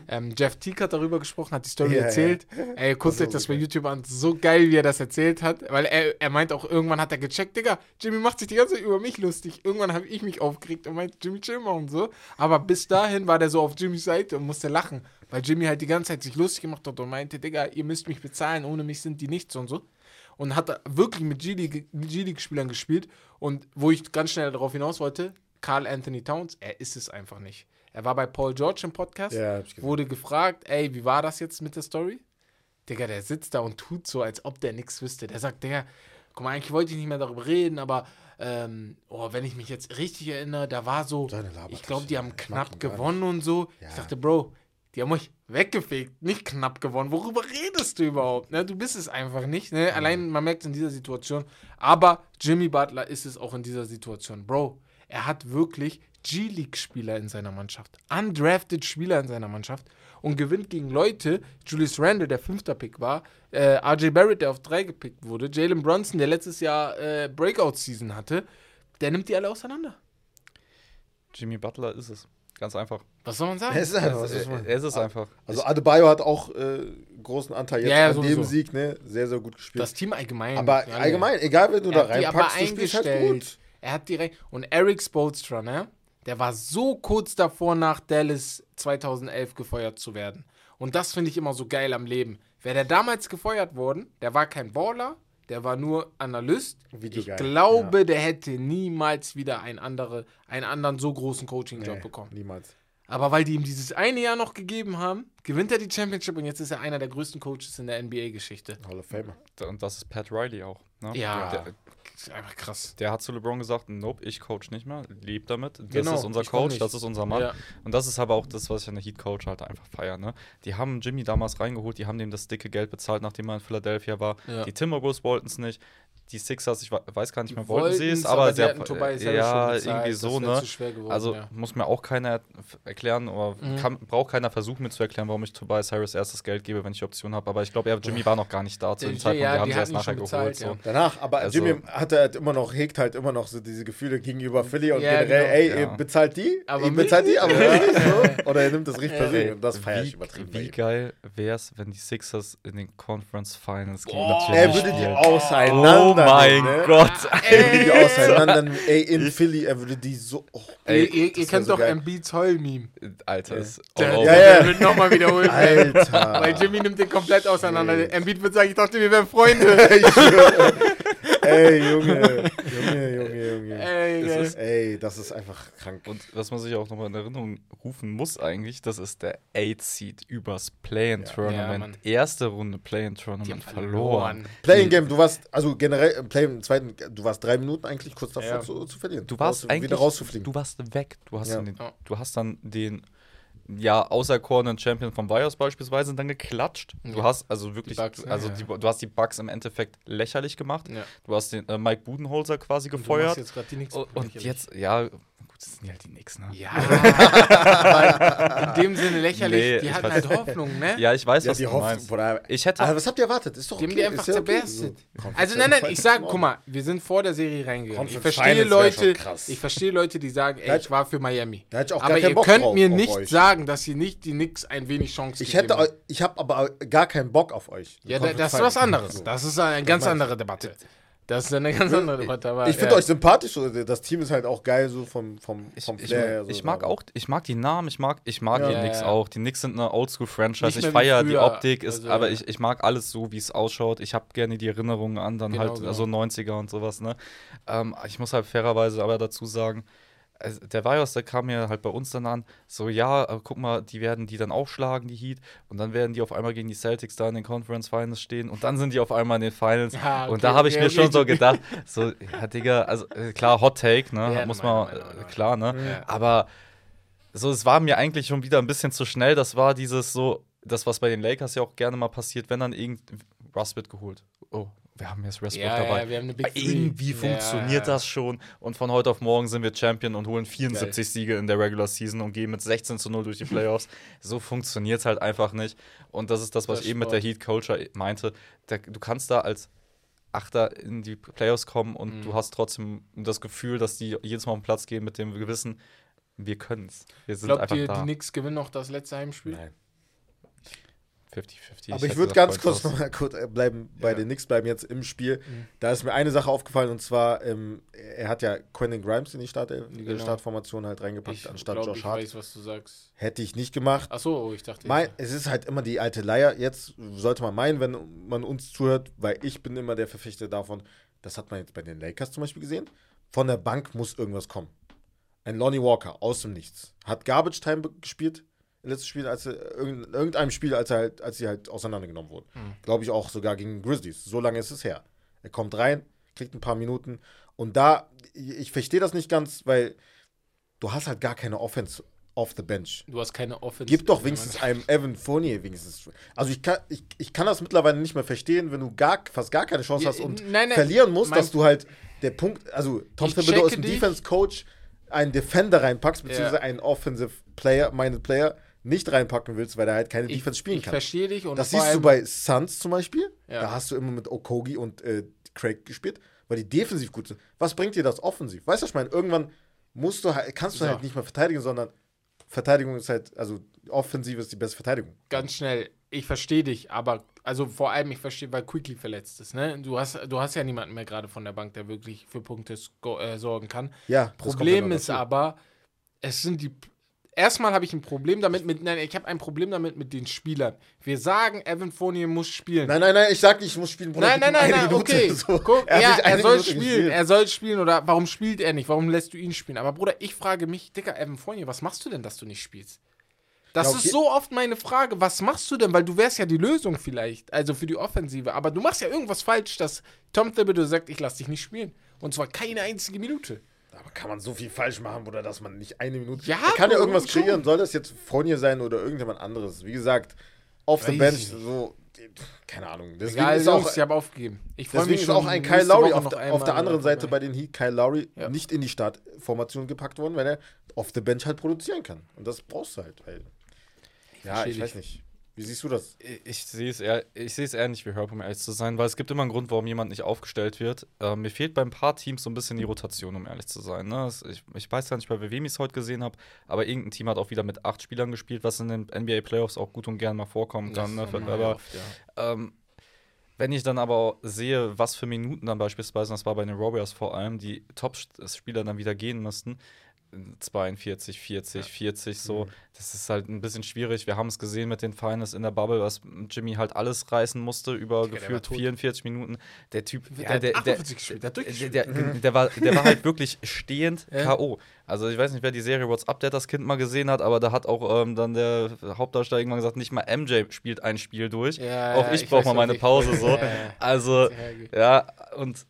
Ähm, Jeff Teague hat darüber gesprochen, hat die Story Mhm. Ja, erzählt. Ey, guckt So euch das bei. YouTube an. So geil, wie er das erzählt hat, weil er, er meint auch, irgendwann hat er gecheckt, Digga, Jimmy macht sich die ganze Zeit über mich lustig. Irgendwann habe ich mich aufgeregt und meint, Jimmy chill mal und so. Aber bis dahin war der so auf Jimmys Seite und musste lachen, weil Jimmy halt die ganze Zeit sich lustig gemacht hat und meinte, Digga, ihr müsst mich bezahlen, ohne mich sind die nichts und so und hat wirklich mit G-League- G-League-Spielern gespielt. Und wo ich ganz schnell darauf hinaus wollte, Carl Anthony Towns, er ist es einfach nicht. Er war bei Paul George im Podcast, Ja, wurde gefragt, ey, wie war das jetzt mit der Story? Digga, der sitzt da und tut so, als ob der nichts wüsste. Der sagt, Digga, guck mal, eigentlich wollte ich nicht mehr darüber reden, aber ähm, oh, wenn ich mich jetzt richtig erinnere, da war so, ich glaube, die haben knapp gewonnen und so. Ja. Ich dachte, Bro, die haben euch weggefegt, nicht knapp gewonnen. Worüber redest du überhaupt? Ne? Du bist es einfach nicht. Ne? Allein, man merkt es in dieser Situation. Aber Jimmy Butler ist es auch in dieser Situation. Bro, er hat wirklich G-League-Spieler in seiner Mannschaft. Undrafted Spieler in seiner Mannschaft. Und gewinnt gegen Leute, Julius Randle, der fünfter Pick war, äh, RJ Barrett, der auf drei gepickt wurde, Jalen Brunson, der letztes Jahr äh, Breakout-Season hatte, der nimmt die alle auseinander. Jimmy Butler ist es. Ganz einfach. Was soll man sagen? Es ist einfach, was ist- man- Er ist es einfach. Also Adebayo hat auch äh, großen Anteil jetzt Ja, ja, an sowieso. dem Sieg, ne? Sehr, sehr gut gespielt. Das Team allgemein. aber alle. allgemein, egal wenn du da Er die reinpackst, du spielst halt gut. Er hat direkt. Und Eric Spoelstra, ne? Der war so kurz davor, nach Dallas 2011 gefeuert zu werden. Und das finde ich immer so geil am Leben. Wäre der damals gefeuert worden, der war kein Baller, der war nur Analyst. Videogeil, Ich glaube, der hätte niemals wieder einen, andere, einen anderen so großen Coaching-Job Nee, bekommen. Niemals. Aber weil die ihm dieses eine Jahr noch gegeben haben, gewinnt er die Championship und jetzt ist er einer der größten Coaches in der NBA-Geschichte. Hall of Famer. Und das ist Pat Riley auch. Ne? Ja. Der, einfach krass. der hat zu LeBron gesagt, nope, ich coach nicht mehr, lebt damit. Das Genau, ist unser Coach, das ist unser Mann. Ja. Und das ist aber auch das, was ich an der Heat Coach halt einfach feiere. Ne? Die haben Jimmy damals reingeholt, die haben dem das dicke Geld bezahlt, nachdem er in Philadelphia war. Ja. Die Timberwolves wollten es nicht. Die Sixers, ich we- weiß gar nicht mehr, wollten sie es, aber, aber Harris ja, schon bezahlt, irgendwie so, ne? zu schwer geworden, also ja. muss mir auch keiner erklären, oder Mhm. kann, braucht keiner versuchen, mir zu erklären, warum ich Tobias Harris erst das Geld gebe, wenn ich die Option habe. Aber ich glaube, Jimmy war noch gar nicht da zu dem Zeitpunkt. ja, wir haben sie erst nachher schon geholt. bezahlt, so. Danach, aber Also- Jimmy hat halt immer noch, hegt halt immer noch so diese Gefühle gegenüber Philly und Ja, generell, genau. ey, Ja. ihr bezahlt die, Aber ihr bezahlt die, aber so. Oder er nimmt das richtig persönlich und das feiere ich wie, übertrieben. wie geil wäre es, wenn die Sixers in den Conference Finals gegen Boah. Jimmy Er würde die auseinander. Mein ne? Gott. Er würde die auseinander. Ey, in Philly, er würde die so. Oh, Ey, Ey, ihr, ihr kennt so doch geil. Embiids Heul-Meme. Alter, ist Ja, ja. der wird nochmal wiederholt. Alter. Weil Jimmy nimmt den komplett auseinander. Ey. Embiid wird sagen, ich dachte, wir wären Freunde. Ich. Ey, Junge. Junge, Junge, Junge. Ey, geil. ist- Ey, das ist einfach krank. Und was man sich auch nochmal in Erinnerung rufen muss eigentlich, das ist der 8-Seed übers Play-In-Tournament. Ja. Erste Runde Play-In-Tournament verloren. Playing Game, du warst, also generell im Play im zweiten, du warst drei Minuten eigentlich kurz davor Ja. zu, zu verlieren. Du warst Raus- eigentlich wieder rauszufliegen. Du warst weg. Du hast, Ja. den, du hast dann den ja auserkorenen Champion von Bios beispielsweise dann geklatscht. Du Ja. hast also wirklich, Die Bucks, also ja, die, du hast die Bugs im Endeffekt lächerlich gemacht. Ja. Du hast den äh, Mike Budenholzer quasi Und du gefeuert. jetzt Und, und lächerlich. jetzt, ja, das sind ja halt die Nix, ne? Ja, aber in dem Sinne lächerlich. Nee, die ich hatten weiß- halt Hoffnung, ne? Ja, ich weiß, ja, was die du Hoffnung. meinst. Bruder. Ich hätte Aber was habt ihr erwartet? Ist doch Die haben okay. die einfach ist ja okay. zerbestet. So, Also nein, nein, ich sage, guck mal, wir sind vor der Serie reingegangen. Ich verstehe Leute, ich verstehe Leute, die sagen, ey, ich war für Miami. Da hätte ich auch gar Aber ihr Bock könnt drauf, mir nicht euch. sagen, dass ihr nicht die Knicks ein wenig Chance Ich hätte, gegeben habt. eu- ich habe aber gar keinen Bock auf euch. Ja, das ist was anderes. Das ist eine ganz andere Debatte. Das ist eine ganz andere Debatte. Aber, Ich finde ja. euch sympathisch, das Team ist halt auch geil, so vom, vom, Ich, vom ich, Flair her. So, ich mag auch, ich mag die Namen, ich mag, ich mag Ja. die Ja, Knicks ja. auch. Die Knicks sind eine Oldschool-Franchise. Ich feiere die. Optik, ist, Also, aber ja. ich, ich mag alles so, wie es ausschaut. Ich habe gerne die Erinnerungen an dann Genau, halt genau. so 90er und sowas. Ne? Ähm, ich muss halt fairerweise aber dazu sagen, also der Virus, der kam mir halt bei uns dann an, so ja, guck mal, die werden die dann auch schlagen, die Heat, und dann werden die auf einmal gegen die Celtics da in den Conference Finals stehen und dann sind die auf einmal in den Finals. Ja, okay, und da habe ich okay, mir okay. schon so gedacht, so, ja, Digga, also äh, klar, Hot Take, ne? Ja, muss meine man, Meinung, äh, meine klar, ne? Ja. Aber so, es war mir eigentlich schon wieder ein bisschen zu schnell. Das war dieses so, das, was bei den Lakers ja auch gerne mal passiert, wenn dann irgend Russ wird geholt. Oh, wir haben jetzt Westbrook Ja, dabei. ja, wir haben eine Big Aber Three. irgendwie funktioniert ja. das schon. Und von heute auf morgen sind wir Champion und holen 74 Siege in der Regular Season und gehen mit 16 zu 0 durch die Playoffs. so funktioniert es halt einfach nicht. Und das ist das, was Das ich eben mit der Heat Culture meinte. Da, du kannst da als Achter in die Playoffs kommen und Mhm. du hast trotzdem das Gefühl, dass die jedes Mal auf den Platz gehen mit dem Gewissen, wir können es. Wir sind Glaubt einfach ihr, da. die Knicks gewinnen noch das letzte Heimspiel? Nein. 50-50. Aber ich würde ganz kurz noch mal kurz äh, bleiben bei Ja. den Knicks, bleiben jetzt im Spiel. Mhm. Da ist mir eine Sache aufgefallen und zwar, ähm, er hat ja Quentin Grimes in die, Start in die Genau. Startformation halt reingepackt, Ich anstatt glaub, Josh ich Hart. weiß, was du sagst. Hätte ich nicht gemacht. Achso, ich dachte. Mein, es ist halt immer die alte Leier. Jetzt sollte man meinen, wenn man uns zuhört, weil ich bin immer der Verfechter davon. Das hat man jetzt bei den Lakers zum Beispiel gesehen. Von der Bank muss irgendwas kommen. Ein Lonnie Walker aus dem Nichts hat Garbage Time gespielt im letzten Spiel, als irgend- in irgendeinem Spiel, als er halt, als sie halt auseinandergenommen wurden. Mhm. Glaube ich auch sogar gegen Grizzlies. So lange ist es her. Er kommt rein, kriegt ein paar Minuten und da ich, verstehe das nicht ganz, weil du hast halt gar keine Offense off the bench. Du hast keine Offense. Gib doch wenigstens einem Evan Fournier wenigstens. Also ich kann, ich, ich kann das mittlerweile nicht mehr verstehen, wenn du gar, fast gar keine Chance Ja, hast und nein, nein, verlieren musst, dass du halt der Punkt, also Tom Thibodeau ist ein dich. Defense-Coach, einen Defender reinpackst, beziehungsweise Ja. einen Offensive Player, minded Player, nicht reinpacken willst, weil er halt keine Ich, Defense spielen ich kann. verstehe dich und Das siehst du bei Suns zum Beispiel. Ja. Da hast du immer mit Okogi und äh, Craig gespielt, weil die defensiv gut sind. Was bringt dir das offensiv? Weißt du, was ich meine? Irgendwann musst du halt, kannst du So. halt nicht mehr verteidigen, sondern Verteidigung ist halt, also Offensive ist die beste Verteidigung. ganz schnell, ich verstehe dich, aber also vor allem ich verstehe, weil Quickly verletzt ist, ne? Du hast, du hast ja niemanden mehr gerade von der Bank, der wirklich für Punkte äh, sorgen kann. Ja, Problem ja ist aber, es sind die. Erstmal habe ich ein Problem damit mit. Nein, ich habe ein Problem damit mit den Spielern. Wir sagen, Evan Fournier muss spielen. Nein, nein, nein, ich sag nicht, ich muss spielen. Bruder, Nein, nein, nein, nein, Minute. okay. So. Guck, Er ja, er soll Minute spielen, gespielt. er soll spielen oder warum spielt er nicht? Warum lässt du ihn spielen? Aber Bruder, ich frage mich, Dicker, Evan Fournier, was machst du denn, dass du nicht spielst? Das Ja, okay. ist so oft meine Frage, was machst du denn? Weil du wärst ja die Lösung vielleicht, also für die Offensive. Aber du machst ja irgendwas falsch, dass Tom Thibodeau sagt, ich lass dich nicht spielen. Und zwar keine einzige Minute. Aber kann man so viel falsch machen, Bruder, dass man nicht eine Minute. Ja, er kann ja irgendwas schon. kreieren. Soll das jetzt Fournier sein oder irgendjemand anderes? Wie gesagt, auf the Weiß bench, so. keine Ahnung. Deswegen Egal, ist auch, Jungs, ich habe aufgegeben. Ich freu deswegen mich ist schon auch ein Kyle Lowry auf, der- auf der anderen Seite bei den Heat, Kyle Lowry Ja. nicht in die Startformation gepackt worden, weil er auf der Bench halt produzieren kann. Und das brauchst du halt. Weil, ja, ich weiß nicht. Wie siehst du das? Ich sehe es eher, ich sehe es eher nicht wie Herb, um ehrlich zu sein, weil es gibt immer einen Grund, warum jemand nicht aufgestellt wird. Äh, mir fehlt bei ein paar Teams so ein bisschen die Rotation, um ehrlich zu sein. Ne? Ich, ich weiß ja nicht, bei wem ich es heute gesehen habe, aber irgendein Team hat auch wieder mit acht Spielern gespielt, was in den NBA Playoffs auch gut und gern mal vorkommen kann. Ne? Aber oft, ja. ähm, wenn ich dann aber sehe, was für Minuten dann beispielsweise, das war bei den Warriors vor allem, die Top-Spieler dann wieder gehen mussten, 42, 40, 40, so, das ist halt ein bisschen schwierig. Wir haben es gesehen mit den Finals in der Bubble, was Jimmy halt alles reißen musste über war gefühlt tot. 44 Minuten. Der Typ, Der ja, hat der, der, 48 gespielt, der hat der, durchgespielt. der, der, war, der war halt wirklich stehend Ja. K.O. Also ich weiß nicht, wer die Serie What's Up, der das Kind mal gesehen hat, aber da hat auch ähm, dann der Hauptdarsteller irgendwann gesagt, nicht mal MJ spielt ein Spiel durch. Ja, auch ja, ich ich brauche mal meine Pause so. Ja, ja. Also ja, und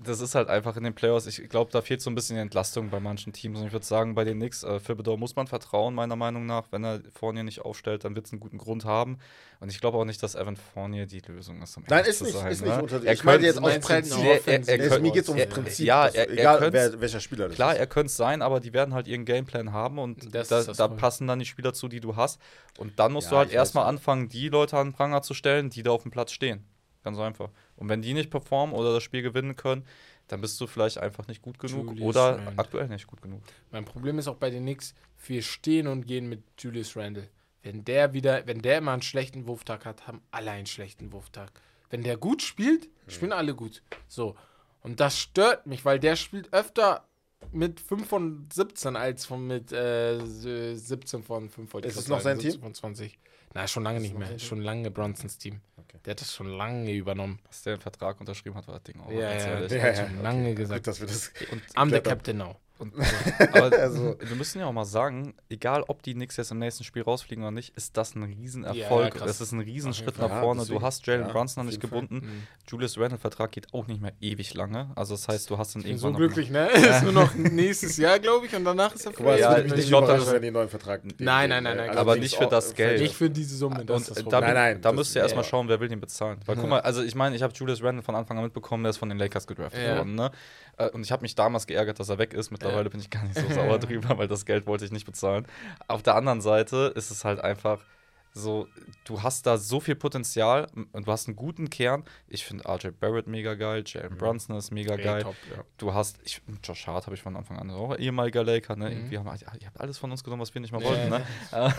das ist halt einfach in den Playoffs. Ich glaube, da fehlt so ein bisschen die Entlastung bei manchen Teams. Und ich würde sagen, bei den Knicks, äh, Thibodeau muss man vertrauen, meiner Meinung nach. Wenn er Fournier nicht aufstellt, dann wird es einen guten Grund haben. Und ich glaube auch nicht, dass Evan Fournier die Lösung ist. Um Nein, ist nicht. sein, ist ne? nicht unter, Er ich meine könnte- jetzt aus Prinzip. Er- er- er. Es, mir geht es ums er- Prinzip. ja, er- er egal wer, welcher Spieler das Klar, ist. er könnte es sein, aber die werden halt ihren Gameplan haben und Das da, da passen dann die Spieler zu, die du hast. Und dann musst Ja, du halt erstmal anfangen, die Leute an den Pranger zu stellen, die da auf dem Platz stehen. Ganz einfach. Und wenn die nicht performen oder das Spiel gewinnen können, dann bist du vielleicht einfach nicht gut genug Julius oder Randle. aktuell nicht gut genug. Mein Problem ist auch bei den Knicks, wir stehen und gehen mit Julius Randle. Wenn der wieder, wenn der immer einen schlechten Wurftag hat, haben alle einen schlechten Wurftag. Wenn der gut spielt, spielen alle gut. So. Und das stört mich, weil der spielt öfter mit 5 von 17 als von mit äh, 17 von 5 wollte ich Ist es grad noch sein 17 Team? von 20. Na, schon lange nicht mehr. Schon lange Bronsons Team. Okay. Der hat das schon lange übernommen. Dass der einen Vertrag unterschrieben hat, war das Ding auch. Ja, ja, Ja, hat ja, schon okay. lange Gut, gesagt. dass wir das Und, I'm the. Captain now. Und, aber Also- wir müssen ja auch mal sagen, egal ob die Knicks jetzt im nächsten Spiel rausfliegen oder nicht, ist das ein Riesenerfolg. ja, das ist ein Riesenschritt nach vorne. Du hast Jalen Ja, Brunson noch nicht gebunden. Mhm. Julius Randle-Vertrag geht auch nicht mehr ewig lange. Also das heißt, du hast dann irgendwann so noch glücklich, ne? Ist nur noch nächstes Jahr, glaube ich, und danach ist er es Ja, ich nicht glaub, überraschen, das- wenn die einen neuen Vertrag. Nein, nein, nein, nein, Also aber nicht ist für das Geld. Nicht für diese Summe, das ist das Und da, Problem. Nein, nein, da müsst ihr erstmal schauen, wer will den bezahlen. Weil guck mal, also ich meine, ich habe Julius Randle von Anfang an mitbekommen, der ist von den Lakers gedraftet worden. Ne? Äh, Und ich habe mich damals geärgert, dass er weg ist. Mittlerweile Ja. bin ich gar nicht so sauer drüber, weil das Geld wollte ich nicht bezahlen. Auf der anderen Seite ist es halt einfach so, du hast da so viel Potenzial und du hast einen guten Kern. Ich finde RJ Barrett mega geil, Jalen Brunson ist mega Ey, geil. top, ja. Du hast, ich, Josh Hart habe ich von Anfang an auch ehemaliger Laker, ne? Mhm. Irgendwie haben, wir- ihr habt alles von uns genommen, was wir nicht mal Ja, wollten, ja. ne? Äh,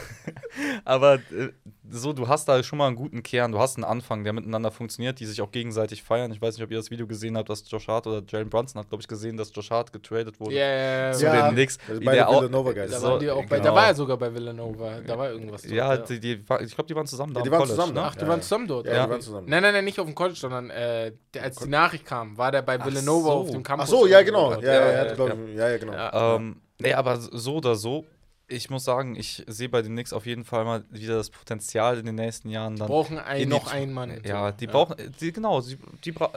Aber äh, so, du hast da schon mal einen guten Kern, du hast einen Anfang, der miteinander funktioniert, die sich auch gegenseitig feiern. Ich weiß nicht, ob ihr das Video gesehen habt, dass Josh Hart oder Jalen Brunson hat, glaube ich, gesehen, dass Josh Hart getradet wurde. Ja, ja, ja. Zu Ja. den Knicks. Also beide der auch- Villanova Guys. Da, so, waren die auch bei, da genau. war er sogar bei Villanova. Da war irgendwas dort, Ja, die, die, war- ich glaube, die waren zusammen da Ja, die waren College, zusammen, ne? Ach, die Ja, waren ja. zusammen dort? Ja, Ja. die waren zusammen. Nein, nein, nein, nicht auf dem College, sondern äh, der, als die Nachricht kam, war der bei Villanova so. auf dem Ach Campus. so, ja, genau. Ja, ja, ja, ja, ja, glaub ja, ja, genau. Ja. Ähm, nee, aber so oder so, ich muss sagen, ich sehe bei den Knicks auf jeden Fall mal wieder das Potenzial in den nächsten Jahren dann. brauchen ein, in die- noch einen Mann. Ja, die brauchen, die, genau, die, die bra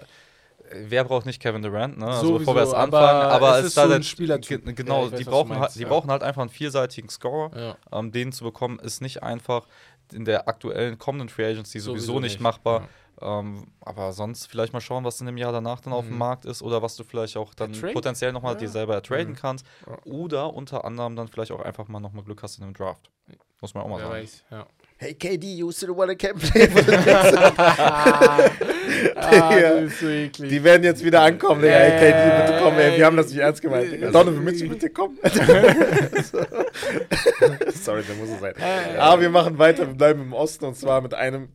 Wer braucht nicht Kevin Durant, ne? Also Sowieso, bevor wir aber anfangen, aber es es ist da so ein Spielertyp. ge- Genau, Ja, weiß, die, brauchen halt, meinst, die ja. brauchen halt einfach einen vielseitigen Scorer. Ja. Ähm, den zu bekommen, ist nicht einfach in der aktuellen kommenden Free Agency sowieso, Sowieso nicht nicht, machbar. Ähm, aber sonst vielleicht mal schauen, was in dem Jahr danach dann auf dem Mhm. Markt ist oder was du vielleicht auch dann potenziell nochmal Ja. dir selber ertraden Mhm. kannst. Ja. Oder unter anderem dann vielleicht auch einfach mal nochmal Glück hast in einem Draft. Muss man auch mal Wer sagen. weiß, ja. Hey KD, you still wanna can play for the Knicks? ah, du eklig. Die werden jetzt wieder ankommen, Digga. Hey KD, bitte komm, ey. Wir haben das nicht ernst gemeint, Digga. Äh, Donovan Mitchell, bitte komm. Sorry, der muss es sein. Äh, Aber wir machen weiter, wir bleiben im Osten und zwar mit einem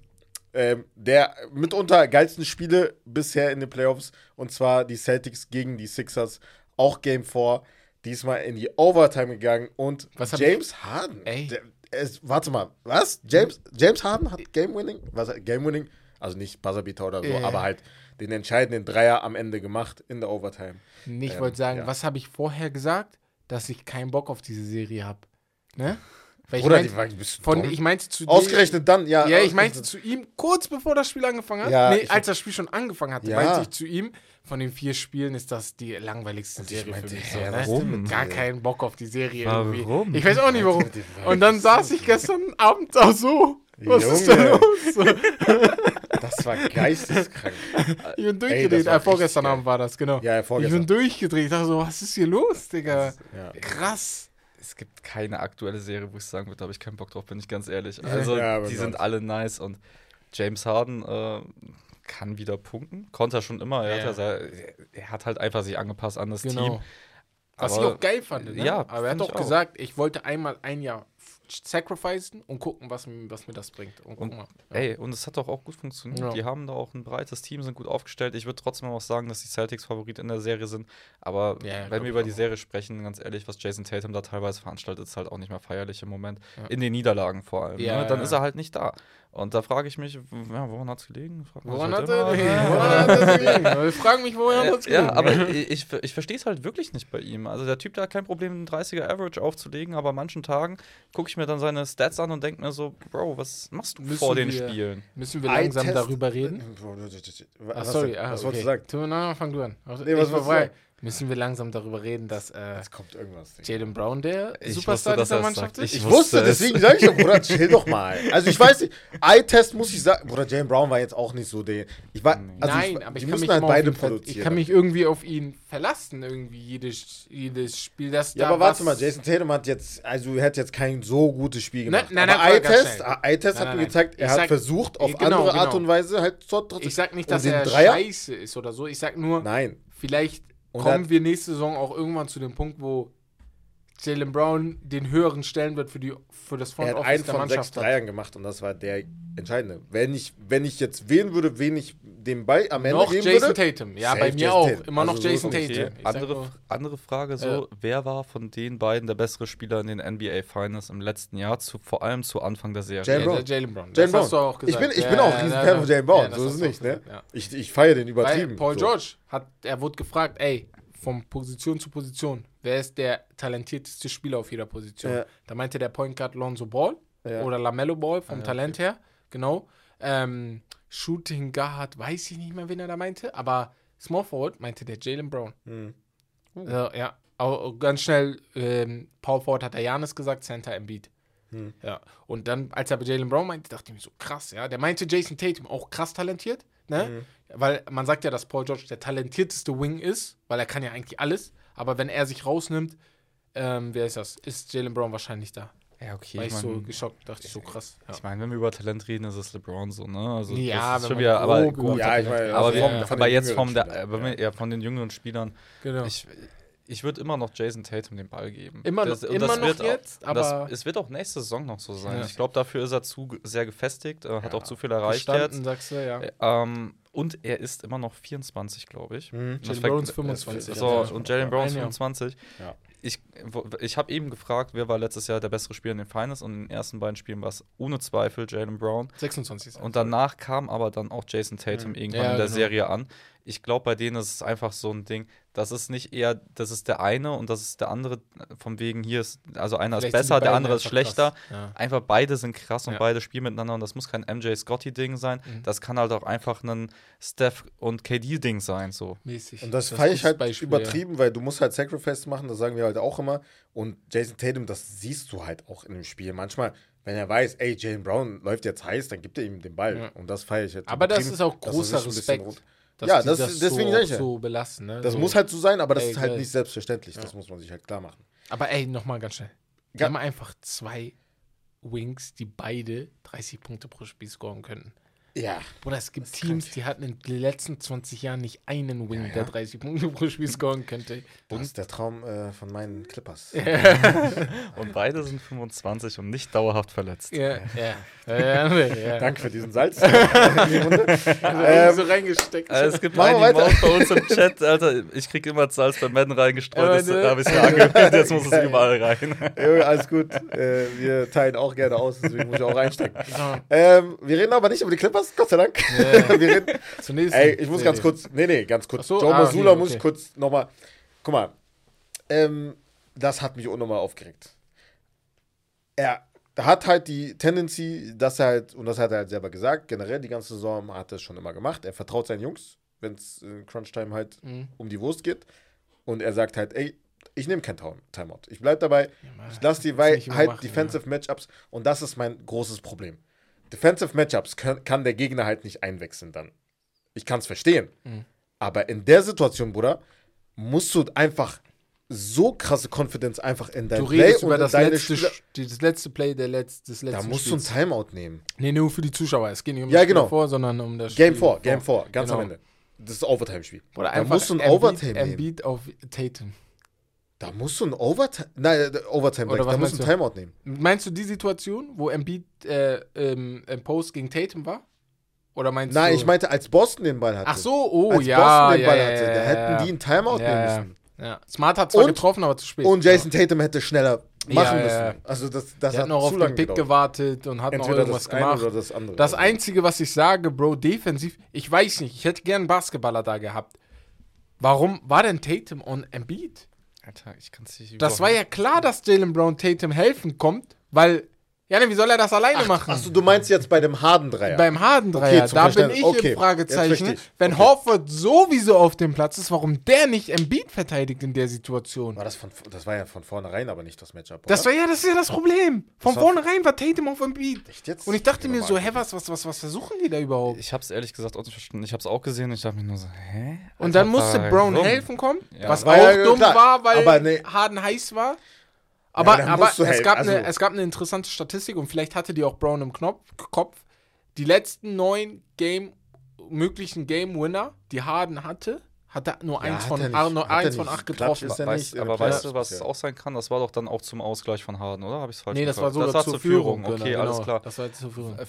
ähm, der mitunter geilsten Spiele bisher in den Playoffs und zwar die Celtics gegen die Sixers. Auch Game 4, diesmal in die Overtime gegangen und James Harden. Ey. Der, es, warte mal, was? James, James Harden hat Game Winning? Was, Game Winning? Also nicht Buzzerbeater oder so, Ja. aber halt den entscheidenden Dreier am Ende gemacht in der Overtime. Nee, ich Ähm, wollte sagen, ja. was habe ich vorher gesagt? Dass ich keinen Bock auf diese Serie habe. Ne? Weil ich Oder meinte, die war bist du von, ich meinte zu Ausgerechnet dann, ja. Ja, ich meinte zu ihm, kurz bevor das Spiel angefangen hat, Ja, nee, ich- als das Spiel schon angefangen hatte, Ja. meinte ich zu ihm, von den vier Spielen ist das die langweiligste Und ich Serie meinte, für mich. hä, So, ne? denn Gar keinen Bock auf die Serie Warum? irgendwie. Ich weiß auch nicht warum. Und dann saß ich gestern Abend auch so. Was ist da Junge. los? Das war geisteskrank. Ich bin Ey, das durchgedreht. war äh, vorgestern Abend war das, genau. Ja, ja, ich vorgestern. bin durchgedreht. Ich dachte so, was ist hier los, Digga? Ja. Krass. Es gibt keine aktuelle Serie, wo ich sagen würde, da habe ich keinen Bock drauf, bin ich ganz ehrlich. Also, Ja, die sind alle nice und James Harden äh, kann wieder punkten. Konnte er schon immer. Er, Ja. hat, ja sehr, er hat halt einfach sich angepasst an das Genau. Team. Was Aber- ich auch geil fand. Ne? Ja, aber er hat auch auch. gesagt, ich wollte einmal ein Jahr sacrificen und gucken, was, mir- was mir das bringt. Und, guck Und, mal. Ey, und es hat doch auch gut funktioniert. Ja. Die haben da auch ein breites Team, sind gut aufgestellt. Ich würde trotzdem auch sagen, dass die Celtics Favorit in der Serie sind. Aber Ja, ja, wenn wir über die. Serie sprechen, ganz ehrlich, was Jason Tatum da teilweise veranstaltet, ist halt auch nicht mehr feierlich im Moment. Ja. In den Niederlagen vor allem. Ja, ne? Dann ja. ist er halt nicht da. Und da frage ich mich, ja, woran hat es gelegen? Woran halt hat immer, gelegen? Woran hat gelegen? Wir fragen mich, woran hat Ja, gelegen? aber ich, ich, ich verstehe es halt wirklich nicht bei ihm. Also der Typ, der hat kein Problem, einen 30er Average aufzulegen, aber an manchen Tagen gucke ich mir dann seine Stats an und denke mir so, Bro, was machst du Müssen vor den wir- Spielen? Müssen wir langsam darüber reden? Ach, sorry. Ah, was okay. wolltest du sagen? Tu, na, fang du an. Nee, was war frei. Müssen wir langsam darüber reden, dass äh, Jetzt kommt irgendwas. Digga. Jalen Brown der Superstar wusste, dieser er es Mannschaft sagt. ist? Ich Ich wusste, es. deswegen sage ich doch, Bruder, chill doch mal. Also ich weiß nicht, Eye-Test muss ich sagen, Bruder, Jalen Brown war jetzt auch nicht so der. Ich war, also Nein, ich, aber ich kann, mich halt beide produzieren. ich kann mich irgendwie auf ihn verlassen, irgendwie jedes, jedes Spiel. Dass ja, da aber warte mal, Jason Tatum hat jetzt, also er hat jetzt kein so gutes Spiel gemacht. nein, aber nein, ganz Eye-Test. Eye-Test Nein, hat mir gezeigt, er Ich hat sag- versucht, auf Genau, andere Art genau. und Weise halt trotzdem. Ich sag nicht, dass er Dreier? scheiße ist oder so. Ich sag nur, Nein. vielleicht Und kommen wir nächste Saison auch irgendwann zu dem Punkt, wo Jalen Brown den höheren Stellenwert für, die, für das Front Er hat Office einen der von sechs Mannschaft hat. Dreiern gemacht und das war der entscheidende. Wenn ich, wenn ich jetzt wählen würde, wen ich dem Ball am Ende Noch geben Jason würde. Tatum. Ja, bei mir Jason auch. Tatum. Immer noch Also so Jason es Tatum. Andere, andere Frage so, Ja. wer war von den beiden der bessere Spieler in den NBA Finals im letzten Jahr, zu, vor allem zu Anfang der Serie? Jalen Ja, Brown. Jalen Brown. Jalen das hast Brown. du auch gesagt. Ich bin, ich Ja, bin auch ein riesen ja, Fan ja. von Jalen Brown, Ja, das so ist es nicht, ne? Ich, ich feiere den Weil übertrieben. Paul so. George hat, er wurde gefragt, ey, von Position zu Position, wer ist der talentierteste Spieler auf jeder Position? Ja. Da meinte der Point Guard Lonzo Ball Ja. oder Lamello Ball vom Ah, ja, Talent her, genau. Ähm, Shooting Guard, weiß ich nicht mehr, wen er da meinte, aber Small Forward meinte der Jalen Brown. Hm. Also, ja, auch ganz schnell, ähm, Paul Forward hat der Janis gesagt, Center Embiid. Hm. Ja, und dann, als er bei Jalen Brown meinte, dachte ich mir so, krass, ja. Der meinte Jason Tatum auch krass talentiert, ne? Hm. Weil man sagt ja, dass Paul George der talentierteste Wing ist, weil er kann ja eigentlich alles. Aber wenn er sich rausnimmt, ähm, wer ist das? Ist Jalen Brown wahrscheinlich da. Ja, okay. War Ich ich so meine, geschockt, dachte ich so krass. Ja. ich mein, wenn wir über Talent reden, ist es LeBron so, ne? Also, Ja, das ist wenn schon wieder, aber gut. über- Ja, ich meine, Aber, also wir, vom- ja. aber jetzt vom der, äh, ja. ja, von den jüngeren Spielern, Genau. ich, ich würde immer noch Jason Tatum den Ball geben. Immer noch- und immer noch wird jetzt, auch, das, aber- es wird auch nächste Saison noch so sein. Ja. Ich glaube, dafür ist er zu sehr gefestigt, äh, hat Ja. auch zu viel erreicht jetzt. sagst du, ja. Äh, Ähm, und er ist immer noch 24, glaube ich. Hm. Das Jalen Brown ist 25. So, Ja. und Jalen Brown ist Ein Jahr. 25. Ja. Ich, ich habe eben gefragt, wer war letztes Jahr der bessere Spieler in den Finals und in den ersten beiden Spielen war es ohne Zweifel Jalen Brown. 26. ist er. Und danach kam aber dann auch Jason Tatum Mhm. irgendwann Ja, in der genau. Serie an. Ich glaube, bei denen ist es einfach so ein Ding, das ist nicht eher, das ist der eine und das ist der andere, von wegen hier ist, also einer Vielleicht ist besser, der andere ist schlechter. Ja. Einfach beide sind krass und Ja. beide spielen miteinander und das muss kein MJ Scotty-Ding sein. Mhm. Das kann halt auch einfach ein Steph und KD-Ding sein. So. Mäßig. Und das ist feiere ich halt Beispiel, ja. übertrieben, weil du musst halt Sacrifice machen, das sagen wir halt auch immer. Und Jason Tatum, das siehst du halt auch in dem Spiel. Manchmal, wenn er weiß, ey, Jalen Brown läuft jetzt heiß, dann gibt er ihm den Ball. Ja. Und das feiere ich halt Aber das ist auch er großer Respekt. Dass Ja, die das- deswegen so, ja. so belassen. Ne? Das so. muss halt so sein, aber das Ey, ist halt geil. nicht selbstverständlich. Das muss man sich halt klar machen. Aber ey, nochmal ganz schnell. Wir haben einfach zwei Wings, die beide 30 Punkte pro Spiel scoren könnten. Ja. Bruder, es gibt Teams, krank. die hatten in den letzten 20 Jahren nicht einen Wing, Ja, ja. der 30 Punkte pro Spiel scoren könnte. Das ist der Traum äh, von meinen Clippers. Und beide sind 25 und nicht dauerhaft verletzt. Ja, ja. ja, ja, nee, ja. Danke für diesen Salz. in die Runde. Ähm, so reingesteckt. Äh, es gibt Machen einen weiter. Maus bei uns im Chat, Alter. Ich krieg immer Salz bei Madden reingestreut. Das ne- habe ich mir angehört. Jetzt muss es überall rein. Alles gut. Äh, wir teilen auch gerne aus, deswegen muss ich auch einstecken. Ja. Ähm, wir reden aber nicht über die Clippers, Gott sei Dank. Ja. wir reden, Zunächst. ey, ich muss ganz kurz, nee, nee, ganz kurz. Ach so, Joe ah, Masula okay, muss ich kurz nochmal, guck mal, ähm, das hat mich unnormal aufgeregt. Er hat halt die Tendency, dass er halt, und das hat er halt selber gesagt, generell die ganze Saison hat er es schon immer gemacht. Er vertraut seinen Jungs, wenn es in Crunch-Time halt Mhm. um die Wurst geht. Und er sagt halt, ey, ich nehme kein Time- Timeout. Ich bleib dabei, Ja, Mann. ich lasse die, weil halt machen, Defensive Matchups und das ist mein großes Problem. Defensive Matchups kann, kann der Gegner halt nicht einwechseln dann. Ich kann es verstehen. Mhm. Aber in der Situation, Bruder, musst du einfach so krasse Confidence einfach in dein Du Play redest und über das letzte, Spieler. Das letzte Play der Letz-, des letzten Da musst du ein Spiels. Timeout nehmen. Nee, nur für die Zuschauer. Es geht nicht um Ja, das Spiel genau. vor, sondern um das Game Spiel 4, Game 4, ganz Genau. am Ende. Das ist Overtime-Spiel. Oder Da einfach musst du ein Embiid- Overtime nehmen. Embiid auf Tatum. Da musst du ein Overtime. Nein, äh, Overtime, Oder da musst du ein Timeout nehmen. Meinst du die Situation, wo Embiid äh, ähm, im Post gegen Tatum war? Oder meinst Nein, du... ich meinte, als Boston den Ball hatte. Ach so, oh als ja. Boston den ja, Ball ja, hatte, ja, da hätten ja. die ein Timeout ja, nehmen ja. müssen. Ja. Smart hat zwar Und- getroffen, aber zu spät. Und Jason Tatum hätte schneller machen Ja, müssen. ja. Also das, das Der hat hat noch auf den Pick gedauert. gewartet und hat noch Entweder irgendwas das gemacht. oder das andere. Das Einzige, was ich sage, Bro, defensiv, ich weiß nicht, ich hätte gern einen Basketballer da gehabt. Warum war denn Tatum on Embiid? Alter, ich kann es nicht Das war ja klar, dass Jalen Brown Tatum helfen kommt, weil, ja, ne, wie soll er das alleine machen? Achso, du meinst jetzt bei dem Harden-Dreier. Beim Harden-Dreier, Okay, da bin ich Okay, im Fragezeichen. Wenn Okay. Horford sowieso auf dem Platz ist, warum der nicht Embiid verteidigt in der Situation? war das, von, das war ja von vornherein aber nicht das Matchup. Das oder? war ja, das ist ja das Problem. Von war- vornherein war Tatum auf Embiid. Echt jetzt? Und ich dachte mir so, hä, was, was, was, was versuchen die da überhaupt? Ich hab's ehrlich gesagt auch nicht verstanden. Ich hab's auch gesehen und ich dachte mir nur so, hä? Und dann musste Brown warum? helfen kommen, Ja. was War auch ja dumm klar, war, weil aber nee. Harden heiß war. Aber, dann aber es, helfen, gab also- eine, es gab eine interessante Statistik und vielleicht hatte die auch Brown im Knopf, Kopf. Die letzten neun Game, möglichen Game-Winner, die Harden hatte, hat er nur Ja, eins von, er nicht. eins von acht Klatsch getroffen. ist ja Weißt, nicht aber weißt du, was es auch sein kann? Das war doch dann auch zum Ausgleich von Harden, oder? Habe ich es falsch Nee, das war sogar das zur, zur Führung. Okay, genau, alles genau. klar. Das war zur Führung. Äh,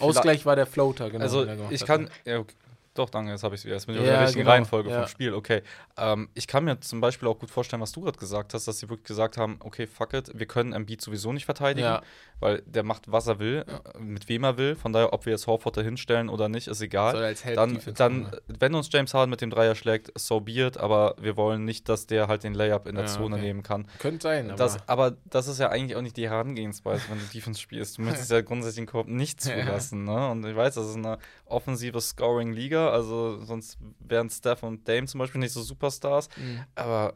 Ausgleich war der Floater, genau. Also ich kann, ja, okay. Doch, danke, jetzt habe ich jetzt bin ich in Ja, der richtigen genau, Reihenfolge ja. vom Spiel, okay. Ähm, ich kann mir zum Beispiel auch gut vorstellen, was du gerade gesagt hast, dass sie wirklich gesagt haben, okay, fuck it, wir können Embiid sowieso nicht verteidigen, Ja. Weil der macht, was er will, äh, mit wem er will, von daher, ob wir jetzt Horford da hinstellen oder nicht, ist egal. Soll als Help Dann, dann, wenn uns James Harden mit dem Dreier schlägt, so be it, aber wir wollen nicht, dass der halt den Layup in der Ja, Zone okay. nehmen kann. Könnte sein, aber Das, aber das ist ja eigentlich auch nicht die Herangehensweise, wenn du Defense spielst. Du möchtest ja grundsätzlich den Korb nicht Ja. zulassen. Ne? Und ich weiß, das ist eine offensive Scoring-Liga, also sonst wären Steph und Dame zum Beispiel nicht so Superstars. Mhm. Aber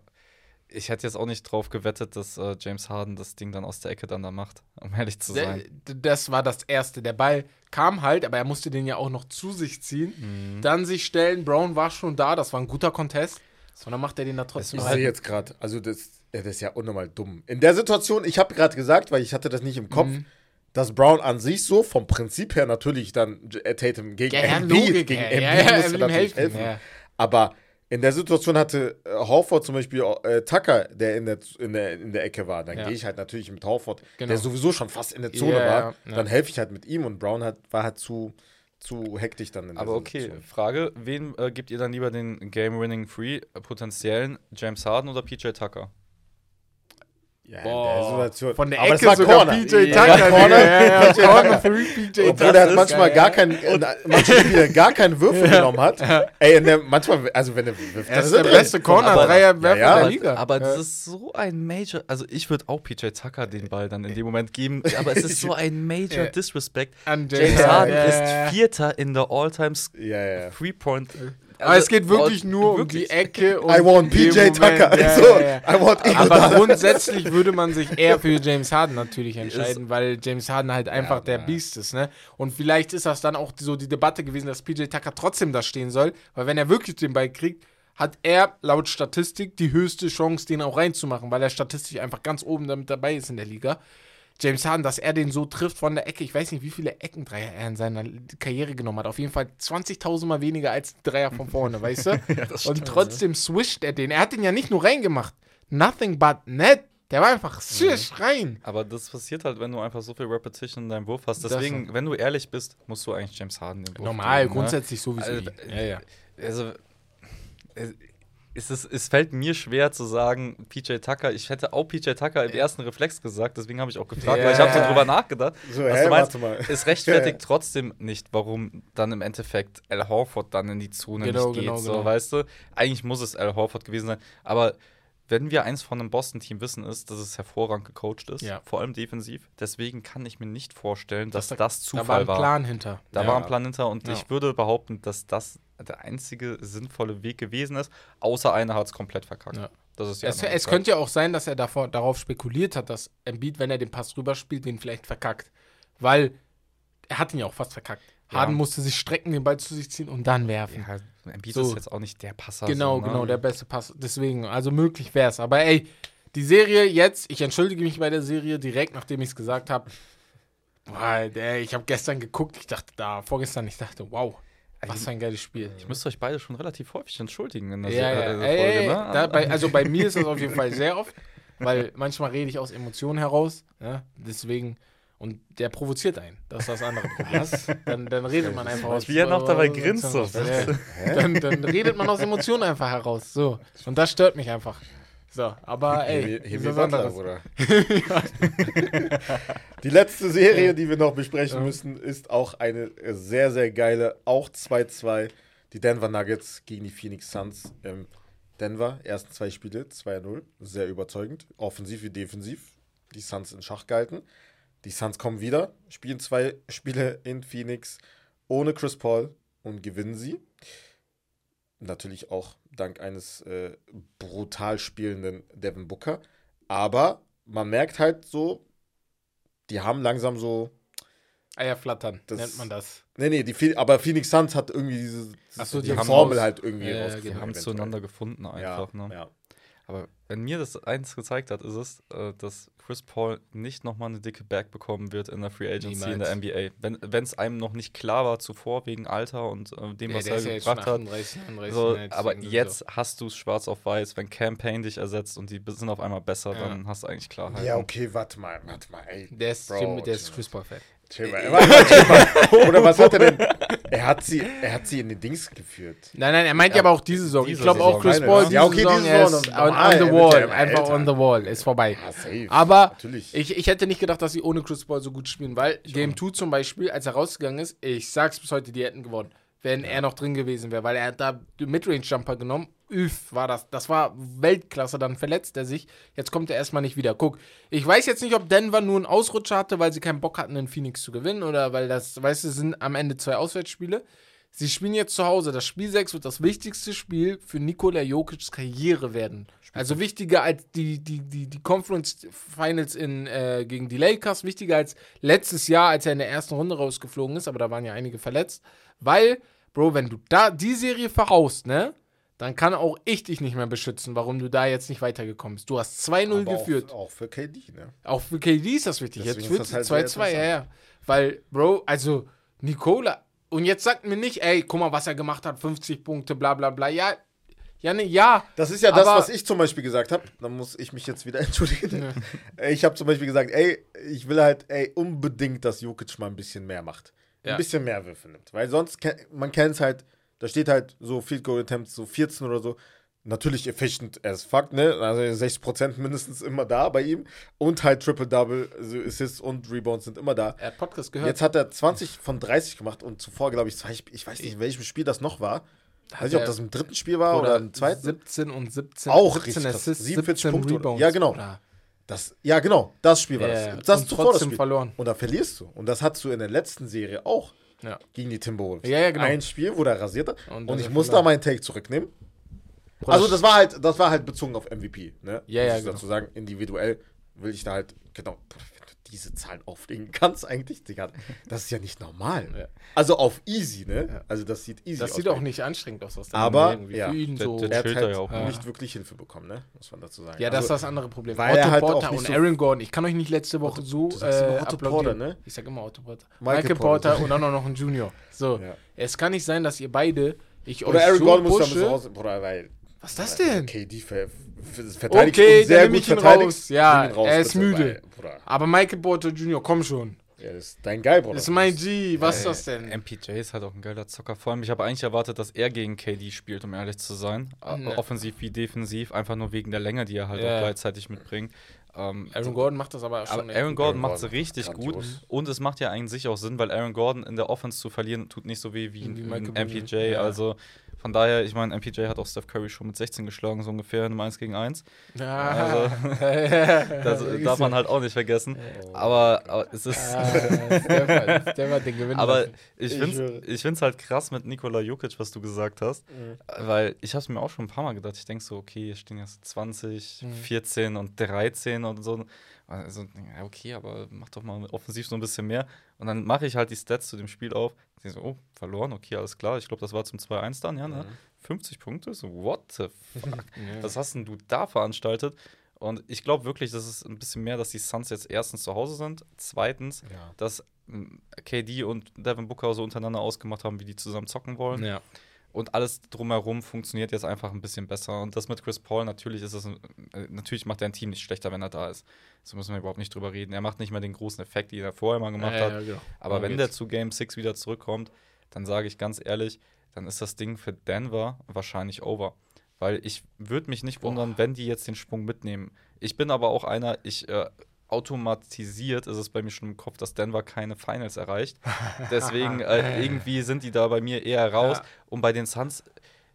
ich hätte jetzt auch nicht drauf gewettet, dass äh, James Harden das Ding dann aus der Ecke dann da macht, um ehrlich zu sein. Das war das Erste. Der Ball kam halt, aber er musste den ja auch noch zu sich ziehen. Mhm. Dann sich stellen. Brown war schon da. Das war ein guter Contest. Und dann macht er den da Ich trotzdem sehe rein. jetzt gerade, also das, das ist ja unnormal dumm. In der Situation, ich habe gerade gesagt, weil ich hatte das nicht im Kopf, Mhm. dass Brown an sich so vom Prinzip her natürlich dann äh, Tatum gegen Ja, ja, Embiid, gegen ja, Embiid ja, ja, er helfen, helfen. ja. Aber in der Situation hatte äh, Horford zum Beispiel äh, Tucker, der in der, in, der in der Ecke war. Dann Ja. gehe ich halt natürlich mit Horford, Genau. der sowieso schon fast in der Zone Ja, war. ja. Dann helfe ich halt mit ihm und Brown hat, war halt zu, zu hektisch dann in der Aber okay, Situation. Frage: Wen äh, gebt ihr dann lieber den Game-Winning Free äh, potenziellen James Harden oder PJ Tucker? Ja, Boah, von der Aber das Ecke war sogar Corner. PJ Ja, Tucker. Corner. Ja, ja, ja. Corner für PJ Obwohl er Tucker. manchmal Ja, gar ja. keinen, äh, manche Spieler gar keinen Würfel genommen hat. Ey, in der, manchmal, also wenn er wirft, dann ist er der drin. beste Corner-Dreier-Werfer Ja, ja. der Aber, Liga. aber ja. das ist so ein Major. Also, ich würde auch PJ Tucker den Ball dann in dem Moment geben. Aber es ist so ein Major Ja. Disrespect. James Ja, Harden ja, ist ja. Vierter in der All-Time Ja, Three-Point. Aber es geht wirklich nur um wirklich. die Ecke. Und I want PJ Moment- Tucker. Ja, so, ja. I want Aber grundsätzlich würde man sich eher für James Harden natürlich entscheiden, weil James Harden halt einfach der. Beast ist, ne? Und vielleicht ist das dann auch so die Debatte gewesen, dass PJ Tucker trotzdem da stehen soll, weil wenn er wirklich den Ball kriegt, hat er laut Statistik die höchste Chance, den auch reinzumachen, weil er statistisch einfach ganz oben damit dabei ist in der Liga. James Harden, dass er den so trifft von der Ecke. Ich weiß nicht, wie viele Eckendreier er in seiner Karriere genommen hat. Auf jeden Fall 20.000 Mal weniger als Dreier von vorne, weißt du? Und trotzdem swischt er den. Er hat den ja nicht nur reingemacht. Nothing but net. Der war einfach swish rein. Aber das passiert halt, wenn du einfach so viel Repetition in deinem Wurf hast. Das Deswegen, wenn du ehrlich bist, musst du eigentlich James Harden den Wurf Normal, geben, ne? grundsätzlich sowieso. Also, ja, ja. Also, es, ist, es fällt mir schwer zu sagen, PJ Tucker. Ich hätte auch PJ Tucker im ersten Reflex gesagt, deswegen habe ich auch gefragt, Ja. weil ich habe so drüber nachgedacht. So, was hä, du meinst, mal. es rechtfertigt trotzdem nicht, warum dann im Endeffekt Al Horford dann in die Zone Genau, nicht geht. genau, so, genau. weißt du? Eigentlich muss es Al Horford gewesen sein. Aber wenn wir eins von einem Boston-Team wissen, ist, dass es hervorragend gecoacht ist, Ja. vor allem defensiv. Deswegen kann ich mir nicht vorstellen, dass Das- das, Da Zufall war ein war. Plan hinter. Da Ja. war ein Plan hinter und Ja. ich würde behaupten, dass das der einzige sinnvolle Weg gewesen ist, außer einer hat es komplett verkackt. Ja. Das ist die Es, es könnte ja auch sein, dass er davor, darauf spekuliert hat, dass Embiid, wenn er den Pass rüberspielt, den vielleicht verkackt. Weil er hat ihn ja auch fast verkackt. Ja. Harden musste sich strecken, den Ball zu sich ziehen und dann werfen. Ja, Embiid So. ist jetzt auch nicht der Passer. Genau, so, ne? genau, der beste Pass. Deswegen, also möglich wäre es. Aber ey, die Serie jetzt, ich entschuldige mich bei der Serie direkt, nachdem ich es gesagt habe. Ich habe gestern geguckt, ich dachte da, vorgestern, ich dachte, wow, was für ein geiles Spiel. Ich müsste euch beide schon relativ häufig entschuldigen in der Ja, ja, Se- äh, Folge, ey, ne? da, bei, also bei mir ist das auf jeden Fall sehr oft, weil manchmal rede ich aus Emotionen heraus, ja, deswegen, und der provoziert einen, das ist das andere Problem. Dann, dann redet man einfach aus Wie er noch dabei grinst, so. Ja. Dann, dann redet man aus Emotionen einfach heraus, so, und das stört mich einfach. So, aber ey, Heavy was Butler. Bruder. Die letzte Serie, die wir noch besprechen müssen, ist auch eine sehr, sehr geile, auch 2-2. Die Denver Nuggets gegen die Phoenix Suns. Ähm, Denver, ersten zwei Spiele, 2-0. Sehr überzeugend. Offensiv wie defensiv. Die Suns in Schach gehalten. Die Suns kommen wieder, spielen zwei Spiele in Phoenix ohne Chris Paul und gewinnen sie. Natürlich auch dank eines äh, brutal spielenden Devin Booker. Aber man merkt halt so, die haben langsam so. Eier flattern, Das- nennt man das. Nee, nee, die, aber Phoenix Suns hat irgendwie diese, so, die, die haben Formel raus- halt irgendwie genau. Die haben eventuell. zueinander gefunden einfach, ja, ne? ja. Aber wenn mir das eins gezeigt hat, ist es, äh, dass Chris Paul nicht nochmal eine dicke Bag bekommen wird in der Free Agency in der NBA. Wenn es einem noch nicht klar war zuvor wegen Alter und äh, dem, was der er ja gebracht hat. 38, 39, So, aber jetzt hast du es schwarz auf weiß, wenn Campaign dich ersetzt und die sind auf einmal besser, Ja. dann hast du eigentlich Klarheit. ja, okay, warte mal, warte mal, ey. Der ist, Bro, der ist. Chris Paul-Fan. Warte mal, chill mal. Oder was hat er denn? Er hat sie, er hat sie in den Dings geführt. Nein, nein, er meint ja, Ja, aber auch diese Saison. Ich glaube auch Chris Paul, diese Ja, okay, Saison, diese er Saison, ist on, on the er wall. ja einfach on the wall. Ist vorbei. Ja, safe. Aber Natürlich. ich, ich hätte nicht gedacht, dass sie ohne Chris Paul so gut spielen, weil Game 2 zum Beispiel, als er rausgegangen ist, ich sag's bis heute, die hätten gewonnen, wenn er noch drin gewesen wäre, weil er hat da Midrange-Jumper genommen. Üff, war das. Das war Weltklasse, dann verletzt er sich. Jetzt kommt er erstmal nicht wieder. Guck, ich weiß jetzt nicht, ob Denver nur einen Ausrutscher hatte, weil sie keinen Bock hatten, in Phoenix zu gewinnen oder weil das, weißt du, sind am Ende zwei Auswärtsspiele. Sie spielen jetzt zu Hause. Das Spiel 6 wird das wichtigste Spiel für Nikola Jokic's Karriere werden. Also wichtiger als die, die, die, die Conference Finals in, äh, gegen die Lakers, wichtiger als letztes Jahr, als er in der ersten Runde rausgeflogen ist, aber da waren ja einige verletzt. Weil, Bro, wenn du da die Serie verhaust, ne, dann kann auch ich dich nicht mehr beschützen, warum du da jetzt nicht weitergekommen bist. Du hast 2-0 Aber geführt. Auch, auch für KD, ne? Auch für KD ist das wichtig. Deswegen jetzt halt sehr 2-2, ja, ja. Weil, Bro, also, Nicola, und jetzt sagt mir nicht, ey, guck mal, was er gemacht hat, 50 Punkte, bla bla bla. Ja, ja, ne, ja. Das ist ja das, was ich zum Beispiel gesagt habe. Da muss ich mich jetzt wieder entschuldigen. Ich habe zum Beispiel gesagt, ey, ich will halt, ey, unbedingt, dass Jokic mal ein bisschen mehr macht. Ein Ja. bisschen mehr Würfe nimmt. Weil sonst, man kennt es halt, da steht halt so Field Goal Attempts, so 14 oder so. Natürlich efficient as fuck, ne? Also 60% mindestens immer da bei ihm. Und halt Triple-Double, also Assists und Rebounds sind immer da. Er hat Podcast gehört. Jetzt hat er 20 von 30 gemacht und zuvor, glaube ich, ich weiß nicht, in welchem Spiel das noch war. Weiß nicht, ob das im dritten Spiel war oder, im zweiten. 17 und 17. Auch 17 richtig krass. Assists, 47 17 Punkte oder- Rebounds. Ja, genau. Das, ja, genau, das Spiel war Ja, das. Das Und zuvor das Spiel. verloren. Und da verlierst du. Und das hattest du in der letzten Serie auch Ja. gegen die Timberwolves. Ja, ja, genau. Ein Spiel, wo der rasiert hat. Und Und, ich hat er muss da meinen Take zurücknehmen. Also das war halt, das war halt bezogen auf MVP, ne? Ja, Muss ja, ich genau. dazu sagen, individuell will ich da halt, genau, diese Zahlen auflegen kannst eigentlich, Digga, das ist ja nicht normal. Ja. Also auf easy, ne? Also das sieht easy das aus. sieht auch nicht anstrengend aus. aus der Aber, irgendwie. ja. Für ihn Der- so. der- Er hat halt ja auch nicht wirklich Hilfe bekommen, ne? Muss man dazu sagen. Ja, das ist also, das andere Problem. weil Otto er halt auch Porter nicht und so- Aaron Gordon. Ich kann euch nicht letzte Woche so du sagst immer äh, Otto. Porter, ne? Ich sag immer Otto Porter. Michael Michael, Porter. Porter und dann auch noch ein Junior. So, Ja. es kann nicht sein, dass ihr beide ich Oder euch Aaron so Gordon muss da pushe. müssen raus, Bruder, weil Was ist das denn? KD ver ver verteidigt Okay, und sehr dann gut ich ihn raus. Ja, ihn raus, er ist müde. Bruder, Aber Michael Porter Junior, komm schon. ja, das ist dein Guy, Bruder. Das ist mein G. Was ist Ey, das denn? MPJ ist halt auch ein geiler Zocker. Vor allem, ich habe eigentlich erwartet, dass er gegen KD spielt, um ehrlich zu sein. Äh, Ne. Offensiv wie defensiv, einfach nur wegen der Länge, die er halt Ja. auch gleichzeitig mitbringt. Ähm, Aaron Gordon macht das aber schon. aber Aaron. Gordon macht es richtig grandios. gut und es macht ja eigentlich auch Sinn, weil Aaron Gordon in der Offense zu verlieren tut nicht so weh wie, Wie ein MPJ. Ja. Also von daher, ich meine, MPJ hat auch Steph Curry schon mit 16 geschlagen, so ungefähr in einem 1 gegen 1. Ja. Also, Das darf man halt auch nicht vergessen. Aber, aber es ist. war, der war den Gewinn. Aber lassen. ich finde es ich find's halt krass mit Nikola Jokic, was du gesagt hast. Mhm. Weil ich habe es mir auch schon ein paar Mal gedacht. Ich denke so, okay, hier stehen jetzt 20, Mhm. 14 und 13 und so. Also, okay, aber mach doch mal offensiv so ein bisschen mehr. Und dann mache ich halt die Stats zu dem Spiel auf. Ich so, oh, verloren, okay, alles klar. Ich glaube, das war zum 2-1 dann, ja, ne? 50 Punkte? So, what the fuck? Was hast denn du da veranstaltet? Und ich glaube wirklich, das ist ein bisschen mehr, dass die Suns jetzt erstens zu Hause sind, zweitens, Ja. dass mm, KD und Devin Booker so untereinander ausgemacht haben, wie die zusammen zocken wollen. Ja. Und alles drumherum funktioniert jetzt einfach ein bisschen besser. Und das mit Chris Paul, natürlich ist es, äh, natürlich macht er ein Team nicht schlechter, wenn er da ist. So müssen wir überhaupt nicht drüber reden. Er macht nicht mehr den großen Effekt, den er vorher mal gemacht Ja, hat. ja, genau. Aber wenn der zu Game 6 wieder zurückkommt, dann sage ich ganz ehrlich, dann ist das Ding für Denver wahrscheinlich over. Weil ich würde mich nicht wundern, wenn die jetzt den Sprung mitnehmen. Ich bin aber auch einer, ich äh, automatisiert ist es bei mir schon im Kopf, dass Denver keine Finals erreicht. Deswegen äh, irgendwie sind die da bei mir eher raus. Ja. Und bei den Suns,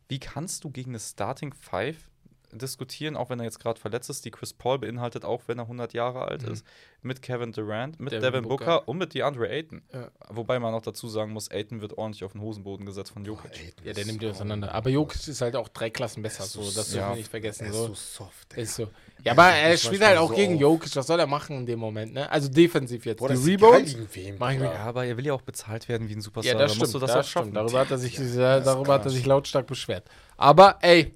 wie kannst du gegen eine Starting Five diskutieren, auch wenn er jetzt gerade verletzt ist, die Chris Paul beinhaltet, auch wenn er 100 Jahre alt ist, mit Kevin Durant, mit Devin Devin, Booker. Booker. und mit DeAndre Ayton. Ja. Wobei man auch dazu sagen muss, Ayton wird ordentlich auf den Hosenboden gesetzt von Jokic. Ayton Ja, der nimmt die auseinander. Aber Jokic ist halt auch drei Klassen besser, so, so- das dürfen ja, wir nicht vergessen. Er ist So. so soft. Ist so. Ja, aber er spielt halt auch so gegen. Jokic. Was soll er machen in dem Moment, ne? Also defensiv jetzt. Boah, die Rebounds. mach ich. Ja, aber er will ja auch bezahlt werden wie ein Superstar. Ja, das Da stimmt. musst du das das stimmt. Darüber hat er sich, Ja, darüber hat er sich lautstark beschwert. Aber ey,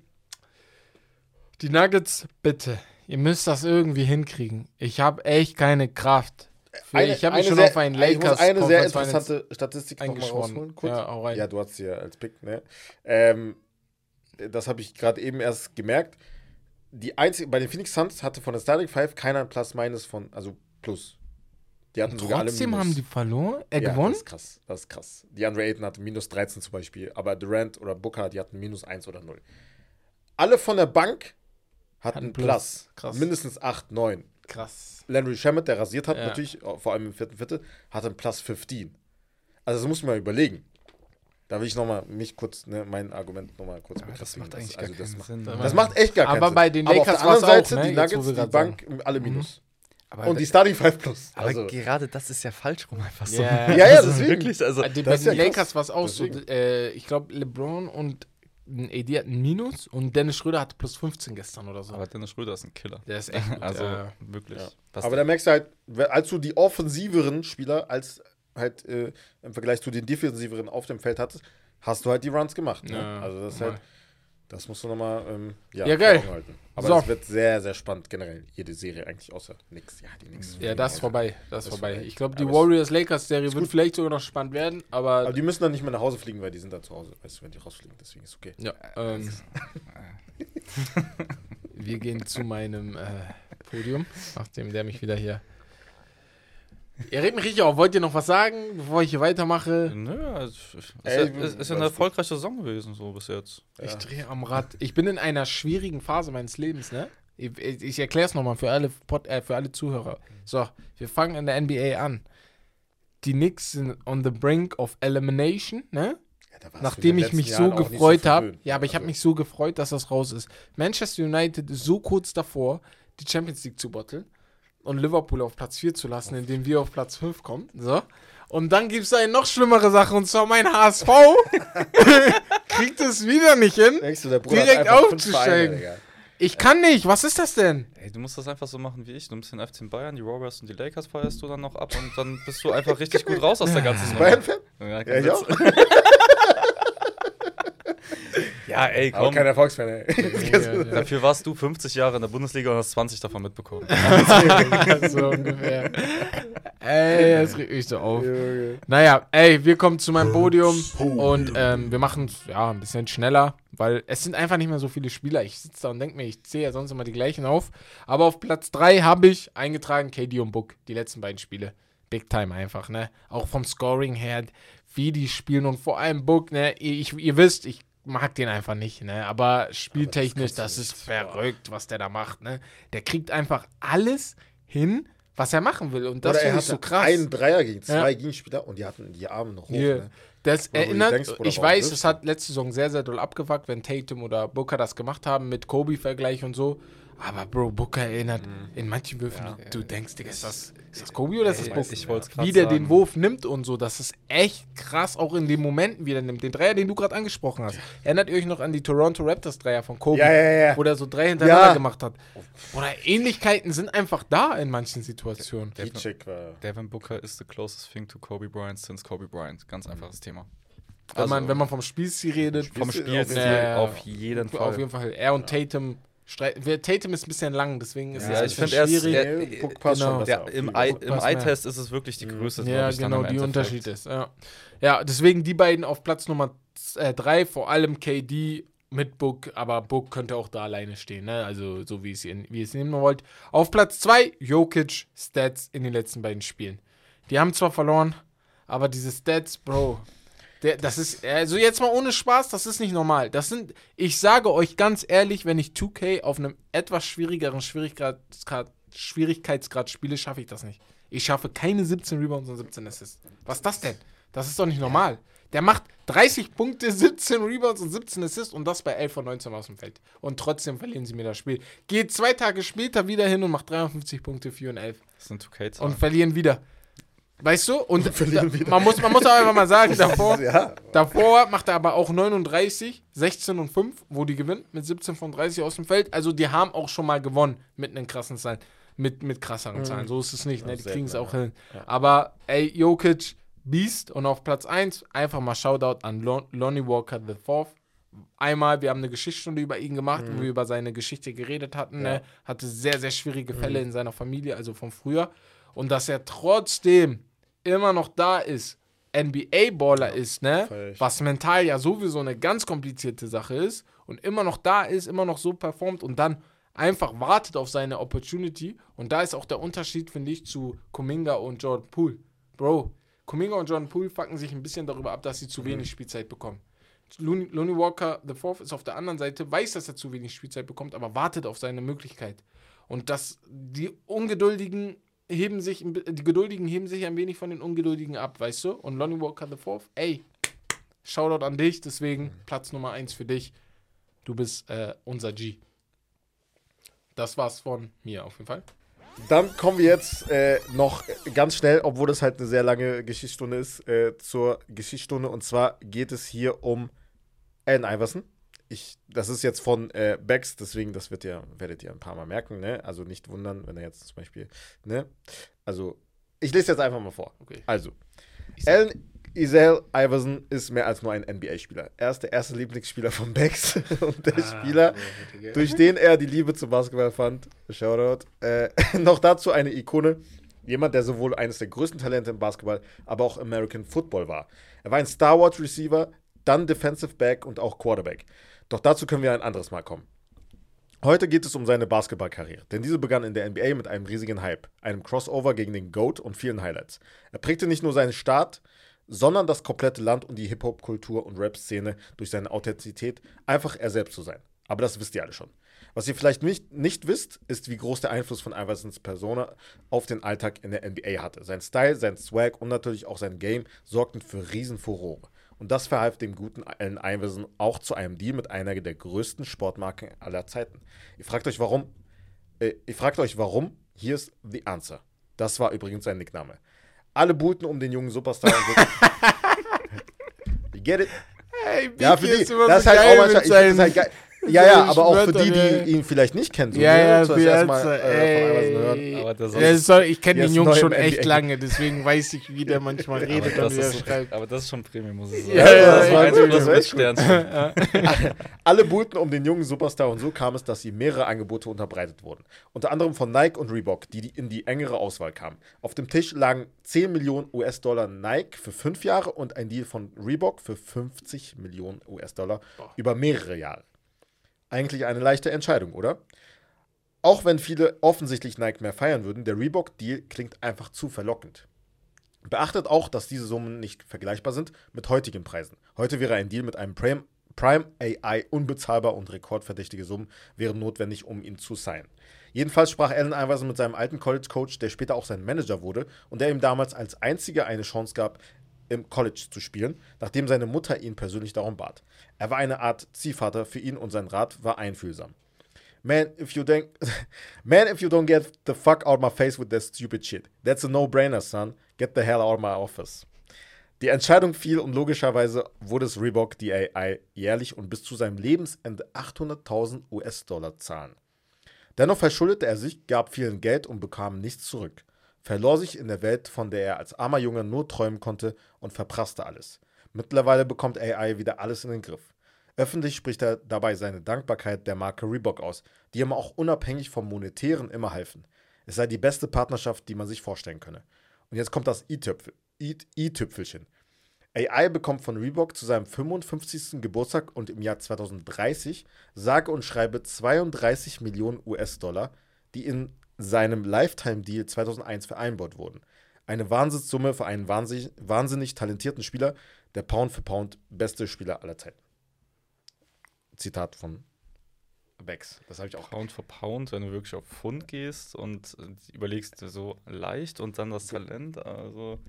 die Nuggets, bitte. Ihr müsst das irgendwie hinkriegen. Ich habe echt keine Kraft. Für, ich habe mich schon sehr, auf einen ich muss Lakers eine sehr interessante Statistik nochmal rausholen. Kurz. Ja, hau rein. Ja, du hast sie ja als Pick, ne? Ähm, das habe ich gerade eben erst gemerkt. Die einzige, bei den Phoenix Suns hatte von der Starting Five keiner ein Plus-Minus von, also Plus. Die hatten sogar alle Trotzdem Minus. haben die verloren, äh, ja, gewonnen. Das ist krass. Das ist krass. Die Andre Ayton hatte minus 13 zum Beispiel, aber Durant oder Booker, die hatten minus 1 oder 0. Alle von der Bank hatten Plus. Plus. Krass. Mindestens 8, 9. Krass. Landry Shamet, der rasiert hat, Ja. natürlich, vor allem im vierten Viertel, hatte ein Plus 15. Also das muss man mal überlegen. Da will ich nochmal mich kurz, ne, mein Argument nochmal kurz Aber das macht eigentlich also gar das keinen macht, Sinn. Das macht echt gar keinen Aber Sinn. bei den Aber Lakers auf der anderen war's Seite, auch, ne, die Nuggets, die Bank, alle Minus. Aber, Und die Starting Five Plus. aber Also, gerade das ist ja falsch rum einfach so. Ja. ja, ja, Das ist deswegen. Wirklich, also, Bei den, das bei ist den ja. Lakers war es auch so. Äh, ich glaube, LeBron und ein AD hatten ein Minus und Dennis Schröder hatte plus 15 gestern oder so. aber Dennis Schröder ist ein Killer. der ist echt gut. Also ja. wirklich. Ja. Aber da merkst du halt, als du die offensiveren Spieler als halt äh, im Vergleich zu den defensiveren auf dem Feld hattest, hast du halt die Runs gemacht. Ne? Ja, also das ist halt, das musst du nochmal ähm, ja, Ja, geil. Aber So. es wird sehr, sehr spannend generell. Jede Serie eigentlich außer nix. Ja, die nix. ja, das ist vorbei. Das ist vorbei. vorbei. Ich glaube, die Warriors-Lakers-Serie wird vielleicht sogar noch spannend werden, aber, Aber die müssen dann nicht mehr nach Hause fliegen, weil die sind dann zu Hause, weißt du, wenn die rausfliegen. Deswegen ist okay. ja, ähm, wir gehen zu meinem äh, Podium, nachdem der mich wieder hier. Ihr redet mich richtig auf. Wollt ihr noch was sagen, bevor ich hier weitermache? Nö, also, ist, Ey, ja, ist, ist eine erfolgreiche Saison gewesen, so bis jetzt. Ich Ja. drehe am Rad. Ich bin in einer schwierigen Phase meines Lebens, ne? Ich, ich, erkläre es nochmal für alle, Pod, äh, für alle Zuhörer. So, wir fangen in der NBA an. Die Knicks sind on the brink of elimination, ne? Ja, Nachdem ich mich so Jahren nicht gefreut habe. verwöhnt. Ja, aber ich habe Also, mich so gefreut, dass das raus ist. Manchester United ist so kurz davor, die Champions League zu botteln und Liverpool auf Platz 4 zu lassen, indem wir auf Platz 5 kommen. So. Und dann gibt es eine noch schlimmere Sache, und zwar mein HSV kriegt es wieder nicht hin. Denkst du, der Bruder Direkt aufzusteigen. Vereine. Ich kann nicht. Was ist das denn? Ey, du musst das einfach so machen wie ich. Du nimmst den FC Bayern, die Warriors und die Lakers feierst du dann noch ab und dann bist du einfach richtig gut raus aus der ganzen Nummer. Bayern-Fan? Ja, Ja, ich auch. ja, ey, Aber komm. kein Erfolgsfan, ey. Dafür warst du 50 Jahre in der Bundesliga und hast 20 davon mitbekommen. so ungefähr. Ey, das regt mich so auf. Naja, ey, wir kommen zu meinem Podium und ähm, wir machen es ja ein bisschen schneller, weil es sind einfach nicht mehr so viele Spieler. Ich sitze da und denke mir, ich zähle ja sonst immer die gleichen auf. Aber auf Platz 3 habe ich eingetragen KD und Book, die letzten beiden Spiele. Big Time einfach, ne? Auch vom Scoring her, wie die spielen und vor allem Book, ne? Ich, ihr wisst, ich mag den einfach nicht, ne? Aber spieltechnisch, du das, nicht. ist verrückt, was der da macht, ne? Der kriegt einfach alles hin, was er machen will. Und das Oder er hatte so krass. einen Dreier gegen zwei Ja. Gegenspieler und die hatten die Arme noch hoch. Hier. Ne? Das Oder erinnert, denkst, ich weiß, es hat letzte Saison sehr, sehr doll abgefuckt, wenn Tatum oder Booker das gemacht haben mit Kobe-Vergleich und so. Aber Bro, Booker erinnert in manchen Würfen, du, du denkst, Digga, ist das, ist das Kobe oder ist das Ey, Booker? ich wollt's grad Wie der den sagen. Wurf nimmt und so, das ist echt krass, auch in den Momenten, wie er nimmt. Den Dreier, den du gerade angesprochen hast. Erinnert ihr euch noch an die Toronto Raptors Dreier von Kobe? Ja, ja, ja. Wo der so drei hintereinander Ja. gemacht hat. Oder Ähnlichkeiten sind einfach da in manchen Situationen. War. Devin Booker is the closest thing to Kobe Bryant since Kobe Bryant. Ganz einfaches Thema. Wenn, man, wenn man vom Spielstil redet, vom Spielstil Spielstil Ja, auf jeden Fall. Auf jeden Fall. Er und Tatum streiten. wer- Tatum ist ein bisschen lang, deswegen ist Ja, es ein ich bisschen finde, er ist- schwierig. er- Book passt genau. schon besser Ja, auf im. Eye-Test ist es wirklich die Größe. Ja, genau, im die Endeffekt. Unterschied ist. Ja. ja, deswegen die beiden auf Platz Nummer 3, vor allem KD mit Book, aber Book könnte auch da alleine stehen, ne? Also so wie, es ihr, wie ihr es nehmen wollt. Auf Platz 2, Jokic Stats in den letzten beiden Spielen. Die haben zwar verloren, aber diese Stats, Bro, der, das ist, also jetzt mal ohne Spaß, das ist nicht normal. Das sind, ich sage euch ganz ehrlich, wenn ich 2K auf einem etwas schwierigeren Schwierigkeitsgrad, Schwierigkeitsgrad spiele, schaffe ich das nicht. Ich schaffe keine 17 Rebounds und 17 Assists. Was ist das denn? Das ist doch nicht normal. Der macht 30 Punkte, 17 Rebounds und 17 Assists und das bei 11 von 19 aus dem Feld. Und trotzdem verlieren sie mir das Spiel. Geht zwei Tage später wieder hin und macht 53 Punkte, 4 und 11 Das sind 2K-Zahlen. und verlieren wieder. Weißt du? Und da, man muss, man muss auch einfach mal sagen, davor, Ja. davor macht er aber auch 39, 16 und 5, wo die gewinnen, mit 17 von 30 aus dem Feld. Also die haben auch schon mal gewonnen mit einen krassen Zahlen, mit, mit krasseren Zahlen. So ist es nicht, ne? Die kriegen es auch hin. Aber ey, Jokic, Beast und auf Platz 1 einfach mal Shoutout an Lon Lonnie Walker the Fourth. Einmal, wir haben eine Geschichtsstunde über ihn gemacht, wo wir über seine Geschichte geredet hatten. Ne? Hatte sehr, sehr schwierige Fälle in seiner Familie, also von früher. Und dass er trotzdem immer noch da ist, NBA-Baller ist, ne? Was mental ja sowieso eine ganz komplizierte Sache ist und immer noch da ist, immer noch so performt und dann einfach wartet auf seine Opportunity. Und da ist auch der Unterschied, finde ich, zu Kuminga und Jordan Poole. Bro, Kuminga und Jordan Poole fucken sich ein bisschen darüber ab, dass sie zu wenig Spielzeit bekommen. Looney, Looney Walker the Fourth ist auf der anderen Seite, weiß, dass er zu wenig Spielzeit bekommt, aber wartet auf seine Möglichkeit. Und dass die Ungeduldigen heben sich, die Geduldigen heben sich ein wenig von den Ungeduldigen ab, weißt du? Und Lonnie Walker the Fourth, ey, Shoutout an dich, deswegen Platz Nummer 1 für dich. Du bist äh, unser G. Das war's von mir auf jeden Fall. Dann kommen wir jetzt äh, noch ganz schnell, obwohl das halt eine sehr lange Geschichtsstunde ist, äh, zur Geschichtsstunde. Und zwar geht es hier um Allen Iverson. Ich, das ist jetzt von äh, Bex, deswegen, das wird ihr, werdet ihr ein paar Mal merken, ne? Also nicht wundern, wenn er jetzt zum Beispiel, ne? Also, ich lese jetzt einfach mal vor. Okay. Also, Allen Isel Iverson ist mehr als nur ein NBA-Spieler. Er ist der erste Lieblingsspieler von Bex und der Spieler, durch den er die Liebe zum Basketball fand. Shoutout. Äh, noch dazu eine Ikone. Jemand, der sowohl eines der größten Talente im Basketball, aber auch American Football war. Er war ein Star Wars Receiver, dann Defensive Back und auch Quarterback. Doch dazu können wir ein anderes Mal kommen. Heute geht es um seine Basketballkarriere, denn diese begann in der NBA mit einem riesigen Hype, einem Crossover gegen den GOAT und vielen Highlights. Er prägte nicht nur seinen Start, sondern das komplette Land und die Hip-Hop-Kultur und Rap-Szene durch seine Authentizität, einfach er selbst zu sein. Aber das wisst ihr alle schon. Was ihr vielleicht nicht, nicht wisst, ist, wie groß der Einfluss von Iversons Persona auf den Alltag in der NBA hatte. Sein Style, sein Swag und natürlich auch sein Game sorgten für Riesenfurore. Und das verhalf dem guten Allen Iverson auch zu einem Deal mit einer der größten Sportmarken aller Zeiten. Ihr fragt euch, warum? Äh, ihr fragt euch, warum? Hier ist the answer. Das war übrigens sein Nickname. Alle buhlten um den jungen Superstar you get it? Hey, Ja, Vicky für die. ist immer Das ist so halt auch geil manchmal. mit Ich das halt geil. Ja, ja, aber auch für die, die ihn vielleicht nicht kennen. So, Ja, ja, Zuerst erstmal, äh, von Iverson hören. Aber das Ja, ist- sorry, ich kenne den Jungen schon echt lange, deswegen weiß ich, wie der manchmal redet und das, wie er schreibt. aber das ist schon Premium, muss ich sagen. Ja, ja, das ja, war plus ja, mit ja. Sternchen. Alle buhlten um den jungen Superstar und so kam es, dass ihm mehrere Angebote unterbreitet wurden. Unter anderem von Nike und Reebok, die in die engere Auswahl kamen. Auf dem Tisch lagen 10 Millionen US-Dollar Nike für fünf Jahre und ein Deal von Reebok für 50 Millionen US-Dollar über mehrere Jahre. Eigentlich eine leichte Entscheidung, oder? Auch wenn viele offensichtlich Nike mehr feiern würden, der Reebok-Deal klingt einfach zu verlockend. Beachtet auch, dass diese Summen nicht vergleichbar sind mit heutigen Preisen. Heute wäre ein Deal mit einem Prime, Prime AI unbezahlbar und rekordverdächtige Summen wären notwendig, um ihn zu signen. Jedenfalls sprach Allen Iverson mit seinem alten College-Coach, der später auch sein Manager wurde und der ihm damals als einziger eine Chance gab, im College zu spielen, nachdem seine Mutter ihn persönlich darum bat. Er war eine Art Ziehvater für ihn und sein Rat war einfühlsam. Man, if you think, man, if you don't get the fuck out my face with that stupid shit. That's a no-brainer, son. Get the hell out of my office. Die Entscheidung fiel und logischerweise wurde es Reebok die AI jährlich und bis zu seinem Lebensende 800.000 US-Dollar zahlen. Dennoch verschuldete er sich, gab vielen Geld und bekam nichts zurück, verlor sich in der Welt, von der er als armer Junge nur träumen konnte und verprasste alles. Mittlerweile bekommt AI wieder alles in den Griff. Öffentlich spricht er dabei seine Dankbarkeit der Marke Reebok aus, die ihm auch unabhängig vom Monetären immer halfen. Es sei die beste Partnerschaft, die man sich vorstellen könne. Und jetzt kommt das i-Tüpfelchen. AI bekommt von Reebok zu seinem 55. Geburtstag und im Jahr 2030 sage und schreibe 32 Millionen US-Dollar, die in seinem Lifetime-Deal 2001 vereinbart wurden. Eine Wahnsinnssumme für einen wahnsinnig, wahnsinnig talentierten Spieler, der Pound für Pound beste Spieler aller Zeiten. Zitat von Bex. Das habe ich auch. Pound für Pound, wenn du wirklich auf Pfund gehst und überlegst so leicht und dann das Talent, also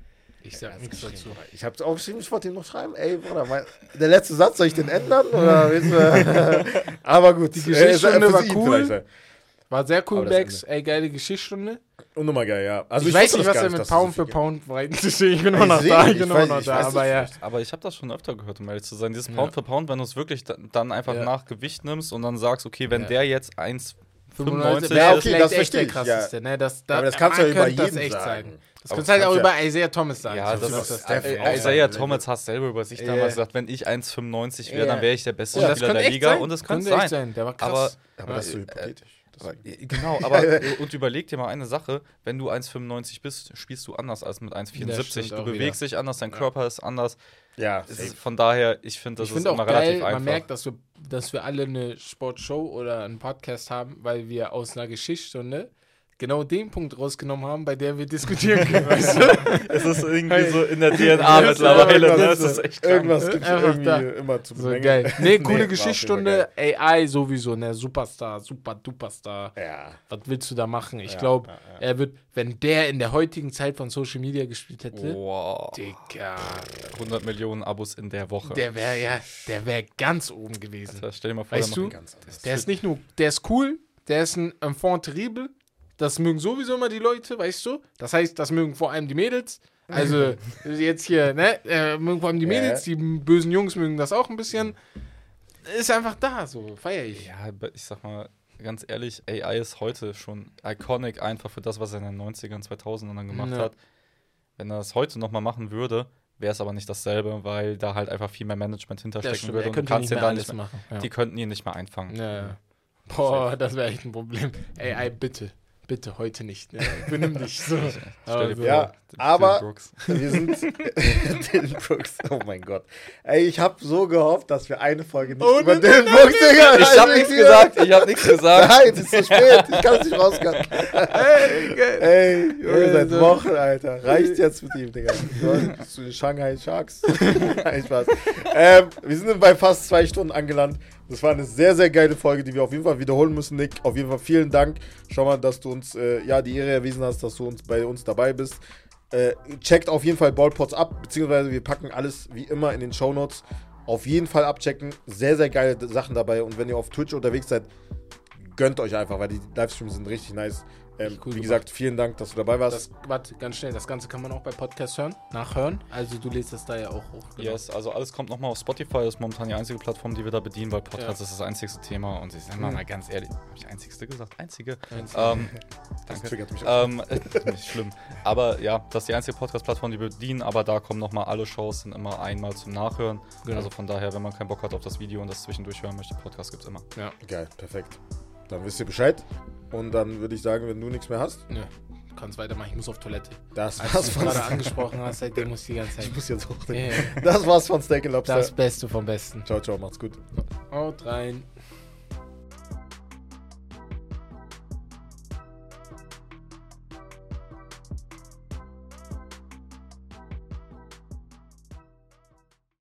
Ich sag nichts dazu. Ich habe es auch geschrieben, ich wollte ihm noch schreiben, ey, Bruder, mein, der letzte Satz, soll ich den ändern? Oder aber gut, Die Geschichtsstunde äh, war ihn cool. vielleicht. War sehr cool, das Bex. Ey, geile Geschichtsstunde. Und nochmal geil, ja. Also ich, weiß wusste nicht, das was er mit Pound für Pound weiten Ich bin immer Ich noch da, ich ich bin weiß immer noch ich da. weiß Aber ja. Aber ich habe das schon öfter gehört, um ehrlich zu sein. Dieses Ja. Pound für Pound, wenn du es wirklich da- dann einfach Ja. nach Gewicht nimmst und dann sagst, okay, wenn Ja. der jetzt 1,95 95 ist, Ja, okay, vielleicht das echt der ich, ja. krasseste. Ne? Das, da, Aber das kannst du ja über das jeden sagen. sagen. Das kannst du halt das auch über Isaiah Thomas sagen. ja, das viel ist, der- äh, Isaiah Thomas hat selber über sich Ja. damals gesagt, wenn ich 1,95 wäre, Ja. dann wäre ich der beste das Spieler der Liga und das könnte sein. Der war Aber krass. Aber das ist so hypothetisch. War- Äh, Genau, aber und überleg dir mal eine Sache, wenn du 1,95 bist, spielst du anders als mit 1,74. stimmt Du bewegst dich anders, dein Körper ist anders. ja, ist, von daher, ich finde, das ich ist finde auch immer geil, relativ man einfach. merkt, dass wir, dass wir alle eine Sportshow oder einen Podcast haben, weil wir aus einer Geschichtsstunde genau den Punkt rausgenommen haben, bei der wir diskutieren können. weißt du? es ist irgendwie so in der DNA mittlerweile. irgendwas Ne? ist Es ist echt krank. Irgendwas gibt es irgendwie da. immer zu So geil. Nee, coole Fall Geschichtsstunde. AI sowieso, ne? Superstar, super duperstar. Ja. Was willst du da machen? Ich Ja, glaube, ja, ja. er wird, wenn der in der heutigen Zeit von Social Media gespielt hätte, Wow. Digga, 100 Millionen Abos in der Woche. der wäre ja, der wäre ganz oben gewesen. Alter, stell dir mal vor, Weißt der du? Ganz anders. Der ist nicht nur, der ist cool, der ist ein Enfant terrible. Das mögen sowieso immer die Leute, weißt du? Das heißt, das mögen vor allem die Mädels. Also jetzt hier, ne? Äh, mögen vor allem die Mädels, die bösen Jungs mögen das auch ein bisschen. Ist einfach da, so feier ich. Ja, ich sag mal, ganz ehrlich, AI ist heute schon iconic einfach für das, was er in den 90ern, 2000ern dann gemacht Ja. hat. Wenn er es heute nochmal machen würde, wäre es aber nicht dasselbe, weil da halt einfach viel mehr Management Das hinterstecken würde er und du kannst mehr da nicht mehr, machen. Ja. Die könnten ihn nicht mehr einfangen. Ja, ja. Boah, das wäre echt ein Problem. Ey, bitte. Bitte, heute nicht. Ne? Benimm dich so. Stell dir Also, vor, Ja, Dylan aber- Brooks. Wir sind Dylan Brooks. Oh mein Gott. Ey, ich habe so gehofft, dass wir eine Folge nicht Oh, über nein, Dylan Brooks, Digga. Ich hab nichts gesagt, ich hab nichts gesagt. Nein, es ist zu spät. Ich kann es nicht rauscutten. Ey, geil. Ey, Junge, seit so. Wochen, Alter. Reicht jetzt mit ihm, Digga. Zu den Shanghai Sharks. Nein, Spaß. Ähm, wir sind bei fast zwei Stunden angelangt. Das war eine sehr, sehr geile Folge, die wir auf jeden Fall wiederholen müssen, Nick. Auf jeden Fall vielen Dank. Schau mal, dass du uns äh, ja die Ehre erwiesen hast, dass du uns bei uns dabei bist. Äh, checkt auf jeden Fall Ballpots ab, beziehungsweise wir packen alles wie immer in den Shownotes. Auf jeden Fall abchecken. Sehr, sehr geile Sachen dabei. Und wenn ihr auf Twitch unterwegs seid, gönnt euch einfach, weil die Livestreams sind richtig nice. Ähm, cool wie gemacht. gesagt, vielen Dank, dass du dabei warst. Das, warte, ganz schnell. Das Ganze kann man auch bei Podcasts hören, nachhören. Also du lädst das da ja auch hoch. genau. Yes, also alles kommt nochmal auf Spotify, das ist momentan die einzige Plattform, die wir da bedienen, weil Podcast Ja. ist das einzigste Thema und ich sag mal, Mhm. mal ganz ehrlich, habe ich einzigste gesagt? Einzige. Einzige. Ähm, das danke. triggert mich auch. Ähm, nicht schlimm. Aber ja, das ist die einzige Podcast-Plattform, die wir bedienen, aber da kommen nochmal alle Shows, sind immer einmal zum Nachhören. Genau. Also von daher, wenn man keinen Bock hat auf das Video und das zwischendurch hören möchte, Podcast gibt's immer. ja. Geil, perfekt. Dann wisst ihr Bescheid. Und dann würde ich sagen, wenn du nichts mehr hast, Nö. Du kannst weitermachen. Ich muss auf Toilette. das Als war's du von gerade angesprochen hast, seitdem muss ich die ganze Zeit. Ich muss jetzt hoch. Ja, ja. Das war's von Steak and Lobster. Das Beste vom Besten. Ciao, ciao, macht's gut. Haut rein.